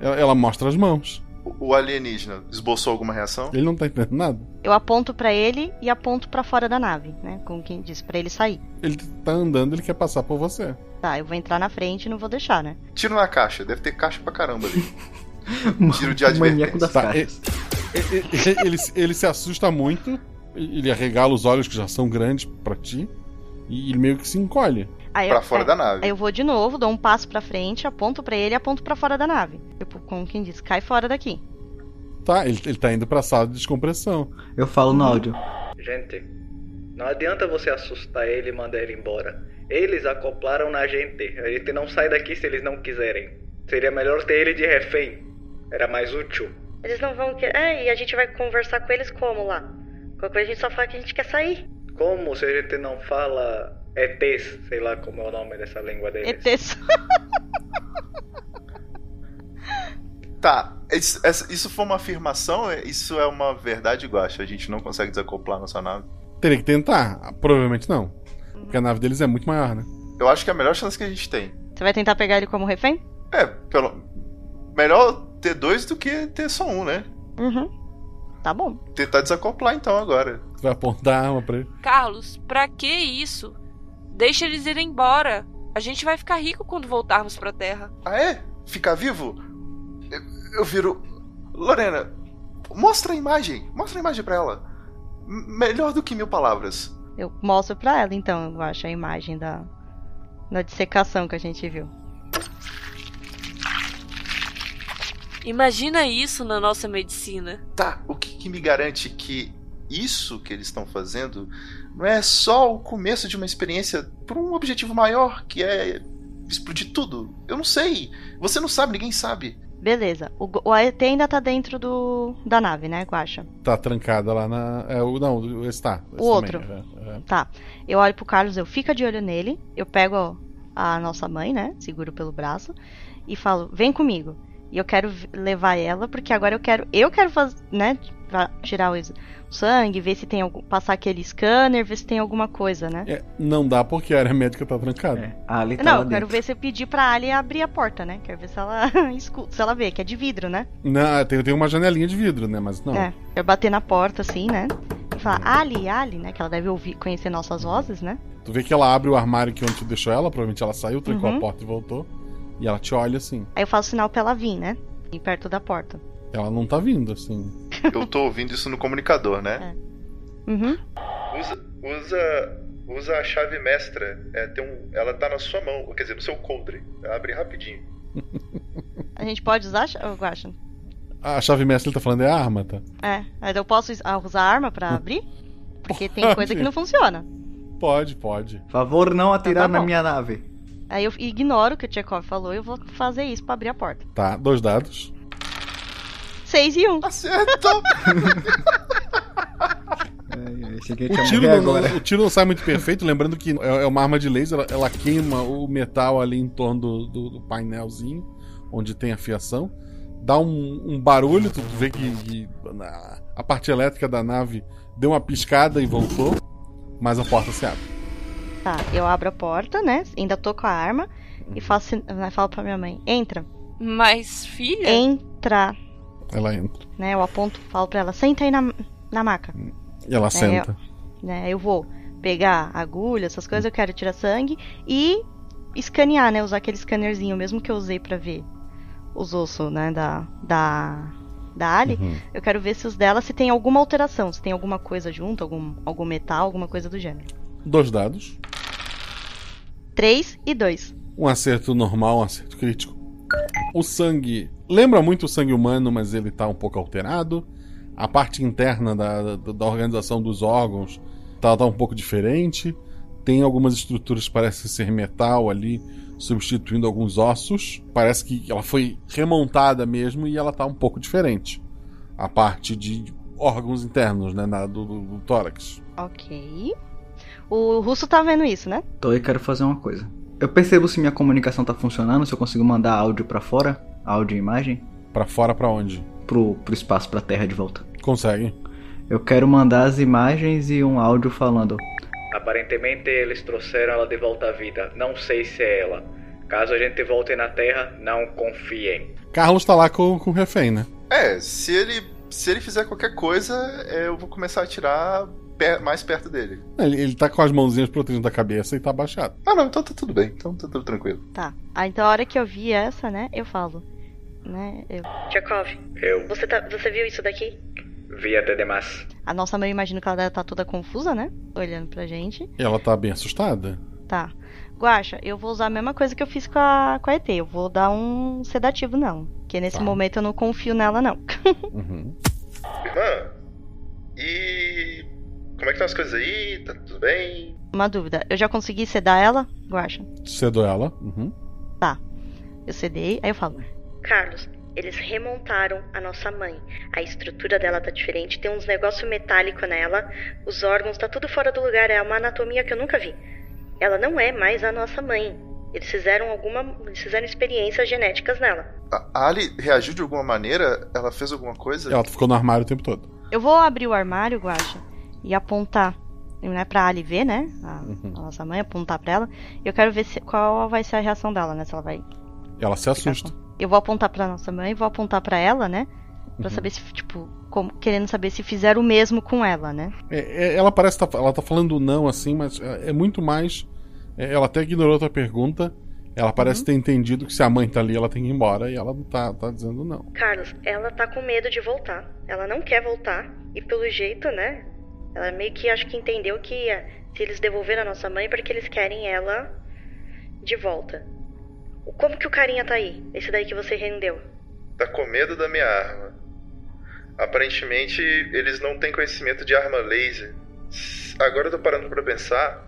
Ela, ela mostra as mãos. O o alienígena esboçou alguma reação? Ele não tá entendendo nada. Eu aponto pra ele e aponto pra fora da nave, né? Como quem diz, pra ele sair. Ele tá andando, ele quer passar por você. Tá, eu vou entrar na frente e não vou deixar, né? Tiro na caixa, deve ter caixa pra caramba ali. Tiro de Maníaco advertência. das Tá, caixas. Ele, ele- ele- se assusta muito Ele arregala os olhos que já são grandes pra ti. E ele meio que se encolhe. Aí eu, é, Aí eu vou de novo, dou um passo pra frente, aponto pra ele e aponto pra fora da nave. Tipo, como quem diz, cai fora daqui. Tá, ele, ele tá indo pra sala de descompressão. Eu falo no áudio. Gente, não adianta você assustar ele e mandar ele embora. Eles acoplaram na gente. A gente não sai daqui se eles não quiserem. Seria melhor ter ele de refém. Era mais útil. Eles não vão querer. É, e a gente vai conversar com eles como lá? Qualquer coisa a gente só fala que a gente quer sair. Como se a gente não fala ETs, sei lá como é o nome dessa língua deles. ETs. Tá, isso, isso foi uma afirmação? Isso é uma verdade, Guacha? A gente não consegue desacoplar nossa nave? Teria que tentar. Provavelmente não. Porque a nave deles é muito maior, né? Eu acho que é a melhor chance que a gente tem. Você vai tentar pegar ele como refém? É, pelo. Melhor ter dois do que ter só um, né? Uhum. Tá bom. Tentar desacoplar então agora. Vai apontar a arma pra ele. Carlos, pra que isso? Deixa eles irem embora. A gente vai ficar rico quando voltarmos pra Terra. Ah, é? Ficar vivo? Eu, eu viro. Lorena, mostra a imagem. Mostra a imagem pra ela. M melhor do que mil palavras. Eu mostro pra ela, então, eu acho, a imagem da, da dissecação que a gente viu. Imagina isso na nossa medicina. Tá, o que, que me garante que isso que eles estão fazendo não é só o começo de uma experiência por um objetivo maior, que é explodir tudo? Eu não sei. Você não sabe, ninguém sabe. Beleza. O, o AET ainda tá dentro do da nave, né, Guacha? Tá trancada lá na. É, o, não, está. O outro. É, é. Tá. Eu olho pro Carlos, eu fico de olho nele, eu pego a nossa mãe, né? Seguro pelo braço e falo: vem comigo. E eu quero levar ela, porque agora eu quero. Eu quero fazer, né? Tirar o sangue, ver se tem algum. Passar aquele scanner, ver se tem alguma coisa, né? É, não dá porque a área médica tá trancada. É, a Ali tá não, lá eu quero ver se eu pedir pra Ali abrir a porta, né? Quero ver se ela escuta, se ela vê, que é de vidro, né? Não, tem, tem uma janelinha de vidro, né? Mas não. É, eu bater na porta assim, né? E falar, Ali, Ali, né? Que ela deve ouvir, conhecer nossas vozes, né? Tu vê que ela abre o armário que onde tu deixou ela, provavelmente ela saiu, trancou Uhum. a porta e voltou. E ela te olha assim. Aí eu faço sinal pra ela vir, né? Ir perto da porta. Ela não tá vindo, assim. Eu tô ouvindo isso no comunicador, né? Uhum. Usa, usa, usa a chave mestra. É, tem um, ela tá na sua mão, quer dizer, no seu coldre. Abre rapidinho. A gente pode usar, Ch- Guaxa? A chave mestra ele tá falando é a arma, tá? É, aí eu posso usar a arma pra abrir? Porque tem Pode. coisa que não funciona. Pode, pode. Favor não atirar Então tá na minha nave. Aí eu ignoro o que o Tchekov falou e eu vou fazer isso pra abrir a porta. Tá, dois dados. 6 e 1. Um. Acertou! Esse aqui O tinha tiro, não, agora. o tiro não sai muito perfeito, lembrando que é é uma arma de laser, ela, ela queima o metal ali em torno do, do- do painelzinho, onde tem a fiação. Dá um, um barulho, tu vê que, que na- a parte elétrica da nave deu uma piscada e voltou, mas a porta se abre. Tá, eu abro a porta, né? Ainda tô com a arma e faço, sin- né, falo pra minha mãe: entra. Mas, filha. Entra. Ela entra. Né? Eu aponto, falo pra ela: senta aí na, na maca. E ela É, senta. Eu, né, eu vou pegar agulha, essas coisas, eu quero tirar sangue e escanear, né? Usar aquele scannerzinho mesmo que eu usei pra ver os ossos, né? Da. Da. Da Ali. Uhum. Eu quero ver se os dela se tem alguma alteração, se tem alguma coisa junto, algum, algum metal, alguma coisa do gênero. Dois dados. 3 e 2. Um acerto normal, um acerto crítico. O sangue lembra muito o sangue humano, mas ele tá um pouco alterado. A parte interna da, da, da organização dos órgãos tá, tá um pouco diferente. Tem algumas estruturas que parecem ser metal ali, substituindo alguns ossos. Parece que ela foi remontada mesmo e ela tá um pouco diferente. A parte de órgãos internos, né, na- do, do- do tórax. Ok. O russo tá vendo isso, né? Tô e quero fazer uma coisa. Eu percebo se minha comunicação tá funcionando, se eu consigo mandar áudio pra fora, áudio e imagem. Pra fora pra onde? Pro, pro espaço, pra terra de volta. Consegue. Eu quero mandar as imagens e um áudio falando. Aparentemente eles trouxeram ela de volta à vida. Não sei se é ela. Caso a gente volte na Terra, não confiem. Carlos tá lá com, com o refém, né? É, se ele, se ele fizer qualquer coisa, eu vou começar a atirar per- mais perto dele. Ele, ele tá com as mãozinhas protegendo a cabeça e tá abaixado. Ah, não, então tá tudo bem. Então tá tudo tranquilo. Tá. Ah, então a hora que eu vi essa, né, eu falo. Né, eu. Tchekov, Eu. você, tá, você viu isso daqui? Vi até demais. A nossa mãe, eu imagino que ela deve estar toda confusa, né? Olhando pra gente. Ela tá bem assustada. Tá. Guaxa, eu vou usar a mesma coisa que eu fiz com a, com a ET. Eu vou dar um sedativo, não. Porque nesse Tá. momento eu não confio nela, não. Uhum. Irmã, e. Como é que estão as coisas aí? Tá tudo bem? Uma dúvida. Eu já consegui sedar ela, Guaxa? Cedou ela. Uhum. Tá. Eu cedei, aí eu falo. Carlos, eles remontaram a nossa mãe. A estrutura dela tá diferente, tem uns negócio metálico nela, os órgãos tá tudo fora do lugar, é uma anatomia que eu nunca vi. Ela não é mais a nossa mãe. Eles fizeram alguma, eles fizeram experiências genéticas nela. A a Ali reagiu de alguma maneira? Ela fez alguma coisa? Ela ficou no armário o tempo todo. Eu vou abrir o armário, Guaxa, e apontar. Não é pra Ali ver, né? A, Uhum. a nossa mãe, apontar pra ela. E eu quero ver se, qual vai ser a reação dela, né? Se ela vai. Ela se assusta. Eu vou apontar pra nossa mãe, vou apontar pra ela, né? Pra Uhum. saber se, tipo, como- querendo saber se fizeram o mesmo com ela, né? É, é, ela parece tá, ela tá falando não assim, mas é, é muito mais. é, ela até ignorou a tua pergunta. Ela parece Uhum. ter entendido que se a mãe tá ali, ela tem que ir embora e ela tá, tá dizendo não. Carlos, ela tá com medo de voltar. Ela não quer voltar. E pelo jeito, né? Ela meio que acho que entendeu que eh, se eles devolveram a nossa mãe, porque eles querem ela de volta. Como que o carinha tá aí? Esse daí que você rendeu? Tá com medo da minha arma. Aparentemente, eles não têm conhecimento de arma laser. Agora eu tô parando pra pensar.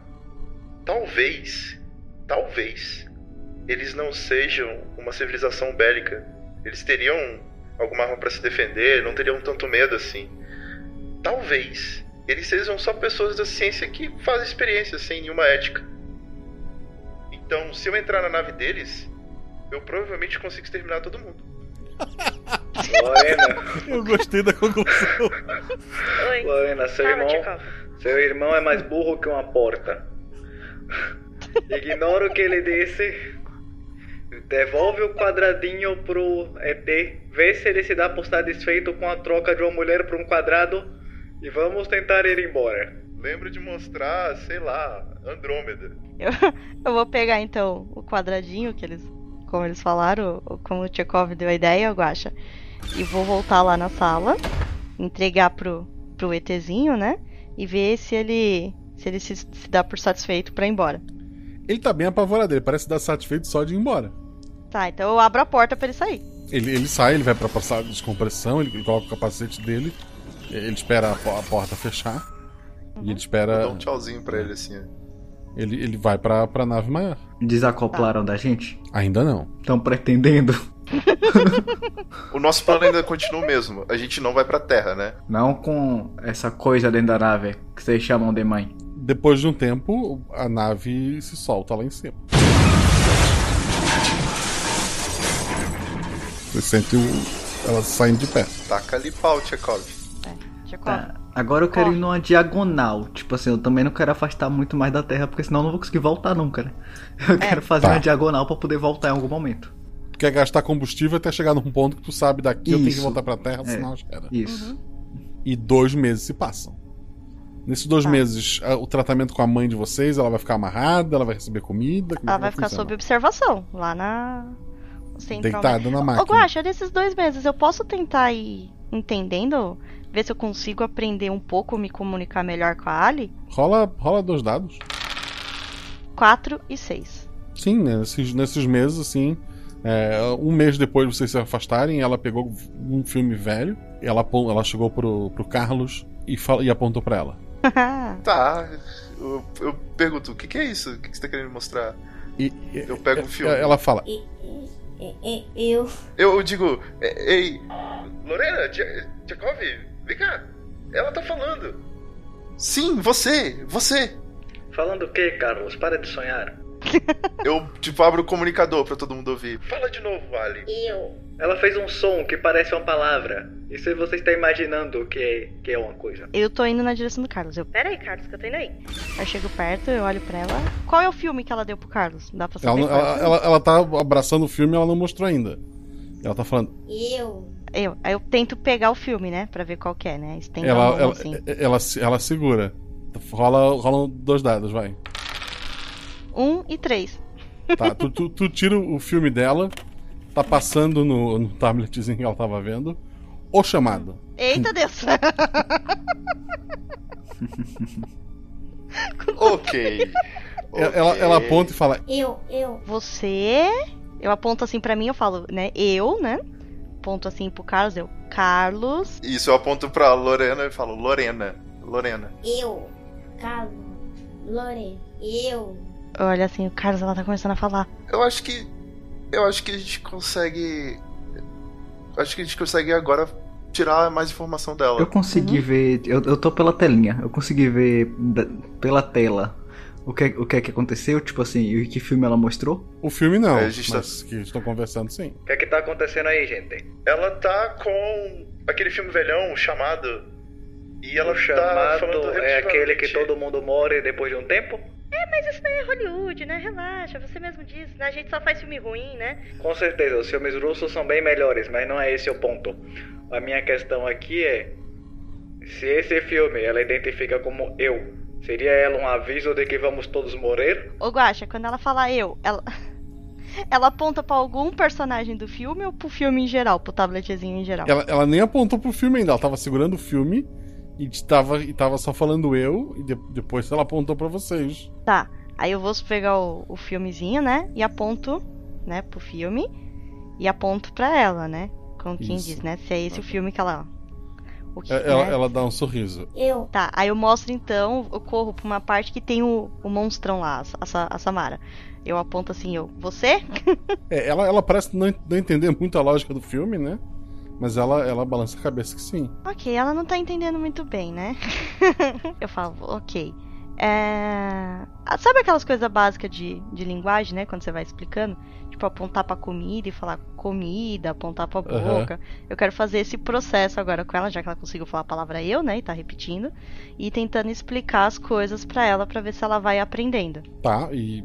Talvez, talvez, eles não sejam uma civilização bélica. Eles teriam alguma arma pra se defender, não teriam tanto medo assim. Talvez eles sejam só pessoas da ciência que fazem experiências sem nenhuma ética. Então, se eu entrar na nave deles, eu provavelmente consigo exterminar todo mundo. Lorena, Eu gostei da conclusão. Oi. Lorena, seu Fala, irmão, seu irmão é mais burro que uma porta. Ignora o que ele disse. Devolve o quadradinho pro ET. Vê se ele se dá por satisfeito com a troca de uma mulher por um quadrado. E vamos tentar ir embora. Lembra de mostrar, sei lá, Andrômeda. Eu, eu vou pegar então o quadradinho que eles. Como eles falaram, como o Tchekov deu a ideia, Guaxa. E vou voltar lá na sala, entregar pro, pro ETzinho, né? E ver se ele. Se ele se, se dá por satisfeito pra ir embora. Ele tá bem apavorado, ele parece dar satisfeito só de ir embora. Tá, então eu abro a porta pra ele sair. Ele, ele sai, ele vai pra passar de descompressão, ele coloca o capacete dele, ele espera a, po- a porta fechar. E ele espera. Dá um tchauzinho pra ele assim. Ele, ele vai pra, pra nave maior. Desacoplaram da gente? Ainda não. Estão pretendendo? O nosso plano ainda continua o mesmo. A gente não vai pra Terra, né? Não com essa coisa dentro da nave que vocês chamam de mãe. Depois de um tempo, a nave se solta lá em cima. Você sente o... ela saindo de pé. Taca ali pau, Tchekov. Tá. Agora eu quero ir numa diagonal. Tipo assim, eu também não quero afastar muito mais da Terra, porque senão eu não vou conseguir voltar nunca, né? Eu quero fazer Tá. uma diagonal pra poder voltar em algum momento. Tu quer gastar combustível até chegar num ponto que tu sabe daqui eu tenho que Isso. voltar pra Terra, É, senão já era. Isso. E dois meses se passam. Nesses Tá. dois meses, a- o tratamento com a mãe de vocês, ela vai ficar amarrada, ela vai receber comida? Como é Ela vai ficar funcionar? sob observação lá na. central, Deitada na Ô, máquina. Guaxa, nesses dois meses eu posso tentar ir entendendo? Ver se eu consigo aprender um pouco, me comunicar melhor com a Ali? Rola, rola dois dados. 4 e 6. Sim, né, nesses, nesses meses, assim. é, um mês depois de vocês se afastarem, ela pegou um filme velho. Ela, ela chegou pro, pro Carlos e, fala- e apontou pra ela. Tá. Eu, eu pergunto, o que, que é isso? O que, que você tá querendo me mostrar? E, eu pego um filme. Ela fala: Eu. Eu digo, "E- ei, Lorena, Tche- Tchekov, vem cá. Ela tá falando. Sim, você, você. Falando o que, Carlos? Para de sonhar. Eu, tipo, abro o comunicador pra todo mundo ouvir. Fala de novo, Ali. Eu. Ela fez um som que parece uma palavra. E se você está imaginando que é, que é uma coisa? Eu tô indo na direção do Carlos. Eu... Pera aí, Carlos, que eu tô indo aí. eu chego perto, eu olho pra ela. Qual é o filme que ela deu pro Carlos? Dá pra Ela, saber? é ela, filme? ela, ela tá abraçando o filme e ela não mostrou ainda. Ela tá falando. Eu. Eu, aí eu tento pegar o filme, né? Pra ver qual que é, né? Estendo a Ela, mão, ela, assim. ela, ela segura. Rola, rolam dois dados, vai. Um e três. Tá, tu, tu, tu tira o filme dela, tá passando no, no tabletzinho que ela tava vendo. O chamado. Eita Deus! ok. Ela, ela aponta e fala: Eu, eu. Você. Eu aponto assim pra mim, eu falo, né? Eu, né? Aponto assim pro Carlos, eu. Carlos. Isso, eu aponto pra Lorena e falo, Lorena. Lorena. Eu. Carlos. Lore. Eu. Olha assim, o Carlos, ela tá começando a falar. Eu acho que. Eu acho que a gente consegue. Acho que a gente consegue agora tirar mais informação dela. Eu consegui ver. Eu, eu tô pela telinha. Eu consegui ver da- pela tela o que, o que é que aconteceu, tipo assim, e que filme ela mostrou. O filme não, É, a gente tá- mas que estão conversando sim. O que é que tá acontecendo aí, gente? Ela tá com aquele filme velhão chamado. E ela o tá chamado é aquele que todo mundo morre depois de um tempo? É, mas isso daí é Hollywood, né? Relaxa, você mesmo disse. né? A gente só faz filme ruim, né? Com certeza, os filmes russos são bem melhores, mas não é esse o ponto. A minha questão aqui é: se esse filme ela identifica como eu, seria ela um aviso de que vamos todos morrer? Ô Guaxa, quando ela fala eu, ela. Ela aponta pra algum personagem do filme ou pro filme em geral, pro tabletzinho em geral? Ela, ela nem apontou pro filme ainda, ela tava segurando o filme e tava, e tava só falando eu, e de- depois ela apontou pra vocês. Tá, aí eu vou pegar o, o filmezinho, né? E aponto, né, pro filme. E aponto pra ela, né? Como quem Isso. diz, né? Se é esse o filme que ela. Que, É, Ela, né? ela dá um sorriso. Eu. Tá, aí eu mostro então, eu corro pra uma parte que tem o, o monstrão lá, a, a Samara. Eu aponto assim, eu, você? É, ela, ela parece não, não entender muito a lógica do filme, né? Mas ela, ela balança a cabeça que sim. ok, ela não tá entendendo muito bem, né? eu falo, ok. É... Sabe aquelas coisas básicas de, de linguagem, né? Quando você vai explicando? Tipo, apontar pra comida e falar comida, apontar pra boca. Eu quero fazer esse processo agora com ela, já que ela conseguiu falar a palavra eu, né? E tá repetindo. E tentando explicar as coisas pra ela pra ver se ela vai aprendendo. Tá, e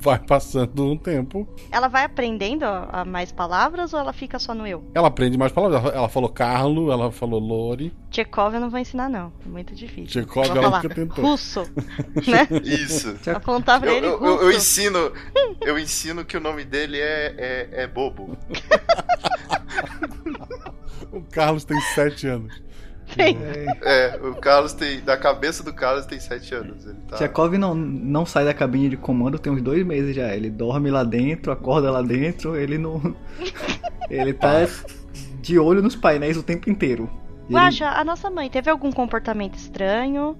vai passando um tempo. Ela vai aprendendo a, a mais palavras ou ela fica só no eu? Ela aprende mais palavras. Ela- Ela falou Carlo, ela falou Lore. Tchekov eu não vou ensinar, não. É muito difícil. Tchekov ela falar nunca tentou. russo, né? Isso. Apontar pra eu, ele eu, russo. eu, eu ensino. Eu ensino que o nome dele é, é, é bobo. O Carlos tem 7 anos. É, o Carlos tem. Da cabeça do Carlos tem 7 anos. Ele tá. Tchekov não, não sai da cabine de comando tem uns dois meses já. Ele dorme lá dentro, acorda lá dentro, ele não. ele tá de olho nos painéis o tempo inteiro. E ele- Guaxa, a nossa mãe teve algum comportamento estranho?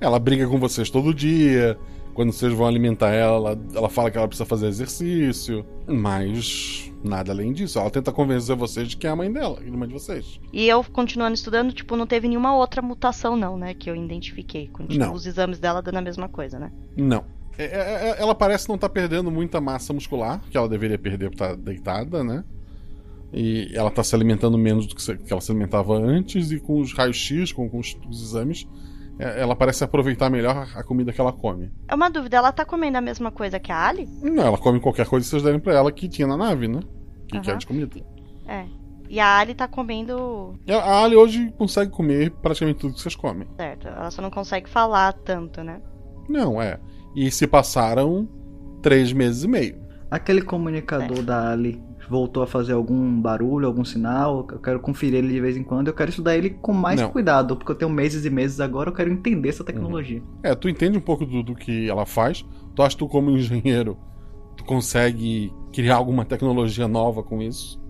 Ela briga com vocês todo dia. Quando vocês vão alimentar ela, ela fala que ela precisa fazer exercício. Mas nada além disso. Ela tenta convencer vocês de que é a mãe dela, irmã de vocês. E eu continuando estudando, tipo, não teve nenhuma outra mutação, não, né? Que eu identifiquei. Continua Não. os exames dela dando a mesma coisa, né? Não. É- é- é- ela parece não estar perdendo muita massa muscular, que ela deveria perder por estar deitada, né? E ela está se alimentando menos do que ela se alimentava antes, e com os raios-x, com, com os, os exames, ela parece aproveitar melhor a comida que ela come. É uma dúvida, ela tá comendo a mesma coisa que a Ali? Não, ela come qualquer coisa que vocês derem pra ela que tinha na nave, né? Que, que Aham. é de comida. É. E a Ali tá comendo. A a Ali hoje consegue comer praticamente tudo que vocês comem. Certo, ela só não consegue falar tanto, né? Não, é. E se passaram três meses e meio. Aquele comunicador da Ali voltou a fazer algum barulho, algum sinal. Eu quero conferir ele de vez em quando. Eu quero estudar ele com mais Não. cuidado, porque eu tenho meses e meses agora. Eu quero entender essa tecnologia. É, tu entende um pouco do, do que ela faz. Tu acha que tu, como engenheiro, tu consegue criar alguma tecnologia nova com isso?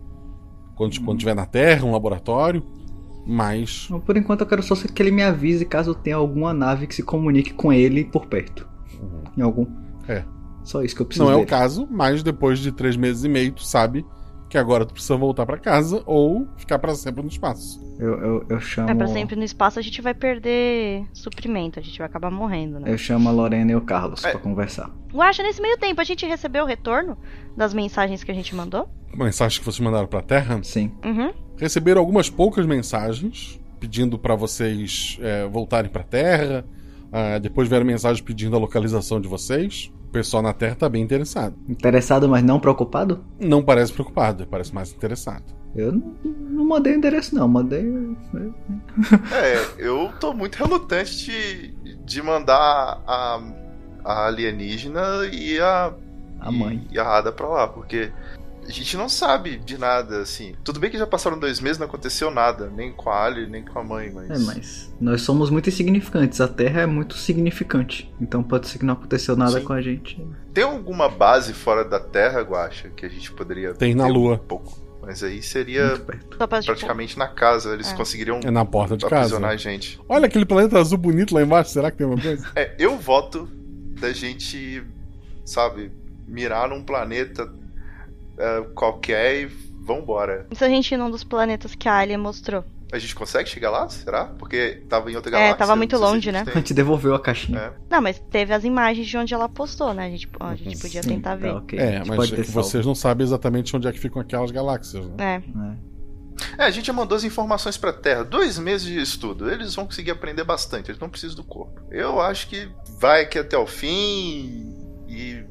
Quando, quando tiver na Terra, um laboratório. Mas. Por enquanto eu quero só que ele me avise caso tenha alguma nave que se comunique com ele por perto. Em algum. É. Só isso que eu preciso Não é o caso, mas depois de três meses e meio, tu sabe que agora tu precisa voltar pra casa ou ficar pra sempre no espaço. Eu, eu, eu chamo. É, pra sempre no espaço a gente vai perder suprimento, a gente vai acabar morrendo, né? Eu chamo a Lorena e o Carlos pra conversar. Guaxa, nesse meio tempo a gente recebeu o retorno das mensagens que a gente mandou? Mensagens que vocês mandaram pra Terra? Sim. Uhum. Receberam algumas poucas mensagens pedindo pra vocês é, voltarem pra Terra. Ah, depois vieram mensagens pedindo a localização de vocês. O pessoal na Terra tá bem interessado. Interessado, mas não preocupado? Não parece preocupado, parece mais interessado. Eu não, não mandei o endereço, não. Mandei. né? É, eu tô muito relutante de, de mandar a, a alienígena e a. A mãe. E a Ada pra lá, porque a gente não sabe de nada, assim. Tudo bem que já passaram dois meses, não aconteceu nada, nem com a Ali, nem com a mãe, mas. É, mas nós somos muito insignificantes. A Terra é muito significante. Então pode ser que não aconteceu nada Sim. com a gente. Tem alguma base fora da Terra, Guacha, que a gente poderia. Tem na ter Lua. Um pouco. Mas aí seria praticamente na casa, eles É. conseguiriam É na porta de casa. aprisionar a gente. Olha aquele planeta azul bonito lá embaixo, será que tem uma coisa? É, eu voto da gente, sabe, mirar num planeta é, qualquer e vambora. Se a gente ir num dos planetas que a Alien mostrou. A gente consegue chegar lá? Será? Porque tava em outra É, galáxia. tava muito longe, a né? tem. A gente devolveu a caixinha. É. Não, mas teve as imagens de onde ela postou, né? A gente, a gente podia Sim, tentar ver. tá, ok. É, A gente mas é vocês não sabem exatamente onde é que ficam aquelas galáxias, né? É. É, a gente já mandou as informações pra Terra. Dois meses de estudo. Eles vão conseguir aprender bastante. Eles não precisam do corpo. Eu acho que vai aqui até o fim e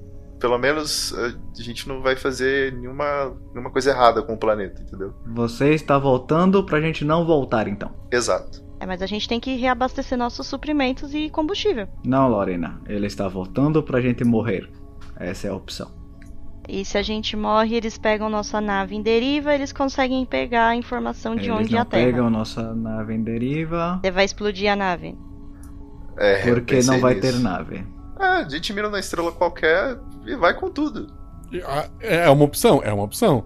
pelo menos a gente não vai fazer nenhuma, nenhuma coisa errada com o planeta, entendeu? Você está voltando pra gente não voltar, então. Exato. É, mas a gente tem que reabastecer nossos suprimentos e combustível. Não, Lorena. Ele está voltando pra gente morrer. Essa é a opção. E se a gente morre, eles pegam nossa nave em deriva, eles conseguem pegar a informação de Eles onde é não a Terra. pegam nossa nave em deriva. Você vai explodir a nave. É, Porque não vai nisso. ter nave. É, a gente mira na estrela qualquer e vai com tudo. Ah, É uma opção, é uma opção.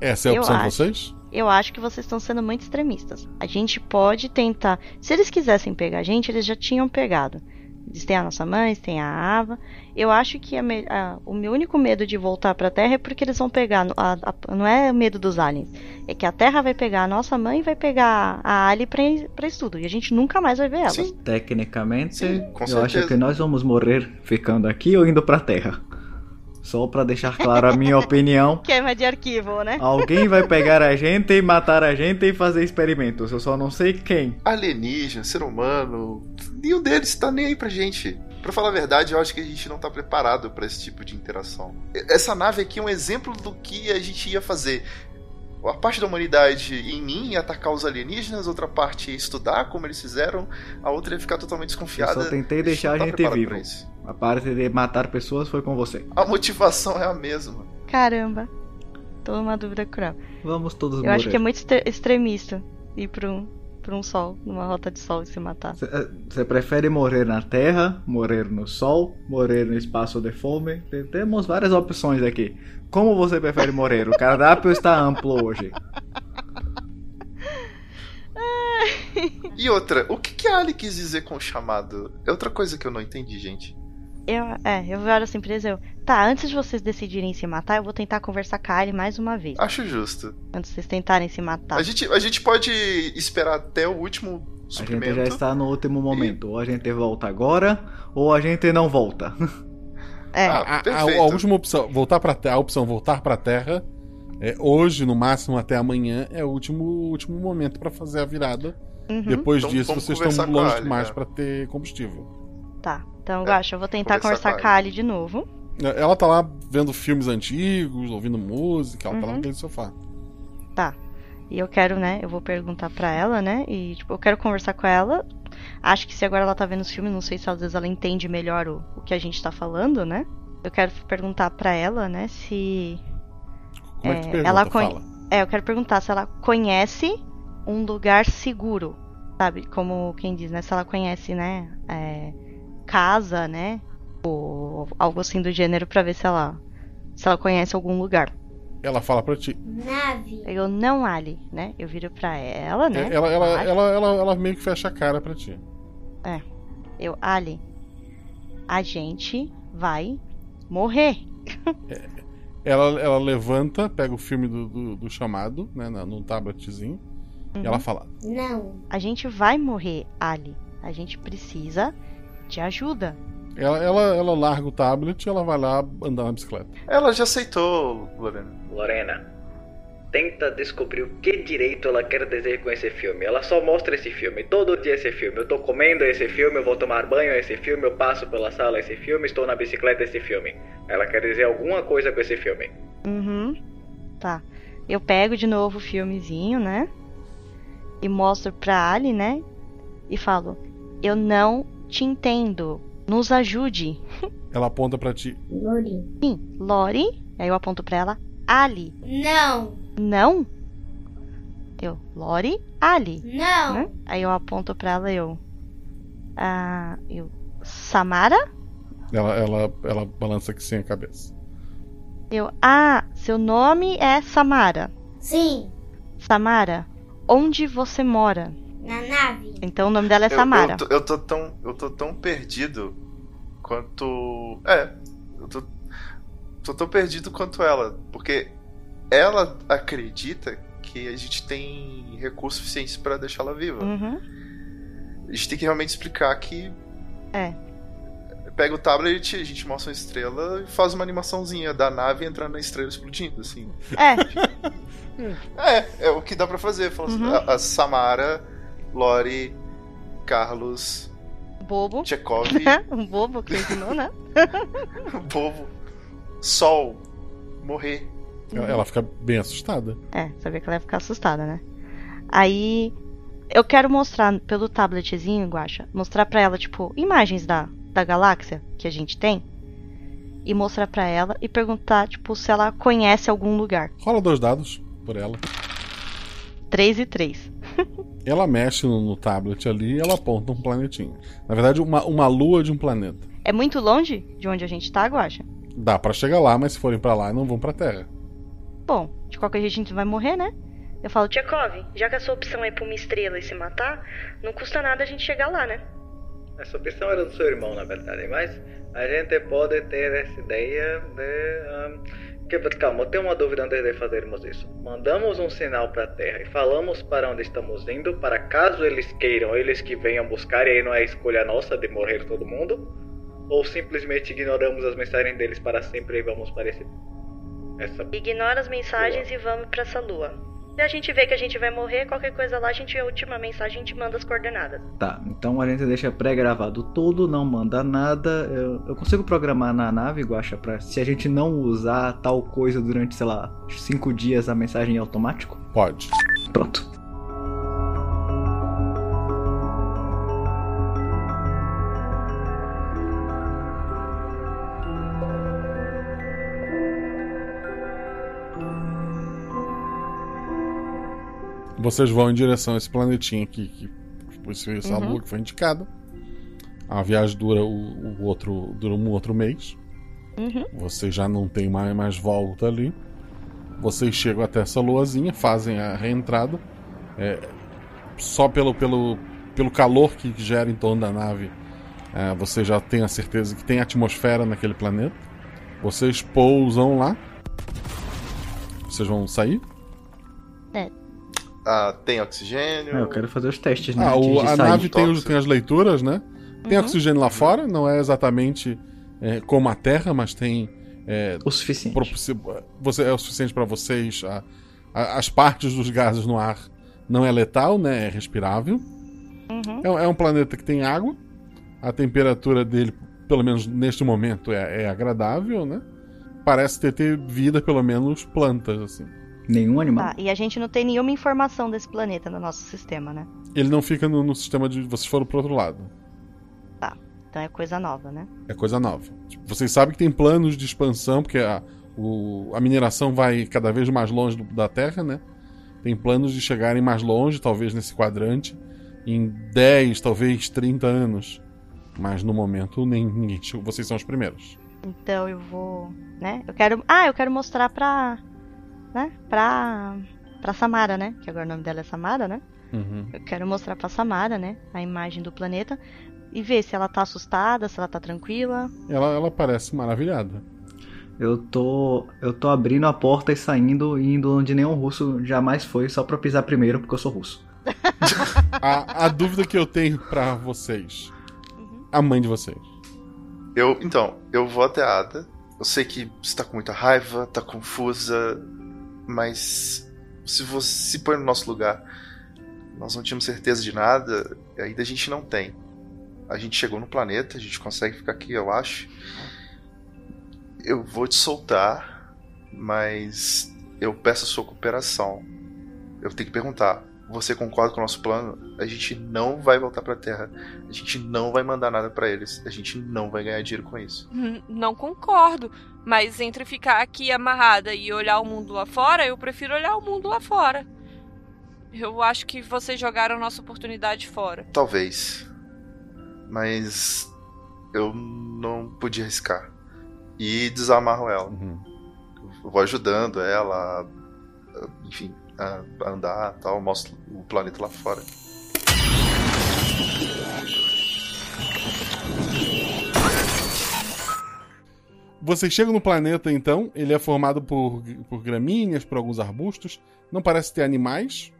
Essa é a Eu opção de acho. vocês? Eu acho que vocês estão sendo muito extremistas. A gente pode tentar. Se eles quisessem pegar a gente, eles já tinham pegado. Eles têm a nossa mãe, eles têm a Ava. Eu acho que a me- a- o meu único medo de voltar pra Terra é porque eles vão pegar. a- a- não é medo dos aliens. É que a Terra vai pegar a nossa mãe e vai pegar a Ali pra, pra estudo. E a gente nunca mais vai ver elas. Tecnicamente, com eu acho certeza. que nós vamos morrer ficando aqui ou indo pra Terra. Só pra deixar claro a minha opinião. Queima de arquivo, né? Alguém vai pegar a gente e matar a gente e fazer experimentos. Eu só não sei quem. Alienígena, ser humano, nenhum deles tá nem aí pra gente. Pra falar a verdade, eu acho que a gente não tá preparado pra esse tipo de interação. Essa nave aqui é um exemplo do que a gente ia fazer. A parte da humanidade em mim ia atacar os alienígenas, outra parte ia estudar como eles fizeram, a outra ia ficar totalmente Eu desconfiada. só tentei deixar a gente vivo. pra isso. A parte de matar pessoas foi com você. A motivação é a mesma. Caramba. Tô numa dúvida cruel. Vamos todos Eu morrer. acho que é muito extre- extremista ir pra um, pra um sol, numa rota de sol e se matar. Você prefere morrer na Terra, morrer no Sol, morrer no espaço de fome? Tem- Temos várias opções aqui. Como você prefere morrer? O cardápio está amplo hoje. E outra, o que, que a Ali quis dizer com o chamado? É outra coisa que eu não entendi, gente. Eu, é, eu olho assim pra eles eu. Tá, antes de vocês decidirem se matar, eu vou tentar conversar com a Ali mais uma vez. Acho justo. Antes de vocês tentarem se matar. A, gente, a gente pode esperar até o último A gente suprimento. já está no último momento. Ou a gente volta agora, ou a gente não volta. É. Ah, A, a- a última opção, voltar para a opção voltar para a Terra, é, hoje no máximo até amanhã é o último último momento para fazer a virada. Uhum. Depois Então, disso vocês estão longe demais né? para ter combustível. Tá. Então, É, eu vou tentar conversar conversar com a Ali de novo. É, Ela tá lá vendo filmes antigos, ouvindo música, ela tá lá Uhum. naquele sofá. Tá. E eu quero, né? Eu vou perguntar pra ela, né? E, tipo, eu quero conversar com ela. Acho que se agora ela tá vendo os filmes, não sei se às vezes ela entende melhor o, o que a gente tá falando, né? Eu quero perguntar pra ela, né? Se. Como é, que tu pergunta? ela conhe- Fala. É, eu quero perguntar se ela conhece um lugar seguro, sabe? Como quem diz, né? Se ela conhece, né? é, casa, né? Ou algo assim do gênero pra ver se ela se ela conhece algum lugar. Ela fala pra ti. Nave. Eu não Ali, né? Eu viro pra ela, né? É, Ela, ela, Ali. ela, ela, ela meio que fecha a cara pra ti. É. Eu, Ali, a gente vai morrer. Ela, ela levanta, pega o filme do, do, do chamado, né, no tabletzinho, e ela Uhum. fala: Não. A gente vai morrer, Ali. A gente precisa de ajuda. Ela, ela, ela larga o tablet e ela vai lá andar na bicicleta. Ela já aceitou, Lorena. Lorena, tenta descobrir o que direito ela quer dizer com esse filme. Ela só mostra esse filme, todo dia esse filme. Eu tô comendo esse filme, eu vou tomar banho esse filme, eu passo pela sala esse filme, estou na bicicleta esse filme. Ela quer dizer alguma coisa com esse filme. Uhum. Tá. Eu pego de novo o filmezinho, né? E mostro pra Ali, né? E falo: Eu não te entendo. Nos ajude. Ela aponta pra ti. Lori. Sim, Lori. Aí eu aponto pra ela. Ali. Não. Não? Eu, Lori, Ali. Não. Né? Aí eu aponto pra ela eu. Ah, eu. Samara? Ela, ela, ela balança aqui sem a cabeça. Eu. Ah, seu nome é Samara. Sim. Samara, onde você mora? Na nave. Então o nome dela é Eu- Samara. Eu, tô, eu tô tão, eu tô tão perdido quanto. É, eu tô, tô tão perdido quanto ela. Porque ela acredita que a gente tem recursos suficientes pra deixá-la viva. Uhum. A gente tem que realmente explicar que É. pega o tablet, a gente mostra uma estrela e faz uma animaçãozinha da nave entrando na estrela explodindo, assim. É. É, é o que dá pra fazer. Fala assim, Uhum. a, a Samara, Lori, Carlos, Bobo. Tchekov, um bobo que ensinou, né? Bobo, Sol, morrer. Ela, ela fica bem assustada. É, sabia que ela ia ficar assustada, né? Aí eu quero mostrar pelo tabletzinho, Guacha, mostrar pra ela, tipo, imagens da, da galáxia que a gente tem. E mostrar pra ela e perguntar, tipo, se ela conhece algum lugar. Rola dois dados por ela. 3 e 3. Ela mexe no, no tablet ali e ela aponta um planetinho. Na verdade, uma, uma lua de um planeta. É muito longe de onde a gente tá, Guacha? Dá pra chegar lá, mas se forem pra lá, não vão pra Terra. Bom, de qualquer jeito a gente vai morrer, né? Eu falo, Tchekov, já que a sua opção é ir pra uma estrela e se matar, não custa nada a gente chegar lá, né? Essa opção era do seu irmão, na verdade, mas a gente pode ter essa ideia de. Um, que, calma, eu tenho uma dúvida antes de fazermos isso. Mandamos um sinal para a Terra e falamos para onde estamos indo, para caso eles queiram, eles que venham buscar, e aí não é escolha nossa de morrer todo mundo? Ou simplesmente ignoramos as mensagens deles para sempre e vamos para esse. Essa. Ignora as mensagens e vamos pra essa lua. Se a gente vê que a gente vai morrer, qualquer coisa lá, a gente, a última mensagem, a gente manda as coordenadas. Tá, então a gente deixa pré-gravado tudo, não manda nada. Eu, eu consigo programar na nave, Guacha, pra se a gente não usar tal coisa durante, sei lá, cinco dias a mensagem é automático? Pode. Pronto. Vocês vão em direção a esse planetinha aqui, que, que esse- essa Uhum. lua que foi indicada. A viagem dura o, o outro dura um outro mês. Uhum. Vocês já não tem mais, mais volta ali. Vocês chegam até essa luazinha, fazem a reentrada. É, só pelo, pelo, pelo calor que gera em torno da nave, é, você já tem a certeza que tem atmosfera naquele planeta. Vocês pousam lá. Vocês vão sair? Ah, tem oxigênio. É, eu quero fazer os testes, né? Ah, o- a sair. nave tem, os- tem as leituras, né? Tem Uhum. oxigênio lá fora, não é exatamente é, como a Terra, mas tem. É, o suficiente. Você, é o suficiente para vocês. a- a- as partes dos gases no ar não é letal, né? É respirável. Uhum. É, um- é um planeta que tem água. A temperatura dele, pelo menos neste momento, é, é agradável, né? Parece ter, ter vida, pelo menos plantas, assim. Nenhum animal. Tá, e a gente não tem nenhuma informação desse planeta no nosso sistema, né? Ele não fica no, no sistema de. Vocês foram pro outro lado. Tá, então é coisa nova, né? É coisa nova. Tipo, vocês sabem que tem planos de expansão, porque a, o- a mineração vai cada vez mais longe do- da Terra, né? Tem planos de chegarem mais longe, talvez nesse quadrante, em 10, talvez 30 anos. Mas no momento nem, ninguém. Vocês são os primeiros. Então eu vou, né? Eu quero, ah, eu quero mostrar pra, né? Pra, pra Samara, né? Que agora o nome dela é Samara, né? Uhum. Eu quero mostrar pra Samara, né? A imagem do planeta e ver se ela tá assustada, se ela tá tranquila. Ela, ela parece maravilhada. Eu tô. Eu tô abrindo a porta e saindo e indo onde nenhum russo jamais foi, só pra pisar primeiro, porque eu sou russo. A, a dúvida que eu tenho pra vocês. A mãe de vocês. Eu, então, eu vou até a Ada. Eu sei que você tá com muita raiva, tá confusa, mas se você se põe no nosso lugar, nós não tínhamos certeza de nada, ainda a gente não tem. A gente chegou no planeta, a gente consegue ficar aqui, eu acho. Eu vou te soltar, mas eu peço a sua cooperação. Eu tenho que perguntar: você concorda com o nosso plano? A gente não vai voltar pra Terra. A gente não vai mandar nada pra eles. A gente não vai ganhar dinheiro com isso. N- Não concordo. Mas entre ficar aqui amarrada e olhar o mundo lá fora, eu prefiro olhar o mundo lá fora. Eu acho que vocês jogaram nossa oportunidade fora. Talvez. Mas eu não podia arriscar. E desamarro ela. Eu vou ajudando ela, a- enfim, a a andar tal, mostro o planeta lá fora. Vocês chegam no planeta, então. Ele é formado por, por gramíneas, por alguns arbustos. Não parece ter animais,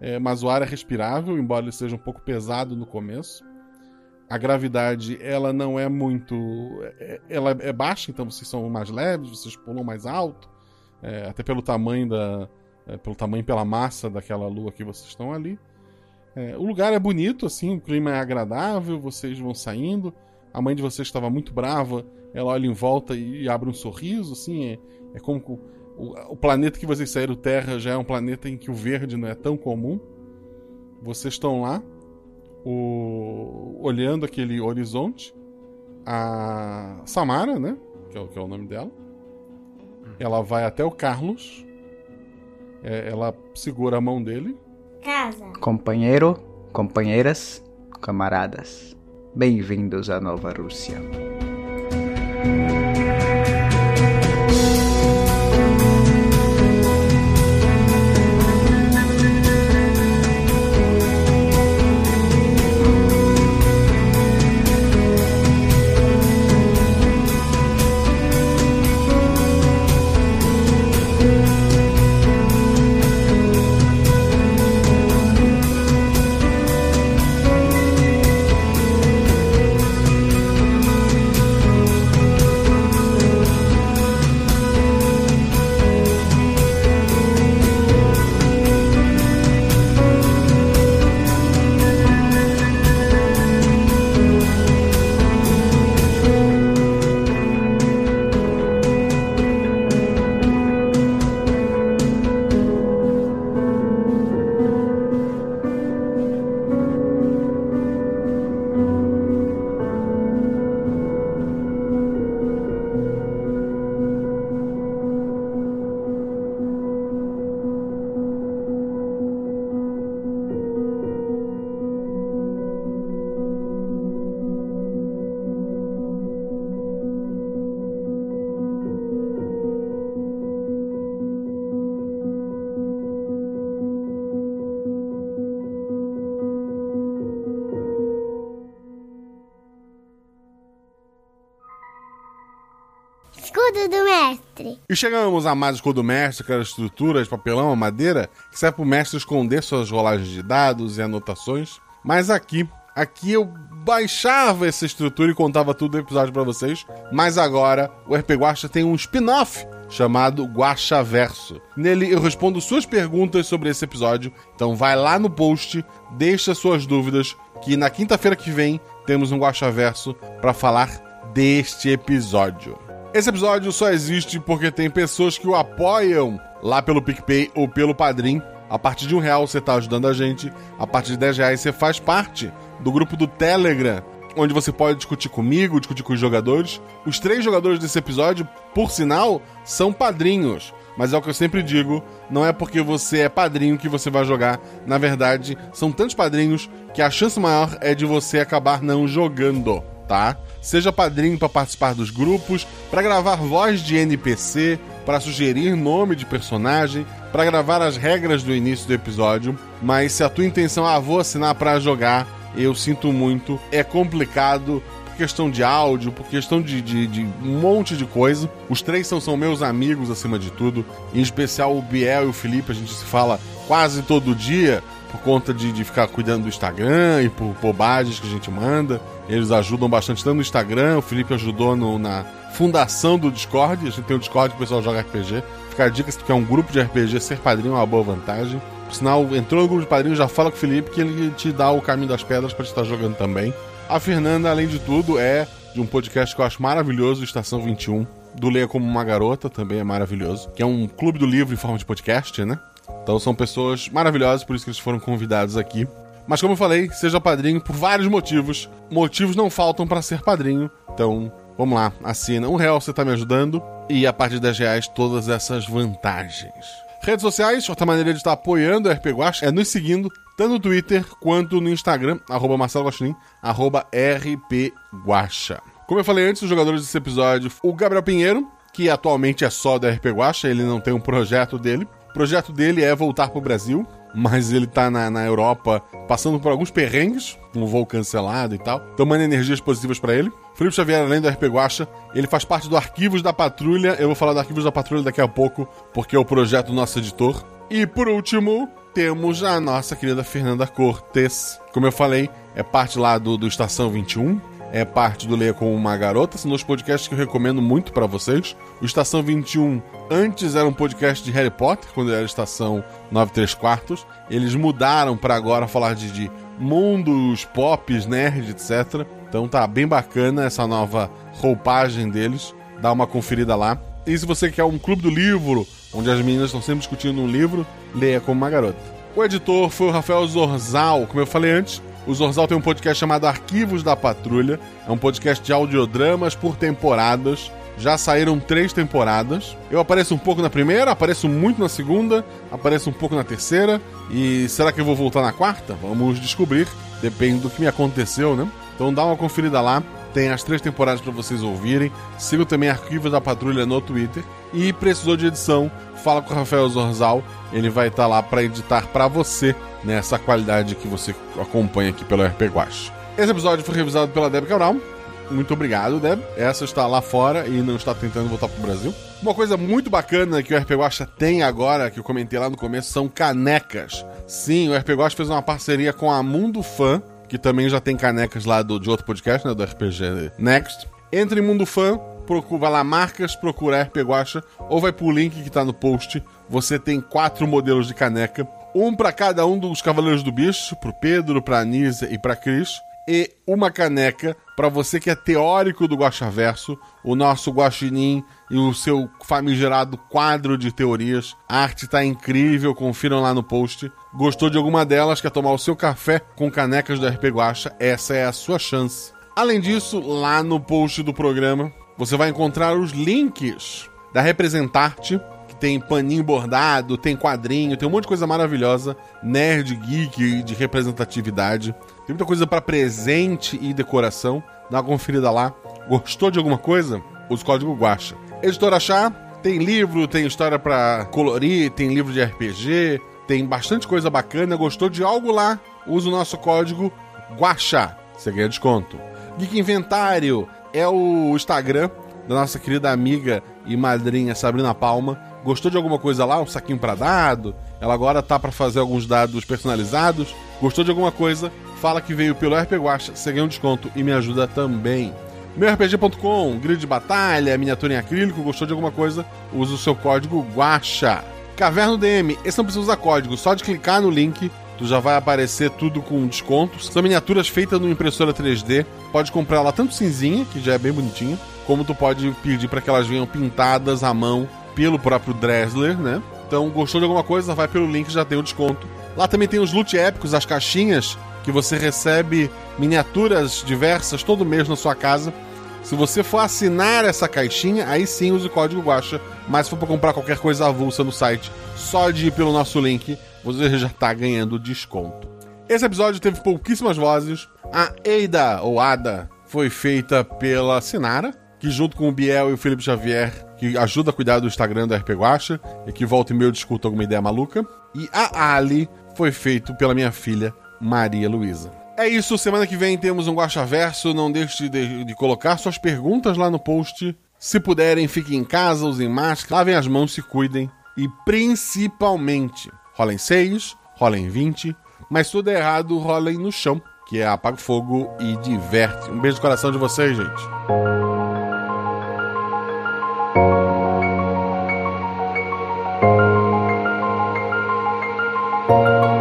é, mas o ar é respirável, embora ele seja um pouco pesado no começo. A gravidade, ela não é muito. é- Ela é baixa, então vocês são mais leves, vocês pulam mais alto. é, até pelo tamanho da. é, pelo tamanho pela massa daquela lua que vocês estão ali. É, o lugar é bonito, assim, o clima é agradável, vocês vão saindo. A mãe de vocês estava muito brava, ela olha em volta e, abre um sorriso, assim, é, é como que o, o- o planeta que vocês saíram, Terra, já é um planeta em que o verde não é tão comum. Vocês estão lá, o- olhando aquele horizonte. A Samara, né, que é, o- que é o nome dela, ela vai até o Carlos, é, ela segura a mão dele, Casa. Companheiro, companheiras, camaradas, bem-vindos à Nova Rússia. Escudo E chegamos a mais escudo do mestre, aquela estrutura de papelão, madeira, que serve para o mestre esconder suas rolagens de dados e anotações. Mas aqui, aqui eu baixava essa estrutura e contava tudo no episódio para vocês. Mas agora, o RP Guacha tem um spin-off chamado Guacha Verso. Nele eu respondo suas perguntas sobre esse episódio. Então vai lá no post, deixa suas dúvidas, que na quinta-feira que vem temos um Guacha Verso para falar deste episódio. Esse episódio só existe porque tem pessoas que o apoiam lá pelo PicPay ou pelo Padrim. A partir de um real você está ajudando a gente. A partir de 10 reais você faz parte do grupo do Telegram, onde você pode discutir comigo, discutir com os jogadores. Os três jogadores desse episódio, por sinal, são padrinhos. Mas é o que eu sempre digo, não é porque você é padrinho que você vai jogar. Na verdade, são tantos padrinhos que a chance maior é de você acabar não jogando, tá? Seja padrinho para participar dos grupos, para gravar voz de NPC, para sugerir nome de personagem, para gravar as regras do início do episódio. Mas se a tua intenção é ah, vou assinar para jogar, eu sinto muito, é complicado por questão de áudio, por questão de, de, de um monte de coisa. Os três são, são meus amigos acima de tudo, em especial o Biel e o Felipe, a gente se fala quase todo dia por conta de, de ficar cuidando do Instagram e por bobagens que a gente manda. Eles ajudam bastante tanto no Instagram, o Felipe ajudou no, na fundação do Discord. A gente tem o Discord que o pessoal joga RPG. Fica a dica, se tu quer um grupo de RPG, ser padrinho é uma boa vantagem. Por sinal, entrou no grupo de padrinho, já fala com o Felipe que ele te dá o caminho das pedras para estar jogando também. A Fernanda, além de tudo, é de um podcast que eu acho maravilhoso, Estação 21. Do Leia Como Uma Garota, também é maravilhoso. Que é um clube do livro em forma de podcast, né? Então são pessoas maravilhosas, por isso que eles foram convidados aqui. Mas como eu falei, seja padrinho por vários motivos. Motivos não faltam para ser padrinho. Então, Vamos lá, assina. Um real você tá me ajudando. E a partir de 10 reais, todas essas vantagens. Redes sociais, outra maneira de estar apoiando o RP Guacha é nos seguindo, tanto no Twitter quanto no Instagram, arroba Marcelo Guaxinim, arroba RP Guacha. Como eu falei antes, os jogadores desse episódio, o Gabriel Pinheiro, que atualmente é só do RP Guacha, ele não tem um projeto dele. O projeto dele é voltar pro Brasil, mas ele tá na, na Europa passando por alguns perrengues, um voo cancelado e tal. Então manda energias positivas para ele. Felipe Xavier, além do RP Guacha, ele faz parte do Arquivos da Patrulha. Eu vou falar do Arquivos da Patrulha daqui a pouco, porque é o projeto do nosso editor. E por último, temos a nossa querida Fernanda Cortes. Como eu falei, é parte lá do, do Estação 21, é parte do Leia com uma Garota. São dois podcasts que eu recomendo muito para vocês. O Estação 21 antes era um podcast de Harry Potter, quando era Estação 93 quartos. Eles mudaram para agora falar de, de mundos, pops, nerd, etc. Então tá bem bacana essa nova roupagem deles. Dá uma conferida lá. E se você quer um clube do livro, onde as meninas estão sempre discutindo um livro, leia como uma garota. O editor foi o Rafael Zorzal, como eu falei antes. O Zorzal tem um podcast chamado Arquivos da Patrulha. É um podcast de audiodramas por temporadas. Já saíram três temporadas. Eu apareço um pouco na primeira, apareço muito na segunda, apareço um pouco na terceira. E será que eu vou voltar na quarta? Vamos descobrir. Depende do que me aconteceu, né? Então dá uma conferida lá. Tem as três temporadas para vocês ouvirem. Siga também Arquivos da Patrulha no Twitter. E precisou de edição, fala com o Rafael Zorzal. Ele vai estar lá para editar para você nessa qualidade que você acompanha aqui pelo RP Guache. Esse episódio foi revisado pela Deb Cabral. Muito obrigado, Deb. Essa está lá fora e não está tentando voltar pro Brasil. Uma coisa muito bacana que o RP Guacha tem agora, que eu comentei lá no começo, são canecas. Sim, o RP Guacha fez uma parceria com a Mundo Fã, que também já tem canecas lá do, de outro podcast, né, do RPG Next. Entre em Mundo Fã, procura, vai lá, marcas, procura RP Guacha, ou vai pro link que tá no post. Você tem quatro modelos de caneca, um para cada um dos Cavaleiros do Bicho, pro Pedro, pra Anísia e pra Cris e uma caneca para você que é teórico do Guaxaverso, o nosso Guaxinim e o seu famigerado quadro de teorias. A arte tá incrível, confiram lá no post. Gostou de alguma delas, quer tomar o seu café com canecas do RP Guacha? Essa é a sua chance. Além disso, lá no post do programa, você vai encontrar os links da Representarte, que tem paninho bordado, tem quadrinho, tem um monte de coisa maravilhosa, nerd, geek, de representatividade. Tem muita coisa para presente e decoração. Dá uma conferida lá. Gostou de alguma coisa? Usa o código Guacha. Editora Chá tem livro, tem história para colorir, tem livro de RPG, tem bastante coisa bacana. Gostou de algo lá? Usa o nosso código Guacha. Você ganha desconto. Geek Inventário é o Instagram da nossa querida amiga e madrinha Sabrina Palma. Gostou de alguma coisa lá? Um saquinho para dado? Ela agora tá para fazer alguns dados personalizados. Gostou de alguma coisa? Fala que veio pelo RP Guacha, você ganha um desconto e me ajuda também. MeuRPG.com, grid de batalha, miniatura em acrílico, gostou de alguma coisa? Usa o seu código GUACHA. Caverno DM, esse não precisa usar código, só de clicar no link tu já vai aparecer tudo com descontos. São miniaturas feitas no impressora 3D. Pode comprar ela tanto cinzinha, que já é bem bonitinha, como tu pode pedir para que elas venham pintadas à mão pelo próprio Dressler, né? Então, gostou de alguma coisa, vai pelo link, já tem o desconto. Lá também tem os loot épicos, as caixinhas que você recebe miniaturas diversas todo mês na sua casa. Se você for assinar essa caixinha, aí sim use o código Guacha. Mas se for para comprar qualquer coisa avulsa no site, só de ir pelo nosso link, você já está ganhando desconto. Esse episódio teve pouquíssimas vozes. A Eida, ou Ada, foi feita pela Sinara, que junto com o Biel e o Felipe Xavier, que ajuda a cuidar do Instagram da RP Guacha, e que volta e meio discuta alguma ideia maluca. E a Ali foi feito pela minha filha, Maria Luísa. É isso, semana que vem temos um Guacha Verso. Não deixe de, de, colocar suas perguntas lá no post. Se puderem, fiquem em casa, usem máscara, lavem as mãos, se cuidem. E principalmente, rolem 6, rolem 20, mas tudo é errado, rolem no chão, que é apaga fogo e diverte. Um beijo no coração de vocês, gente. Música